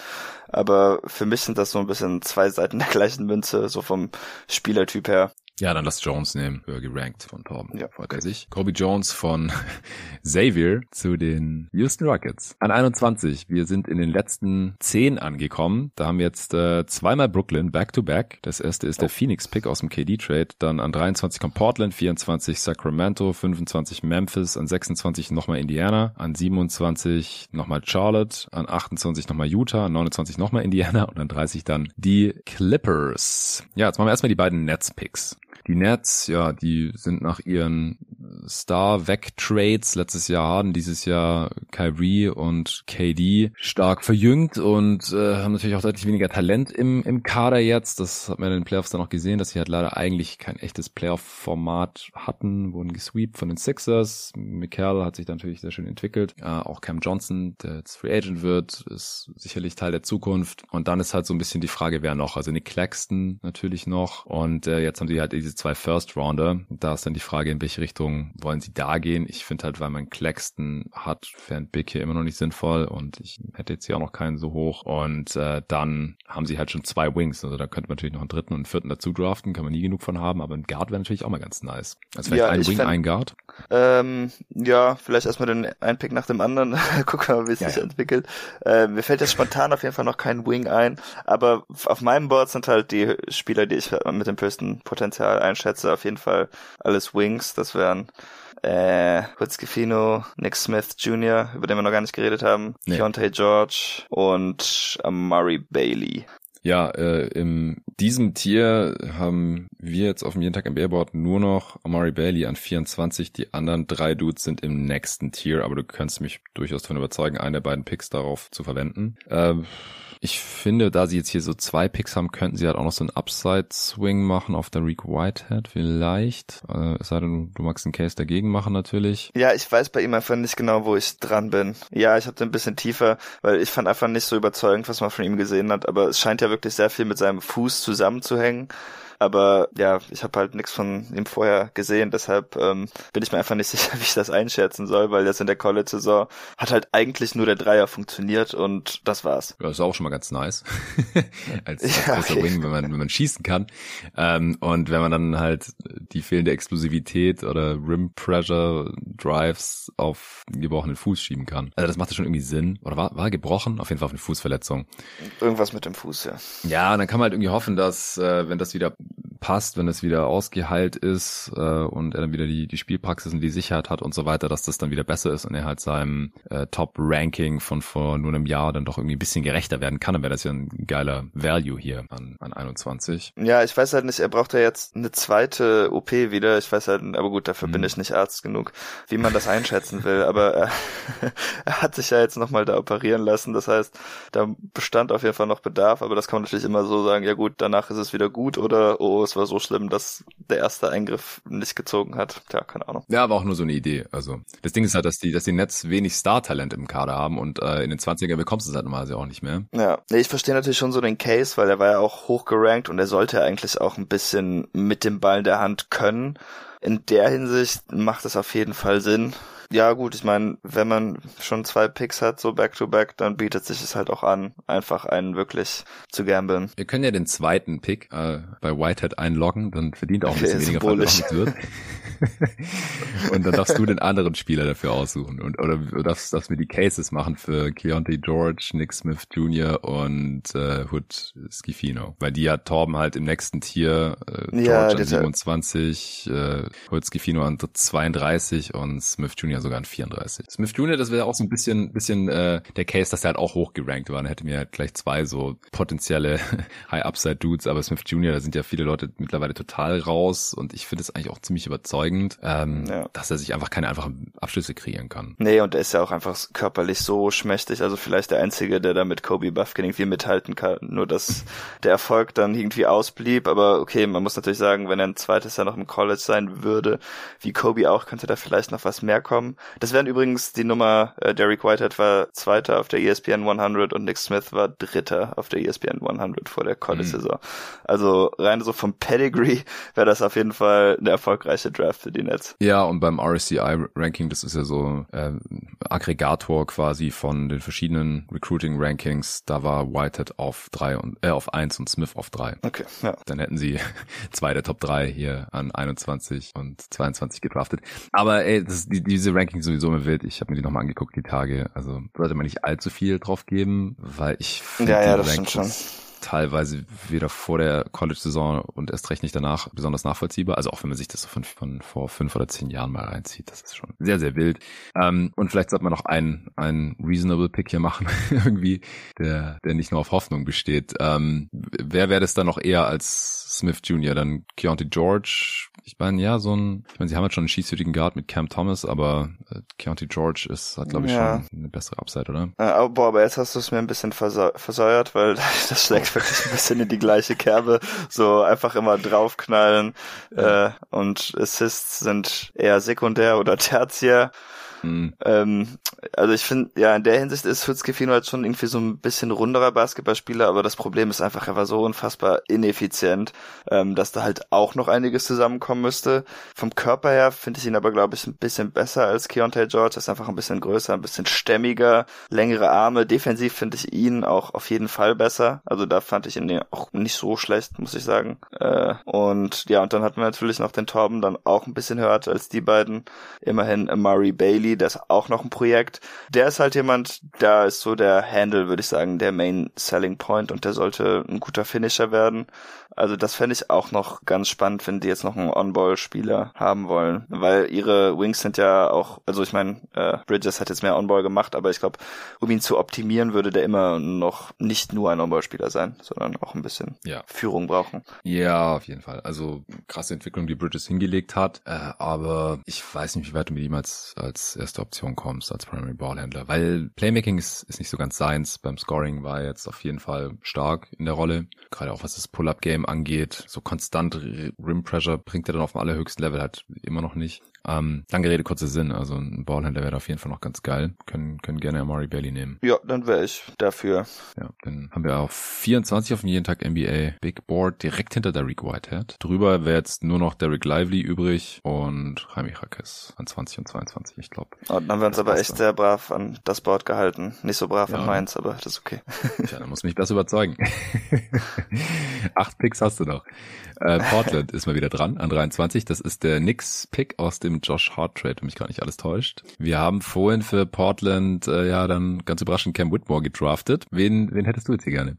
Aber für mich sind das so ein bisschen zwei Seiten der gleichen Münze, so vom Spielertyp her. Ja, dann lass Jones nehmen, höher gerankt von Torben. Ja, freut er sich. Kobe Jones von Xavier zu den Houston Rockets. An 21. Wir sind in den letzten 10 angekommen. Da haben wir jetzt äh, zweimal Brooklyn back to back. Das erste ist der Phoenix Pick aus dem KD Trade. Dann an 23 kommt Portland, 24 Sacramento, 25 Memphis, an 26 nochmal Indiana, an 27 nochmal Charlotte, an 28 nochmal Utah, an 29 nochmal Indiana und an 30 dann die Clippers. Ja, jetzt machen wir erstmal die beiden Nets Picks. Die Nets, ja, die sind nach ihren Star-Weg-Trades letztes Jahr haben, dieses Jahr Kyrie und KD stark verjüngt und äh, haben natürlich auch deutlich weniger Talent im, im Kader jetzt. Das hat man in den Playoffs dann auch gesehen, dass sie halt leider eigentlich kein echtes Playoff-Format hatten, wurden gesweept von den Sixers. Michael hat sich natürlich sehr schön entwickelt. Äh, auch Cam Johnson, der jetzt Free Agent wird, ist sicherlich Teil der Zukunft. Und dann ist halt so ein bisschen die Frage, wer noch. Also Nick Claxton natürlich noch. Und äh, jetzt haben sie halt diese zwei First-Rounder. Da ist dann die Frage, in welche Richtung wollen sie da gehen. Ich finde halt, weil man Claxton hat, fänd Big hier immer noch nicht sinnvoll und ich hätte jetzt hier auch noch keinen so hoch. Und äh, dann haben sie halt schon zwei Wings. Also da könnte man natürlich noch einen dritten und einen vierten dazu draften, kann man nie genug von haben, aber ein Guard wäre natürlich auch mal ganz nice. Also vielleicht Ja, ein Wing, fänd- ein Guard. Ähm, ja, vielleicht erstmal den einen Pick nach dem anderen. Gucken wir mal, wie es Ja, sich ja. entwickelt. Äh, mir fällt jetzt spontan auf jeden Fall noch kein Wing ein, aber auf meinem Board sind halt die Spieler, die ich mit dem höchsten Potenzial einschätze, auf jeden Fall alles Wings. Das wären äh, Hutzkefino, Nick Smith Jr., über den wir noch gar nicht geredet haben, Nee. Keontae George und Amari Bailey. Ja, äh, in diesem Tier haben wir jetzt auf dem jeden Tag NBA Board nur noch Amari Bailey an 24. Die anderen drei Dudes sind im nächsten Tier, aber du kannst mich durchaus davon überzeugen, einen der beiden Picks darauf zu verwenden. Ähm, ich finde, da sie jetzt hier so zwei Picks haben, könnten sie halt auch noch so einen Upside-Swing machen auf der Reek Whitehead vielleicht. Äh, es sei denn, du magst einen Case dagegen machen natürlich. Ja, ich weiß bei ihm einfach nicht genau, wo ich dran bin. Ja, ich habe den ein bisschen tiefer, weil ich fand einfach nicht so überzeugend, was man von ihm gesehen hat, aber es scheint ja wirklich sehr viel mit seinem Fuß zusammenzuhängen. Aber ja, ich habe halt nichts von ihm vorher gesehen, deshalb ähm, bin ich mir einfach nicht sicher, wie ich das einschätzen soll, weil jetzt in der College-Saison hat halt eigentlich nur der Dreier funktioniert und das war's. Ja, das ist auch schon mal ganz nice. als als ja, okay. Wing, wenn man, wenn man schießen kann. Ähm, und wenn man dann halt die fehlende Explosivität oder Rim Pressure Drives auf gebrochenen Fuß schieben kann. Also das macht ja schon irgendwie Sinn. Oder war, war gebrochen? Auf jeden Fall auf eine Fußverletzung. Irgendwas mit dem Fuß, ja. Ja, dann kann man halt irgendwie hoffen, dass, äh, wenn das wieder passt, wenn es wieder ausgeheilt ist äh, und er dann wieder die, die Spielpraxis und die Sicherheit hat und so weiter, dass das dann wieder besser ist und er halt seinem äh, Top-Ranking von vor nur einem Jahr dann doch irgendwie ein bisschen gerechter werden kann, dann wäre das ja ein geiler Value hier an, an 21. Ja, ich weiß halt nicht, er braucht ja jetzt eine zweite OP wieder. Ich weiß halt, aber gut, dafür hm. bin ich nicht Arzt genug, wie man das einschätzen will. Aber er, er hat sich ja jetzt nochmal da operieren lassen. Das heißt, da bestand auf jeden Fall noch Bedarf, aber das kann man natürlich immer so sagen, ja gut, danach ist es wieder gut oder oh, es war so schlimm, dass der erste Eingriff nicht gezogen hat. Tja, keine Ahnung. Ja, aber auch nur so eine Idee. Also das Ding ist halt, dass die, dass die Nets wenig Star-Talent im Kader haben und äh, in den 20er bekommst du es halt normalerweise auch nicht mehr. Ja, nee, ich verstehe natürlich schon so den Case, weil er war ja auch hoch gerankt und er sollte eigentlich auch ein bisschen mit dem Ball in der Hand können. In der Hinsicht macht es auf jeden Fall Sinn. Ja, gut, ich meine, wenn man schon zwei Picks hat, so back-to-back, -back, dann bietet sich es halt auch an, einfach einen wirklich zu gambeln. Wir können ja den zweiten Pick äh, bei Whitehead einloggen, dann verdient auch ein bisschen weniger symbolisch. wird. und dann darfst du den anderen Spieler dafür aussuchen. Und, oder darfst, darfst mir die Cases machen für Keontae George, Nick Smith Jr. und äh, Hood Schifino. Weil die ja Torben halt im nächsten Tier, äh, George ja, an 27, äh, Hood Schifino an 32 und Smith Jr. sogar an 34. Smith Jr., das wäre auch so ein bisschen, bisschen äh, der Case, dass er halt auch hochgerankt war. Dann hätte mir halt gleich zwei so potenzielle High-Upside-Dudes, aber Smith Jr., da sind ja viele Leute mittlerweile total raus und ich finde es eigentlich auch ziemlich überzeugend überzeugend, ähm, ja. dass er sich einfach keine einfachen Abschlüsse kreieren kann. Nee, und er ist ja auch einfach körperlich so schmächtig, also vielleicht der Einzige, der da mit Kobe Buffkin irgendwie mithalten kann, nur dass der Erfolg dann irgendwie ausblieb, aber okay, man muss natürlich sagen, wenn er ein zweites Jahr noch im College sein würde, wie Kobe auch, könnte da vielleicht noch was mehr kommen. Das wären übrigens die Nummer, äh, Derek Whitehead war Zweiter auf der ESPN 100 und Nick Smith war Dritter auf der ESPN 100 vor der College-Saison. Mhm. Also rein so vom Pedigree wäre das auf jeden Fall eine erfolgreiche Draft für die Nets. Ja, und beim RSCI-Ranking, das ist ja so äh, Aggregator quasi von den verschiedenen Recruiting-Rankings, da war Whitehead auf drei und äh, auf eins und Smith auf drei. Okay, ja. Dann hätten sie zwei der Top drei hier an 21 und 22 gedraftet. Aber ey, das, die, diese Rankings sowieso immer wild. Ich habe mir die nochmal angeguckt, die Tage. Also sollte man nicht allzu viel drauf geben, weil ich finde, ja, ja, das Rankings, stimmt schon teilweise weder vor der College-Saison und erst recht nicht danach besonders nachvollziehbar. Also auch wenn man sich das so von, von vor fünf oder zehn Jahren mal reinzieht, das ist schon sehr, sehr wild. Ähm, und vielleicht sollte man noch einen, einen reasonable Pick hier machen, irgendwie, der, der nicht nur auf Hoffnung besteht. Ähm, wer wäre das dann noch eher als Smith Jr.? Dann Keontae George, ich meine, ja, so ein, ich meine, sie haben jetzt schon einen schießwürdigen Guard mit Cam Thomas, aber äh, Keontae George ist, hat, glaube ich, ja. schon eine bessere Upside, oder? Äh, boah, aber jetzt hast du es mir ein bisschen versäuert, weil das schlägt wirklich ein bisschen in die gleiche Kerbe. So einfach immer draufknallen ja. äh, und Assists sind eher sekundär oder tertiär. Mhm. Ähm, also ich finde, ja, in der Hinsicht ist Fitzgefino halt schon irgendwie so ein bisschen runderer Basketballspieler, aber das Problem ist einfach, er war so unfassbar ineffizient, ähm, dass da halt auch noch einiges zusammenkommen müsste. Vom Körper her finde ich ihn aber, glaube ich, ein bisschen besser als Keontae George. Er ist einfach ein bisschen größer, ein bisschen stämmiger, längere Arme. Defensiv finde ich ihn auch auf jeden Fall besser. Also da fand ich ihn auch nicht so schlecht, muss ich sagen. Äh, und ja, und dann hatten wir natürlich noch den Torben dann auch ein bisschen höher als die beiden. Immerhin Murray Bailey, der ist auch noch ein Projekt. Der ist halt jemand, da ist so der Handle, würde ich sagen, der Main Selling Point und der sollte ein guter Finisher werden. Also das fände ich auch noch ganz spannend, wenn die jetzt noch einen On-Ball-Spieler haben wollen, weil ihre Wings sind ja auch, also ich meine, äh, Bridges hat jetzt mehr On-Ball gemacht, aber ich glaube, um ihn zu optimieren, würde der immer noch nicht nur ein On-Ball-Spieler sein, sondern auch ein bisschen ja. Führung brauchen. Ja, auf jeden Fall. Also krasse Entwicklung, die Bridges hingelegt hat, äh, aber ich weiß nicht, wie weit du mit ihm als, als erste Option kommst, als Primary Ballhändler, weil Playmaking ist, ist nicht so ganz seins. Beim Scoring war er jetzt auf jeden Fall stark in der Rolle, gerade auch was das Pull-Up-Game angeht. So konstant Rim Pressure bringt er dann auf dem allerhöchsten Level halt immer noch nicht. Ähm, lange Rede, kurzer Sinn. Also ein Ballhändler wäre auf jeden Fall noch ganz geil. Können, können gerne Amari Bailey nehmen. Ja, dann wäre ich dafür. Ja, dann haben wir auf 24 auf dem jeden Tag NBA Big Board direkt hinter Derek Whitehead. Drüber wäre jetzt nur noch Derek Lively übrig und Jaime Jaquez an 20 und 22, ich glaube. Oh, dann haben wir uns aber echt sehr brav an das Board gehalten. Nicht so brav ja. an meins, aber das ist okay. Tja, dann muss mich das überzeugen. Acht Picks hast du noch. Äh, Portland ist mal wieder dran an 23. Das ist der Knicks-Pick aus dem Josh Hart Trade, wenn mich gar nicht alles täuscht. Wir haben vorhin für Portland äh, ja dann ganz überraschend Cam Whitmore gedraftet. Wen, wen hättest du jetzt hier gerne?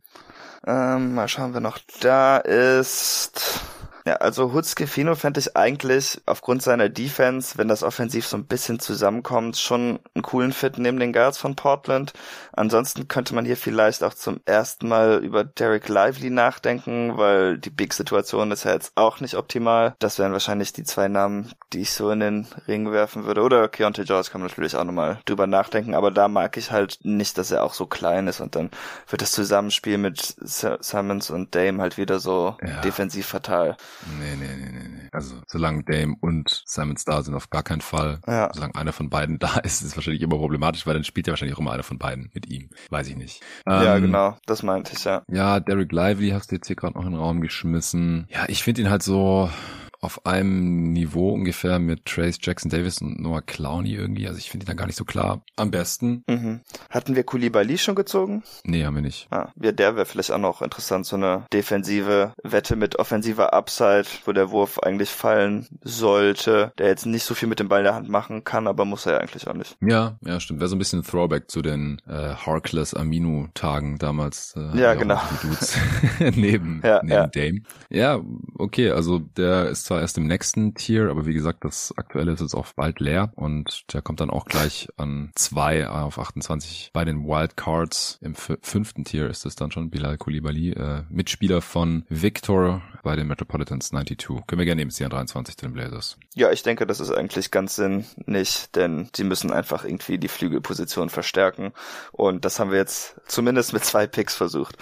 Ähm, mal schauen wir noch. Da ist ja, also Hutzkefino fände ich eigentlich aufgrund seiner Defense, wenn das offensiv so ein bisschen zusammenkommt, schon einen coolen Fit neben den Guards von Portland. Ansonsten könnte man hier vielleicht auch zum ersten Mal über Derek Lively nachdenken, weil die Big-Situation ist ja jetzt auch nicht optimal. Das wären wahrscheinlich die zwei Namen, die ich so in den Ring werfen würde. Oder Keontae George kann man natürlich auch nochmal drüber nachdenken, aber da mag ich halt nicht, dass er auch so klein ist und dann wird das Zusammenspiel mit Simmons und Dame halt wieder so ja. defensiv fatal. Nee, nee, nee, nee, nee. Also solange Dame und Simons da sind, auf gar keinen Fall. Ja. Solange einer von beiden da ist, ist es wahrscheinlich immer problematisch, weil dann spielt ja wahrscheinlich auch immer einer von beiden mit ihm. Weiß ich nicht. Ja, ähm, genau. Das meinte ich, ja. Ja, Derek Lively hast du jetzt hier gerade noch in den Raum geschmissen. Ja, ich finde ihn halt so auf einem Niveau ungefähr mit Trace Jackson Davis und Noah Clowney irgendwie. Also ich finde die dann gar nicht so klar. Am besten. Mhm. Hatten wir Koulibaly schon gezogen? Nee, haben wir nicht. Ah, ja, der wäre vielleicht auch noch interessant. So eine defensive Wette mit offensiver Upside, wo der Wurf eigentlich fallen sollte. Der jetzt nicht so viel mit dem Ball in der Hand machen kann, aber muss er ja eigentlich auch nicht. Ja, ja, stimmt. Wäre so ein bisschen ein Throwback zu den äh, Harkless Aminu Tagen damals. Äh, ja, genau. neben, ja, neben ja. Dame. Ja, okay. Also der ist zwar zwar erst im nächsten Tier, aber wie gesagt, das aktuelle ist jetzt auch bald leer und der kommt dann auch gleich an zwei auf 28 bei den Wildcards. Im fünften Tier ist es dann schon Bilal Koulibaly, äh, Mitspieler von Victor bei den Metropolitans 92. Können wir gerne an 23 zu den Blazers. Ja, ich denke, das ist eigentlich ganz sinnig, denn sie müssen einfach irgendwie die Flügelposition verstärken und das haben wir jetzt zumindest mit zwei Picks versucht.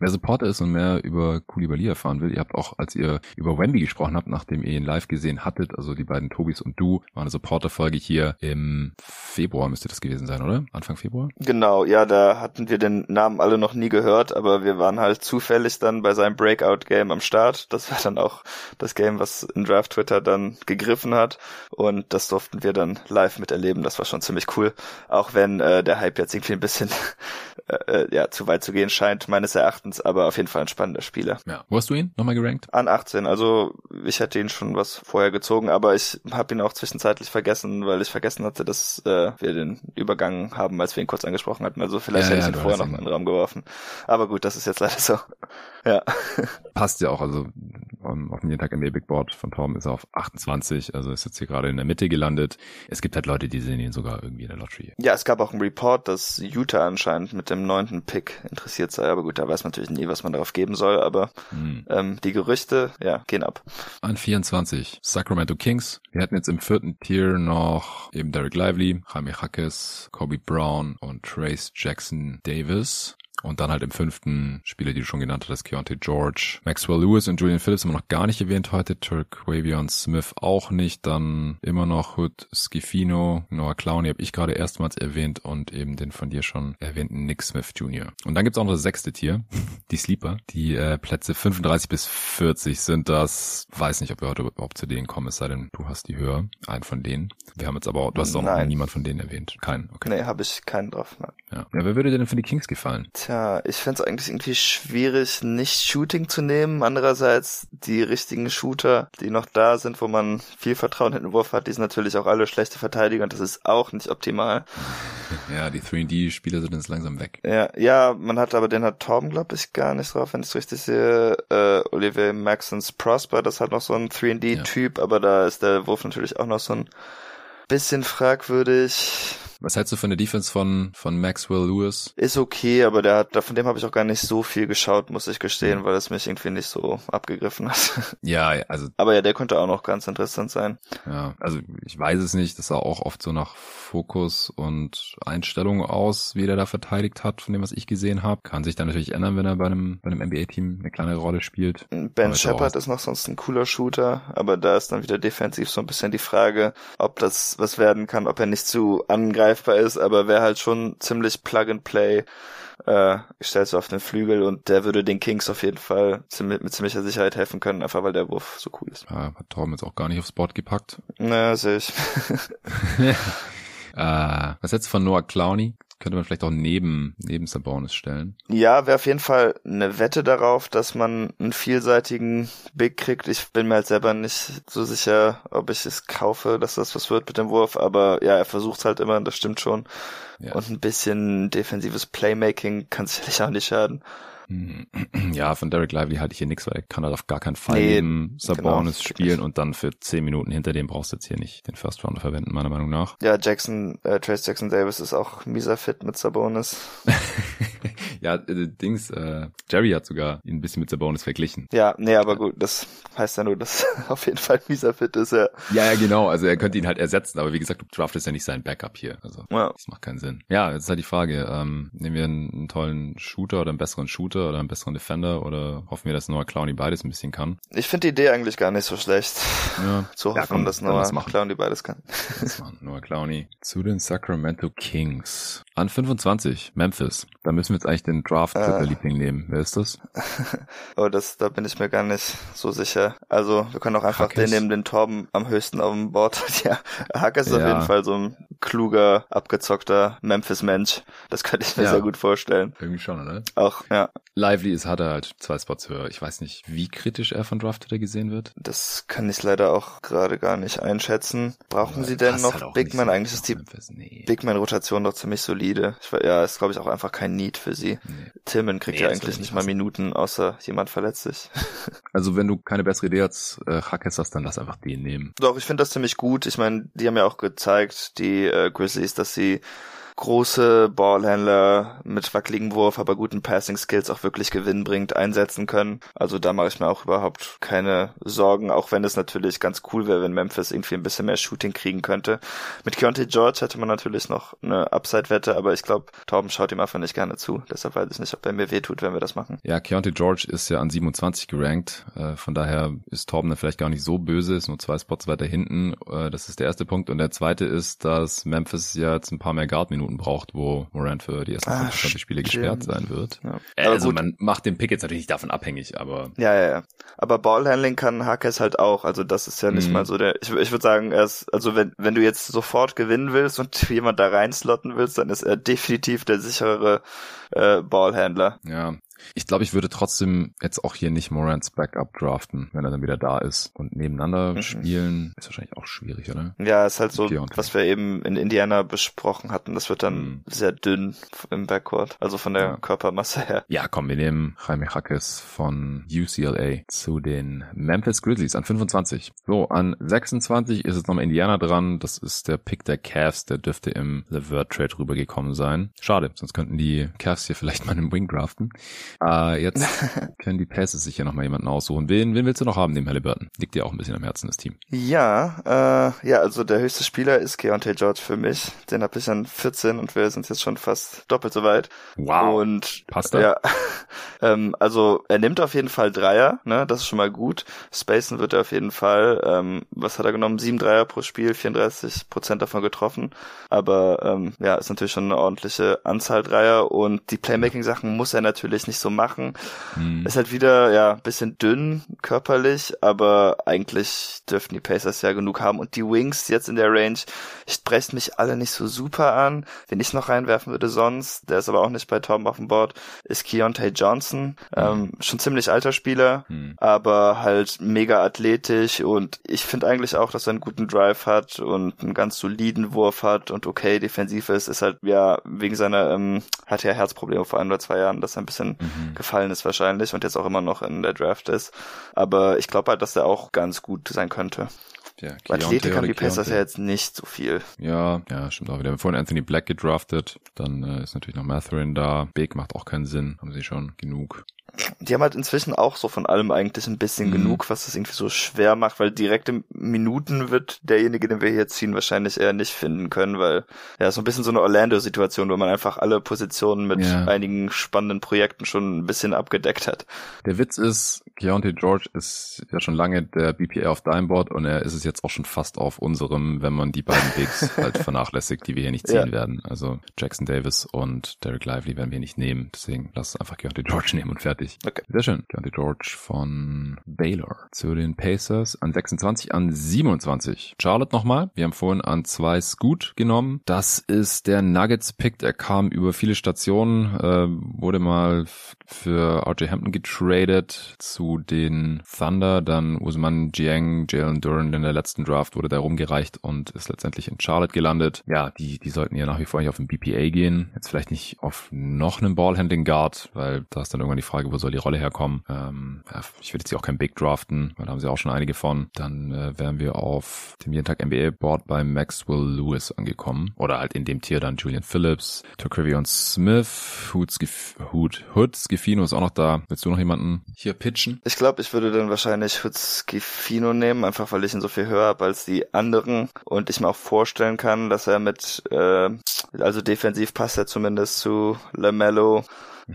Wer Supporter ist und mehr über Koulibaly erfahren will, ihr habt auch, als ihr über Wemby gesprochen habt, nachdem ihr ihn live gesehen hattet, also die beiden Tobis und du, war eine Supporter-Folge hier im Februar müsste das gewesen sein, oder? Anfang Februar? Genau, ja, da hatten wir den Namen alle noch nie gehört, aber wir waren halt zufällig dann bei seinem Breakout-Game am Start. Das war dann auch das Game, was in Draft Twitter dann gegriffen hat und das durften wir dann live miterleben. Das war schon ziemlich cool, auch wenn äh, der Hype jetzt irgendwie ein bisschen äh, äh, ja zu weit zu gehen scheint, meines Erachtens Erachtens, aber auf jeden Fall ein spannender Spieler. Ja. Wo hast du ihn nochmal gerankt? An 18. Also ich hätte ihn schon was vorher gezogen, aber ich habe ihn auch zwischenzeitlich vergessen, weil ich vergessen hatte, dass äh, wir den Übergang haben, als wir ihn kurz angesprochen hatten. Also vielleicht ja, hätte ja, ich ihn vorher noch in den Raum geworfen. Aber gut, das ist jetzt leider so. ja. Passt ja auch. Also um, auf dem jeden Tag NBA Big Board von Tom ist er auf 28, also ist jetzt hier gerade in der Mitte gelandet. Es gibt halt Leute, die sehen ihn sogar irgendwie in der Lottery. Ja, es gab auch einen Report, dass Utah anscheinend mit dem neunten Pick interessiert sei, aber gut, da weiß man natürlich nie, was man darauf geben soll, aber hm. ähm, die Gerüchte, ja, gehen ab. An 24, Sacramento Kings. Wir hatten jetzt im vierten Tier noch eben Derek Lively, Jaime Hackes, Kobe Brown und Trace Jackson Davis. Und dann halt im fünften Spieler, die du schon genannt hattest, Keontae George, Maxwell Lewis und Julian Phillips haben wir noch gar nicht erwähnt heute, Turk Wavion Smith auch nicht, dann immer noch Hood Schifino, Noah Clowney habe ich gerade erstmals erwähnt und eben den von dir schon erwähnten Nick Smith Jr. Und dann gibt's auch noch das sechste Tier, die Sleeper, die äh, Plätze 35 bis 40 sind das, weiß nicht, ob wir heute überhaupt zu denen kommen, es sei denn, du hast die höher, einen von denen. Wir haben jetzt aber, du hast auch noch niemand von denen erwähnt, keinen, okay. Nee, habe ich keinen drauf, nein. Ja. ja, wer würde dir denn für die Kings gefallen? Tja, Tja, ich fände es eigentlich irgendwie schwierig, nicht Shooting zu nehmen. Andererseits die richtigen Shooter, die noch da sind, wo man viel Vertrauen in den Wurf hat, die sind natürlich auch alle schlechte Verteidiger und das ist auch nicht optimal. Ja, die 3D-Spieler sind jetzt langsam weg. Ja, ja, man hat aber den hat Torben, glaube ich, gar nicht drauf, wenn ich es richtig sehe. Äh, Olivier Maxons Prosper, das hat noch so ein 3D-Typ, ja. aber da ist der Wurf natürlich auch noch so ein bisschen fragwürdig. Was hältst du von der Defense von, von Maxwell Lewis? Ist okay, aber der hat, von dem habe ich auch gar nicht so viel geschaut, muss ich gestehen, weil es mich irgendwie nicht so abgegriffen hat. Ja, also. Aber ja, der könnte auch noch ganz interessant sein. Ja, also ich weiß es nicht. Das sah auch oft so nach Fokus und Einstellung aus, wie der da verteidigt hat, von dem, was ich gesehen habe. Kann sich dann natürlich ändern, wenn er bei einem, bei einem NBA-Team eine kleine Rolle spielt. Ben Shepard ist noch sonst ein cooler Shooter, aber da ist dann wieder defensiv so ein bisschen die Frage, ob das was werden kann, ob er nicht zu angreifbar ist, aber wäre halt schon ziemlich Plug and Play äh, stellst du auf den Flügel und der würde den Kings auf jeden Fall ziemlich, mit ziemlicher Sicherheit helfen können, einfach weil der Wurf so cool ist. Ja, hat Torben jetzt auch gar nicht aufs Board gepackt. Na, sehe ich. äh, was jetzt von Noah Clowney? Könnte man vielleicht auch neben, neben Sabonis stellen. Ja, wäre auf jeden Fall eine Wette darauf, dass man einen vielseitigen Big kriegt. Ich bin mir halt selber nicht so sicher, ob ich es kaufe, dass das was wird mit dem Wurf, aber ja, er versucht halt immer, das stimmt schon. Ja. Und ein bisschen defensives Playmaking kann sicherlich auch nicht schaden. Ja, von Derek Lively halte ich hier nichts, weil er kann halt auf gar keinen Fall nee, neben Sabonis genau, spielen und dann für zehn Minuten hinter dem brauchst du jetzt hier nicht den First Rounder verwenden, meiner Meinung nach. Ja, Jackson, äh, Trace Jackson Davis ist auch mieser fit mit Sabonis. ja, äh, Dings, äh, Jerry hat sogar ihn ein bisschen mit Sabonis verglichen. Ja, nee, aber gut, das heißt ja nur, dass auf jeden Fall mieser fit ist, ja. Ja, ja, genau, also er könnte ihn halt ersetzen, aber wie gesagt, du draftest ja nicht sein Backup hier, also ja. das macht keinen Sinn. Ja, jetzt ist halt die Frage, ähm, nehmen wir einen, einen tollen Shooter oder einen besseren Shooter oder einen besseren Defender oder hoffen wir, dass Noah Clowney beides ein bisschen kann? Ich finde die Idee eigentlich gar nicht so schlecht. Ja. Zu hoffen, ja, komm, dass Noah Clowney beides kann. Noah Clowney zu den Sacramento Kings. An 25, Memphis. Da müssen wir jetzt eigentlich den Draft äh, Liebling nehmen. Wer ist das? oh, das, da bin ich mir gar nicht so sicher. Also, wir können auch einfach Hackes. den nehmen, den Torben am höchsten auf dem Board. ja, Hackes ist ja. auf jeden Fall so ein kluger, abgezockter Memphis-Mensch. Das könnte ich mir ja. sehr gut vorstellen. Irgendwie schon, oder? Auch, ja. Lively ist, hat er halt zwei Spots höher. Ich weiß nicht, wie kritisch er von Drafter gesehen wird. Das kann ich leider auch gerade gar nicht einschätzen. Brauchen ja, Sie denn noch halt Big Man? So Eigentlich ist die nee. Big Man-Rotation doch ziemlich solide. Ich, ja, ist glaube ich auch einfach kein Need für sie. Nee. Tillman kriegt nee, ja eigentlich nicht mal Minuten, außer jemand verletzt sich. also wenn du keine bessere Idee als äh, hast, dann lass einfach den nehmen. Doch, ich finde das ziemlich gut. Ich meine, die haben ja auch gezeigt, die äh, Grizzlies, dass sie große Ballhändler mit wackeligen Wurf, aber guten Passing Skills auch wirklich gewinnbringend einsetzen können. Also da mache ich mir auch überhaupt keine Sorgen, auch wenn es natürlich ganz cool wäre, wenn Memphis irgendwie ein bisschen mehr Shooting kriegen könnte. Mit Keontae George hätte man natürlich noch eine Upside-Wette, aber ich glaube, Torben schaut ihm einfach nicht gerne zu. Deshalb weiß ich nicht, ob er mir wehtut, wenn wir das machen. Ja, Keontae George ist ja an 27 gerankt. Äh, von daher ist Torben dann vielleicht gar nicht so böse, ist nur zwei Spots weiter hinten. Äh, das ist der erste Punkt. Und der zweite ist, dass Memphis ja jetzt ein paar mehr Guard-Minuten Minuten braucht, wo Morant für die ersten 25 ah, Spiele gesperrt sein wird. Ja. Also gut. man macht den Pick jetzt natürlich nicht davon abhängig, aber. Ja, ja, ja. Aber Ballhandling kann Hakes halt auch. Also das ist ja nicht mhm. mal so der. Ich, ich würde sagen, er ist, also wenn, wenn du jetzt sofort gewinnen willst und jemand da reinslotten willst, dann ist er definitiv der sicherere äh, Ballhandler. Ja, ich glaube, ich würde trotzdem jetzt auch hier nicht Morans Backup draften, wenn er dann wieder da ist. Und nebeneinander mhm. spielen ist wahrscheinlich auch schwierig, oder? Ja, ist halt so, was wir eben in Indiana besprochen hatten. Das wird dann mhm. sehr dünn im Backcourt, also von der ja. Körpermasse her. Ja, komm, wir nehmen Jaime Hackes von UCLA zu den Memphis Grizzlies an 25. So, an 26 ist jetzt nochmal Indiana dran. Das ist der Pick der Cavs. Der dürfte im Levert Trade rübergekommen sein. Schade, sonst könnten die Cavs hier vielleicht mal einen Wing draften. Äh, jetzt können die Passes sich ja nochmal jemanden aussuchen. Wen, wen willst du noch haben, dem Halliburton? Liegt dir auch ein bisschen am Herzen, das Team. Ja, äh, ja, also der höchste Spieler ist Keontae George für mich. Den habe ich an 14 und wir sind jetzt schon fast doppelt so weit. Wow. Und passt da? Ja, ähm, also er nimmt auf jeden Fall Dreier, ne, das ist schon mal gut. Spacen wird er auf jeden Fall. Ähm, was hat er genommen? Sieben Dreier pro Spiel, 34 Prozent davon getroffen. Aber ähm, ja, ist natürlich schon eine ordentliche Anzahl Dreier und die Playmaking-Sachen muss er natürlich nicht so machen. Mhm. Ist halt wieder, ja, bisschen dünn körperlich, aber eigentlich dürften die Pacers ja genug haben. Und die Wings jetzt in der Range sprechen mich alle nicht so super an. Wenn ich noch reinwerfen würde sonst, der ist aber auch nicht bei Tom auf dem Board, ist Keontae Johnson. Mhm. Ähm, schon ziemlich alter Spieler, mhm. aber halt mega athletisch und ich finde eigentlich auch, dass er einen guten Drive hat und einen ganz soliden Wurf hat und okay defensiv ist, ist halt ja wegen seiner, ähm, hat ja Herzprobleme vor ein oder zwei Jahren, dass er ein bisschen mhm mhm. gefallen ist wahrscheinlich und jetzt auch immer noch in der Draft ist. Aber ich glaube halt, dass der auch ganz gut sein könnte. Ja, Athletik haben die Pacers ja jetzt nicht so viel. Ja, ja, stimmt auch wieder. Wir haben vorhin Anthony Black gedraftet, dann äh, ist natürlich noch Matherin da. Big macht auch keinen Sinn, haben sie schon genug die haben halt inzwischen auch so von allem eigentlich ein bisschen mhm. genug, was es irgendwie so schwer macht, weil direkte Minuten wird derjenige, den wir hier ziehen, wahrscheinlich eher nicht finden können, weil ja, so ein bisschen so eine Orlando-Situation, wo man einfach alle Positionen mit ja. einigen spannenden Projekten schon ein bisschen abgedeckt hat. Der Witz ist, Keontae George ist ja schon lange der BPA auf deinem Board und er ist es jetzt auch schon fast auf unserem, wenn man die beiden Bigs halt vernachlässigt, die wir hier nicht ziehen ja. werden. Also Jackson Davis und Derek Lively werden wir nicht nehmen, deswegen lass einfach Keontae George nehmen und fertig. Okay. Sehr schön. Deontay George von Baylor zu den Pacers an 26, an 27. Charlotte nochmal. Wir haben vorhin an zwei Scoot genommen. Das ist der Nuggets-Pick. Der kam über viele Stationen, äh, wurde mal für RJ Hampton getradet zu den Thunder. Dann Usman Jiang, Jalen Duran in der letzten Draft wurde da rumgereicht und ist letztendlich in Charlotte gelandet. Ja, die, die sollten ja nach wie vor nicht auf den BPA gehen. Jetzt vielleicht nicht auf noch einen Ballhandling Guard, weil da ist dann irgendwann die Frage, wo soll die Rolle herkommen. Ähm, ja, ich würde jetzt auch kein Big draften, weil da haben sie auch schon einige von. Dann äh, wären wir auf dem jeden Tag NBA Board bei Maxwell Lewis angekommen. Oder halt in dem Tier dann Julian Phillips, Turkrivion Smith, Hoods, Hood, Hoods Gifino ist auch noch da. Willst du noch jemanden hier pitchen? Ich glaube, ich würde dann wahrscheinlich Hoods Gifino nehmen, einfach weil ich ihn so viel höher habe als die anderen und ich mir auch vorstellen kann, dass er mit, äh, also defensiv passt er zumindest zu LaMelo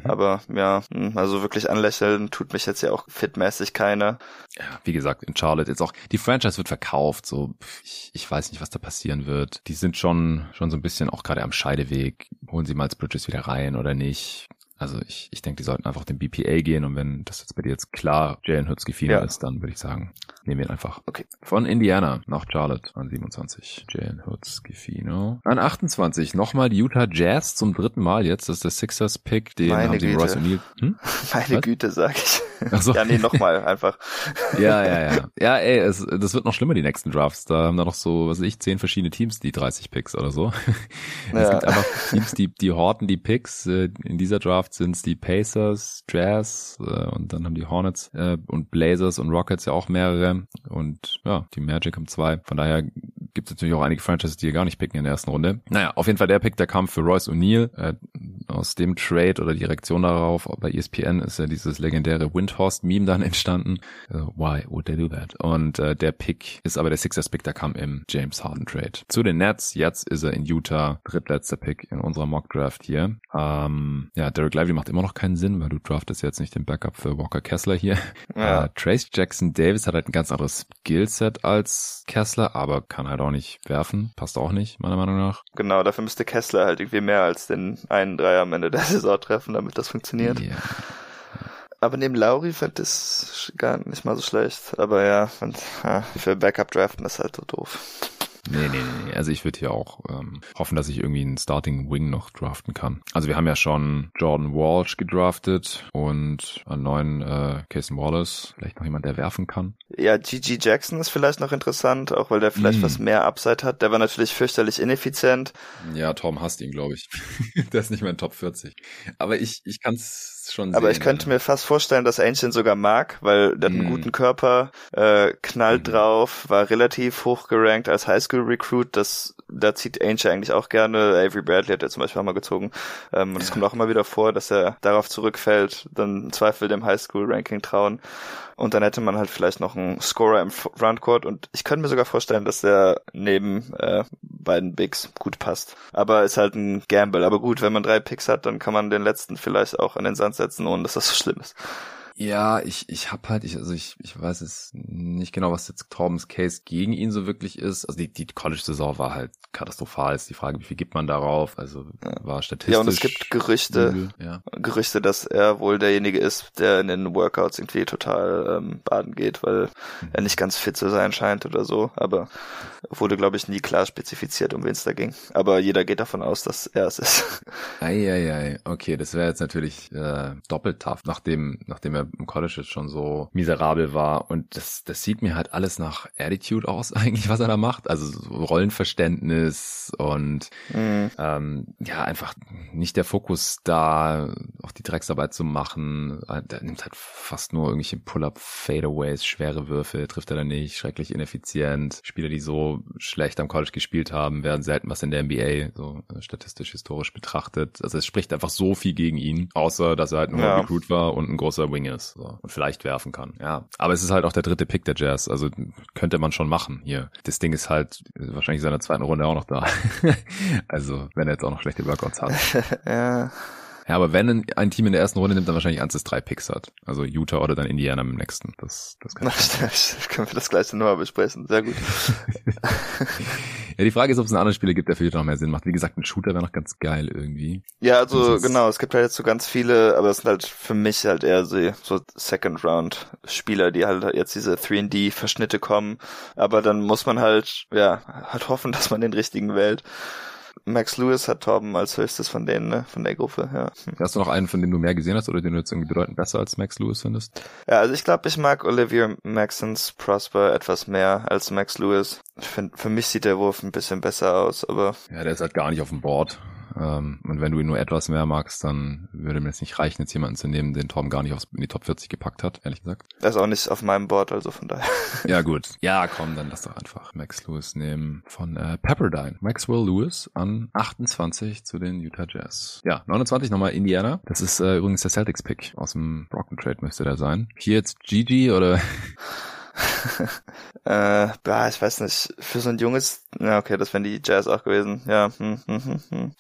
Mhm. Aber ja, hm, also wirklich anlächeln tut mich jetzt ja auch fitmäßig keiner. Ja, wie gesagt, in Charlotte jetzt auch, die Franchise wird verkauft, so, ich, ich weiß nicht, was da passieren wird. Die sind schon, schon so ein bisschen auch gerade am Scheideweg. Holen sie Miles Bridges wieder rein oder nicht? Also ich, ich denke, die sollten einfach den BPA gehen und wenn das jetzt bei dir jetzt klar Jalen Hurts Gefino ja. ist, dann würde ich sagen, nehmen wir ihn einfach. Okay. Von Indiana nach Charlotte an 27. Jalen Hurts Gefino. An 28 nochmal die Utah Jazz zum dritten Mal jetzt. Das ist der Sixers Pick, den Meine haben sie Royce O'Neal. Hm? Meine Was? Güte, sag ich. Ach so. Ja, nee, nochmal einfach. ja, ja, ja. Ja, ey, es, das wird noch schlimmer, die nächsten Drafts. Da haben da noch so, was weiß ich, zehn verschiedene Teams, die 30 Picks oder so. Ja. Es gibt einfach Teams, die, die horten die Picks. Äh, in dieser Draft sind es die Pacers, Jazz äh, und dann haben die Hornets äh, und Blazers und Rockets ja auch mehrere. Und ja, die Magic haben zwei. Von daher gibt es natürlich auch einige Franchises, die hier gar nicht picken in der ersten Runde. Naja, auf jeden Fall der Pick, der kam für Royce O'Neal. Äh, aus dem Trade oder die Reaktion darauf bei ESPN ist ja dieses legendäre Windhorst-Meme dann entstanden. Uh, why would they do that? Und äh, der Pick ist aber der Sixers-Pick, der kam im James Harden-Trade. Zu den Nets, jetzt ist er in Utah, drittletzter Pick in unserer Mock-Draft hier. Ähm, ja, Derek Lively macht immer noch keinen Sinn, weil du draftest jetzt nicht den Backup für Walker Kessler hier. Ja. Äh, Trace Jackson Davis hat halt ein ganz anderes Skillset als Kessler, aber kann halt auch nicht werfen. Passt auch nicht, meiner Meinung nach. Genau, dafür müsste Kessler halt irgendwie mehr als den einen Dreier am Ende der Saison treffen, damit das funktioniert. Yeah. Aber neben Lauri fand ich gar nicht mal so schlecht. Aber ja, und, ja für Backup draften ist halt so doof. Nee, nee, nee. Also ich würde hier auch ähm, hoffen, dass ich irgendwie einen Starting Wing noch draften kann. Also wir haben ja schon Jordan Walsh gedraftet und einen neuen äh, Casey Wallace. Vielleicht noch jemand, der werfen kann. Ja, GG Jackson ist vielleicht noch interessant, auch weil der vielleicht mm. was mehr Upside hat. Der war natürlich fürchterlich ineffizient. Ja, Tom hasst ihn, glaube ich. der ist nicht mehr in Top 40. Aber ich, ich kann es schon Aber ich könnte mir fast vorstellen, dass Ancient sogar mag, weil der hat einen mm. guten Körper, äh, knallt mm. drauf, war relativ hoch gerankt als Highschool-Recruit. Das, da zieht Ancient eigentlich auch gerne. Avery Bradley hat er zum Beispiel auch mal gezogen. Ähm, und es ja. kommt auch immer wieder vor, dass er darauf zurückfällt, dann im Zweifel dem Highschool-Ranking trauen. Und dann hätte man halt vielleicht noch einen Scorer im Frontcourt und ich könnte mir sogar vorstellen, dass der neben äh, beiden Bigs gut passt. Aber ist halt ein Gamble. Aber gut, wenn man drei Picks hat, dann kann man den letzten vielleicht auch an den Sand setzen, ohne dass das so schlimm ist. Ja, ich, ich hab halt, ich, also ich, ich weiß jetzt nicht genau, was jetzt Torbens Case gegen ihn so wirklich ist. Also die, die College-Saison war halt katastrophal. Ist die Frage, wie viel gibt man darauf? Also war statistisch. Ja, und es gibt Gerüchte, ja. Gerüchte, dass er wohl derjenige ist, der in den Workouts irgendwie total ähm, baden geht, weil mhm. er nicht ganz fit zu sein scheint oder so. Aber wurde, glaube ich, nie klar spezifiziert, um wen es da ging. Aber jeder geht davon aus, dass er es ist. Eieiei, okay, das wäre jetzt natürlich äh, doppelt tough, nachdem, nachdem er er im College jetzt schon so miserabel war. Und das, das sieht mir halt alles nach Attitude aus, eigentlich, was er da macht. Also so Rollenverständnis und mhm. ähm, ja, einfach nicht der Fokus da, auch die Drecksarbeit zu machen. Er nimmt halt fast nur irgendwelche Pull-up Fadeaways, schwere Würfe, trifft er da nicht, schrecklich ineffizient. Spieler, die so schlecht am College gespielt haben, werden selten was in der NBA, so äh, statistisch historisch betrachtet. Also es spricht einfach so viel gegen ihn, außer dass er halt nur ja. Recruit war und ein großer Wing ist so, und vielleicht werfen kann. Ja, aber es ist halt auch der dritte Pick der Jazz, also könnte man schon machen hier. Das Ding ist halt wahrscheinlich in seiner zweiten Runde auch noch da. also wenn er jetzt auch noch schlechte Workouts hat. ja. Ja, aber wenn ein Team in der ersten Runde nimmt, dann wahrscheinlich eins, das drei Picks hat. Also Utah oder dann Indiana im nächsten. Das, das kann ich können wir das gleiche nochmal besprechen. Sehr gut. ja, die Frage ist, ob es einen anderen Spieler gibt, der für Utah noch mehr Sinn macht. Wie gesagt, ein Shooter wäre noch ganz geil irgendwie. Ja, also genau, es gibt halt jetzt so ganz viele, aber es sind halt für mich halt eher so, so Second Round Spieler, die halt jetzt diese 3D Verschnitte kommen. Aber dann muss man halt, ja, halt hoffen, dass man den richtigen wählt. Max Lewis hat Torben als höchstes von denen, ne? Von der Gruppe, ja. Hast du noch einen, von dem du mehr gesehen hast oder den du jetzt irgendwie bedeutend besser als Max Lewis findest? Ja, also ich glaube, ich mag Olivier Maxons Prosper etwas mehr als Max Lewis. Ich find, für mich sieht der Wurf ein bisschen besser aus, aber. Ja, der ist halt gar nicht auf dem Board. Ähm, und wenn du ihn nur etwas mehr magst, dann würde mir es nicht reichen, jetzt jemanden zu nehmen, den Tom gar nicht aufs, in die Top 40 gepackt hat, ehrlich gesagt. Er ist auch nicht auf meinem Board, also von daher. ja, gut. Ja, komm, dann lass doch einfach Max Lewis nehmen von äh, Pepperdine. Maxwell Lewis an 28 zu den Utah Jazz. Ja, 29 nochmal Indiana. Das ist äh, übrigens der Celtics-Pick aus dem Brocken Trade müsste der sein. Hier jetzt Gigi oder äh, ja, ich weiß nicht, für so ein junges, ja okay, das wären die Jazz auch gewesen, ja. Hm, hm, hm, hm.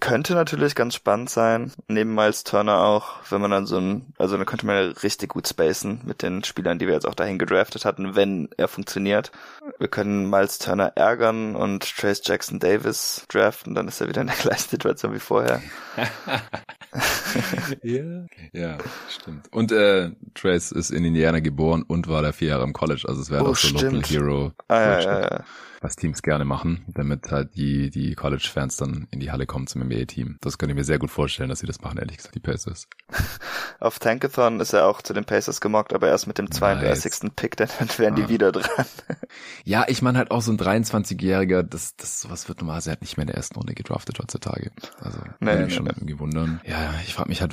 Könnte natürlich ganz spannend sein, neben Miles Turner auch, wenn man dann so ein, also dann könnte man ja richtig gut spacen mit den Spielern, die wir jetzt auch dahin gedraftet hatten, wenn er funktioniert. Wir können Miles Turner ärgern und Trace Jackson Davis draften, dann ist er wieder in der gleichen Situation wie vorher. ja, ja, stimmt. Und äh, Trace ist in Indiana geboren und war da vier Jahre im College, also es wäre oh, auch so stimmt. Local Hero. Ah, ja, ja, ja was Teams gerne machen, damit halt die, die College-Fans dann in die Halle kommen zum NBA-Team. Das könnte ich mir sehr gut vorstellen, dass sie das machen, ehrlich gesagt, die Pacers. Auf Tankathon ist er auch zu den Pacers gemockt, aber erst mit dem 32. Nice. Pick, dann wären ah. die wieder dran. ja, ich meine halt auch so ein 23-Jähriger, das, das sowas wird normalerweise halt nicht mehr in der ersten Runde gedraftet heutzutage. Also, nee, würde mich nee, schon nee. irgendwie wundern. Ja, ich frage mich halt,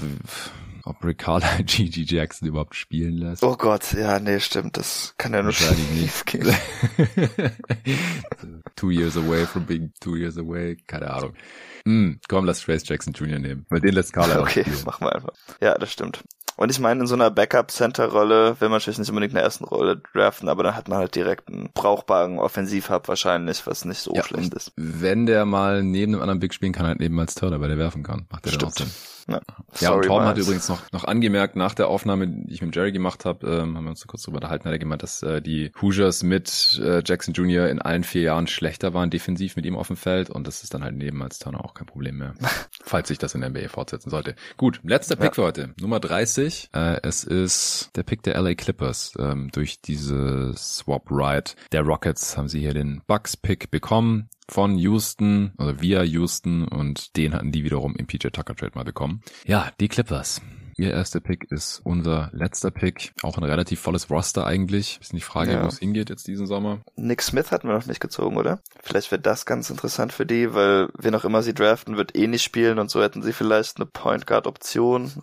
ob Carlisle Gigi Jackson überhaupt spielen lässt. Oh Gott, ja, nee, stimmt, das kann ja nur schief gehen. two years away from being two years away, keine Ahnung. Hm, komm, lass Trace Jackson Jr. nehmen, weil den lässt Carlisle Okay, machen wir einfach. Ja, das stimmt. Und ich meine, in so einer Backup-Center-Rolle will man natürlich nicht unbedingt in der ersten Rolle draften, aber dann hat man halt direkt einen brauchbaren Offensiv-Hub wahrscheinlich, was nicht so ja, schlecht ist. Wenn der mal neben einem anderen Big spielen kann, halt neben als Turner, weil der werfen kann. Macht der Stimmt. Sinn. Ja, ja und Torben hat übrigens noch, noch angemerkt, nach der Aufnahme, die ich mit Jerry gemacht habe, ähm, haben wir uns so kurz drüber unterhalten, hat er gemeint, dass äh, die Hoosiers mit äh, Jackson Jr. in allen vier Jahren schlechter waren defensiv mit ihm auf dem Feld und das ist dann halt neben als Turner auch kein Problem mehr, falls sich das in der NBA fortsetzen sollte. Gut, letzter Pick ja. für heute, Nummer 30. Äh, es ist der Pick der LA Clippers. Ähm, durch diese Swap Ride der Rockets haben sie hier den Bucks Pick bekommen von Houston, also via Houston und den hatten die wiederum im PJ Tucker Trade mal bekommen. Ja, die Clippers. Ihr erster Pick ist unser letzter Pick. Auch ein relativ volles Roster eigentlich. Ist die Frage, ja. wo es hingeht jetzt diesen Sommer. Nick Smith hatten wir noch nicht gezogen, oder? Vielleicht wäre das ganz interessant für die, weil wer noch immer sie draften, wird eh nicht spielen und so hätten sie vielleicht eine Point Guard Option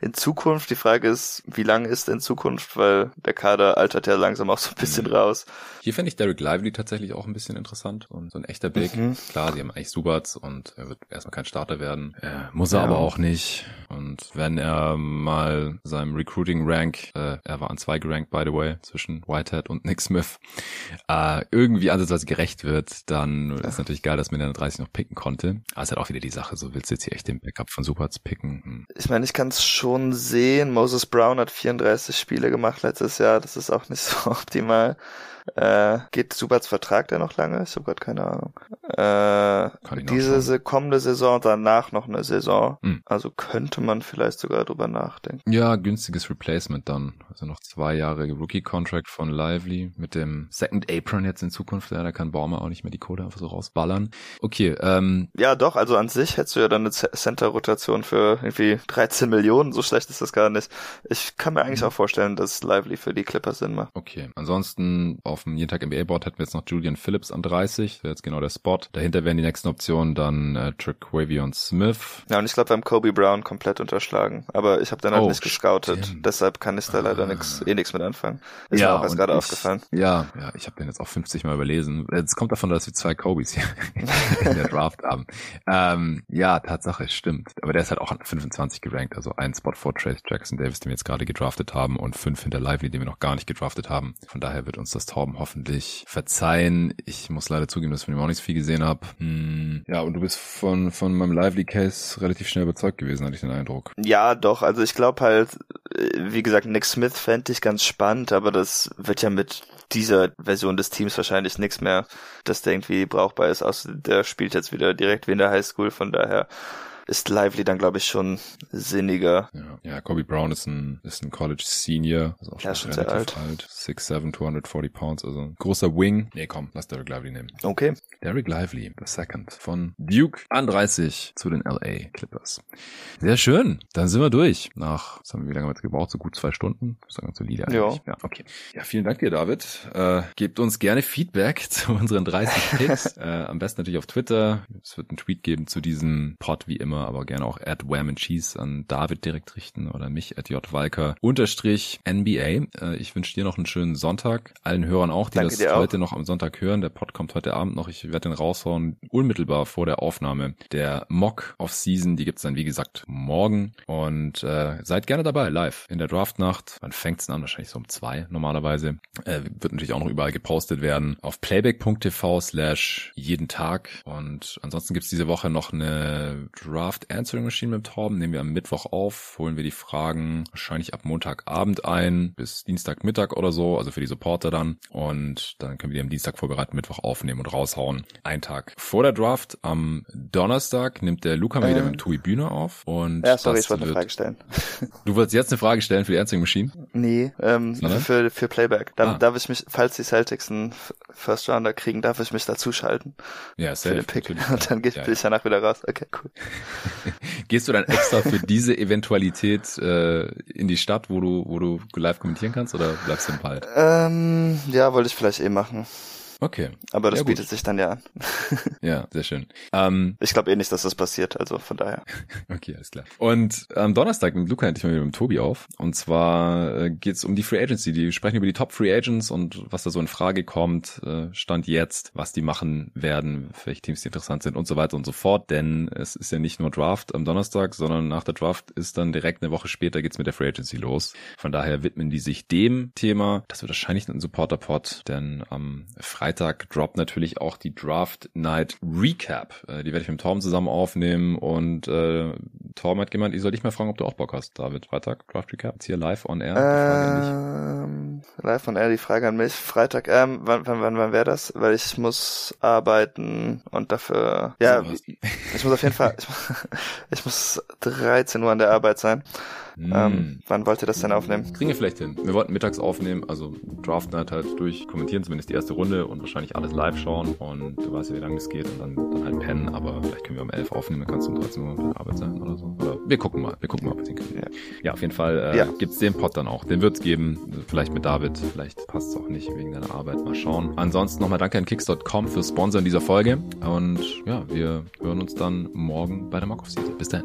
in Zukunft. Die Frage ist, wie lange ist in Zukunft, weil der Kader altert ja langsam auch so ein bisschen mhm. raus. Hier fände ich Derek Lively tatsächlich auch ein bisschen interessant und so ein echter Big. Mhm. Klar, die haben eigentlich Subats und er wird erstmal kein Starter werden. Äh, muss er ja. aber auch nicht. Und wenn er mal seinem Recruiting Rank, äh, er war an zwei gerankt, by the way, zwischen Whitehead und Nick Smith, äh, irgendwie ansatzweise gerecht wird, dann ja. ist natürlich geil, dass man der 30 noch picken konnte. Aber es ist halt auch wieder die Sache, so willst du jetzt hier echt den Backup von Subats picken? Hm. Ich meine, ich kann es schon sehen. Moses Brown hat 34 Spiele gemacht letztes Jahr. Das ist auch nicht so optimal. Äh, geht Subats Vertrag der noch lange? Ich habe gerade keine Ahnung. Äh, diese kommende Saison, danach noch eine Saison. Hm. Also könnte man vielleicht sogar drüber nachdenken. Ja, günstiges Replacement dann. Also noch zwei Jahre Rookie-Contract von Lively mit dem Second Apron jetzt in Zukunft. Ja, da kann Baumer auch nicht mehr die Kohle einfach so rausballern. Okay, ähm. Ja, doch, also an sich hättest du ja dann eine Center-Rotation für irgendwie 13 Millionen. So schlecht ist das gar nicht. Ich kann mir eigentlich mhm. auch vorstellen, dass Lively für die Clippers Sinn macht. Okay, ansonsten auf dem jeden Tag NBA-Board hätten wir jetzt noch Julian Phillips an 30. Wäre jetzt genau der Spot. Dahinter wären die nächsten Optionen dann äh, Trick Smith. Ja, und ich glaube, wir haben Kobe Brown komplett unterschlagen. Aber ich habe dann halt oh, nicht gescoutet. Stimmt. Deshalb kann ich da leider ah. nix, eh nichts mit anfangen. Ist ja, mir auch erst gerade aufgefallen. Ja, ja, ich habe den jetzt auch 50 Mal überlesen. Es kommt davon, dass wir zwei Kobes hier in der Draft haben. Ähm, ja, Tatsache, stimmt. Aber der ist halt auch an 25 gerankt. Also ein Spot vor Trace Jackson Davis, den wir jetzt gerade gedraftet haben und fünf hinter Lively, den wir noch gar nicht gedraftet haben. Von daher wird uns das Torben hoffentlich verzeihen. Ich muss leider zugeben, dass ich von ihm auch nicht so viel gesehen habe. Hm. Ja, und du bist von, von meinem Lively-Case relativ schnell überzeugt gewesen, hatte ich den Eindruck. Ja, doch. Also ich glaube halt, äh, wie gesagt, Nick Smith fände ich ganz spannend, aber das wird ja mit dieser Version des Teams wahrscheinlich nichts mehr, dass der irgendwie brauchbar ist. Außer der spielt jetzt wieder direkt wie in der Highschool, von daher ist Lively dann, glaube ich, schon sinniger. Ja, ja Kobe Brown ist ein, ist ein College Senior, also auch schon, ja, schon relativ alt. alt. 6'7", 240 Pounds, also ein großer Wing. Nee, komm, lass Derek Lively nehmen. Okay. Derek Lively, the second von Duke an 30 zu den LA Clippers. Sehr schön. Dann sind wir durch. Nach, was haben wir, wie lange haben wir jetzt gebraucht? So gut zwei Stunden. Ist ganz solide eigentlich. Ja. ja. Okay. Ja, vielen Dank dir, David. Äh, gebt uns gerne Feedback zu unseren 30 Picks. äh, am besten natürlich auf Twitter. Es wird einen Tweet geben zu diesem Pod wie immer aber gerne auch at Wham and Cheese an David direkt richten oder mich at jwalker unterstrich NBA. Äh, ich wünsche dir noch einen schönen Sonntag. Allen Hörern auch, die Danke das heute auch. noch am Sonntag hören. Der Pod kommt heute Abend noch. Ich werde den raushauen, unmittelbar vor der Aufnahme der Mock of Season. Die gibt's dann, wie gesagt, morgen. Und äh, seid gerne dabei, live in der Draftnacht. Wann fängt's denn an? Wahrscheinlich so um zwei normalerweise. Äh, wird natürlich auch noch überall gepostet werden. Auf playback.tv slash jeden Tag. Und ansonsten gibt's diese Woche noch eine Draft Draft Answering Machine mit Torben. Nehmen wir am Mittwoch auf, holen wir die Fragen wahrscheinlich ab Montagabend ein, bis Dienstagmittag oder so, also für die Supporter dann. Und dann können wir die am Dienstag vorbereiten, Mittwoch aufnehmen und raushauen. Ein Tag vor der Draft. Am Donnerstag nimmt der Luca mal wieder mit dem Tui Bühne auf. Und ja, sorry, ich wollte eine Frage stellen. Du wolltest jetzt eine Frage stellen für die Answering Machine? Nee, ähm, für, für Playback. Dann ah. darf ich mich, falls die Celtics einen First Rounder kriegen, darf ich mich dazuschalten. Ja, safe, für den Pick. Und dann gehe ja, ich danach wieder raus. Okay, cool. Gehst du dann extra für diese Eventualität äh, in die Stadt, wo du, wo du live kommentieren kannst oder bleibst du im Wald? Ähm, ja, wollte ich vielleicht eh machen. Okay. Aber das ja, bietet sich dann ja an. ja, sehr schön. Ähm, ich glaube eh nicht, dass das passiert, also von daher. okay, alles klar. Und am Donnerstag mit Luca endlich mal wieder mit Tobi auf. Und zwar äh, geht um die Free Agency. Die sprechen über die Top Free Agents und was da so in Frage kommt, äh, Stand jetzt, was die machen werden, welche Teams die interessant sind und so weiter und so fort. Denn es ist ja nicht nur Draft am Donnerstag, sondern nach der Draft ist dann direkt eine Woche später geht's mit der Free Agency los. Von daher widmen die sich dem Thema. Das wird wahrscheinlich ein Supporter-Pod, denn am Freitag Freitag droppt natürlich auch die Draft Night Recap. Äh, die werde ich mit Tom zusammen aufnehmen und äh, Tom hat gemeint, ich soll dich mal fragen, ob du auch Bock hast, David. Freitag Draft Recap, jetzt hier live on air. Ähm, live on air, die Frage an mich. Freitag, ähm, wann, wann, wann, wann wäre das? Weil ich muss arbeiten und dafür, ja, ich muss auf jeden Fall, ich, ich muss 13 Uhr an der Arbeit sein. Mm. Ähm, wann wollt ihr das denn aufnehmen? Kriegen wir vielleicht hin. Wir wollten mittags aufnehmen, also Draft Night halt durch, kommentieren zumindest die erste Runde und wahrscheinlich alles live schauen und du weißt ja, wie lange es geht und dann, dann halt pennen, aber vielleicht können wir um 11 aufnehmen, dann kannst du um 13 Uhr bei der Arbeit sein oder so. Oder wir gucken mal, wir gucken mal, ob wir es hinkriegen. Ja. ja, auf jeden Fall äh, ja. gibt's den Pod dann auch. Den wird's geben, vielleicht mit David, vielleicht passt es auch nicht wegen deiner Arbeit, mal schauen. Ansonsten nochmal danke an Kicks.com fürs Sponsoren dieser Folge und ja, wir hören uns dann morgen bei der Mock of Season. Bis dann.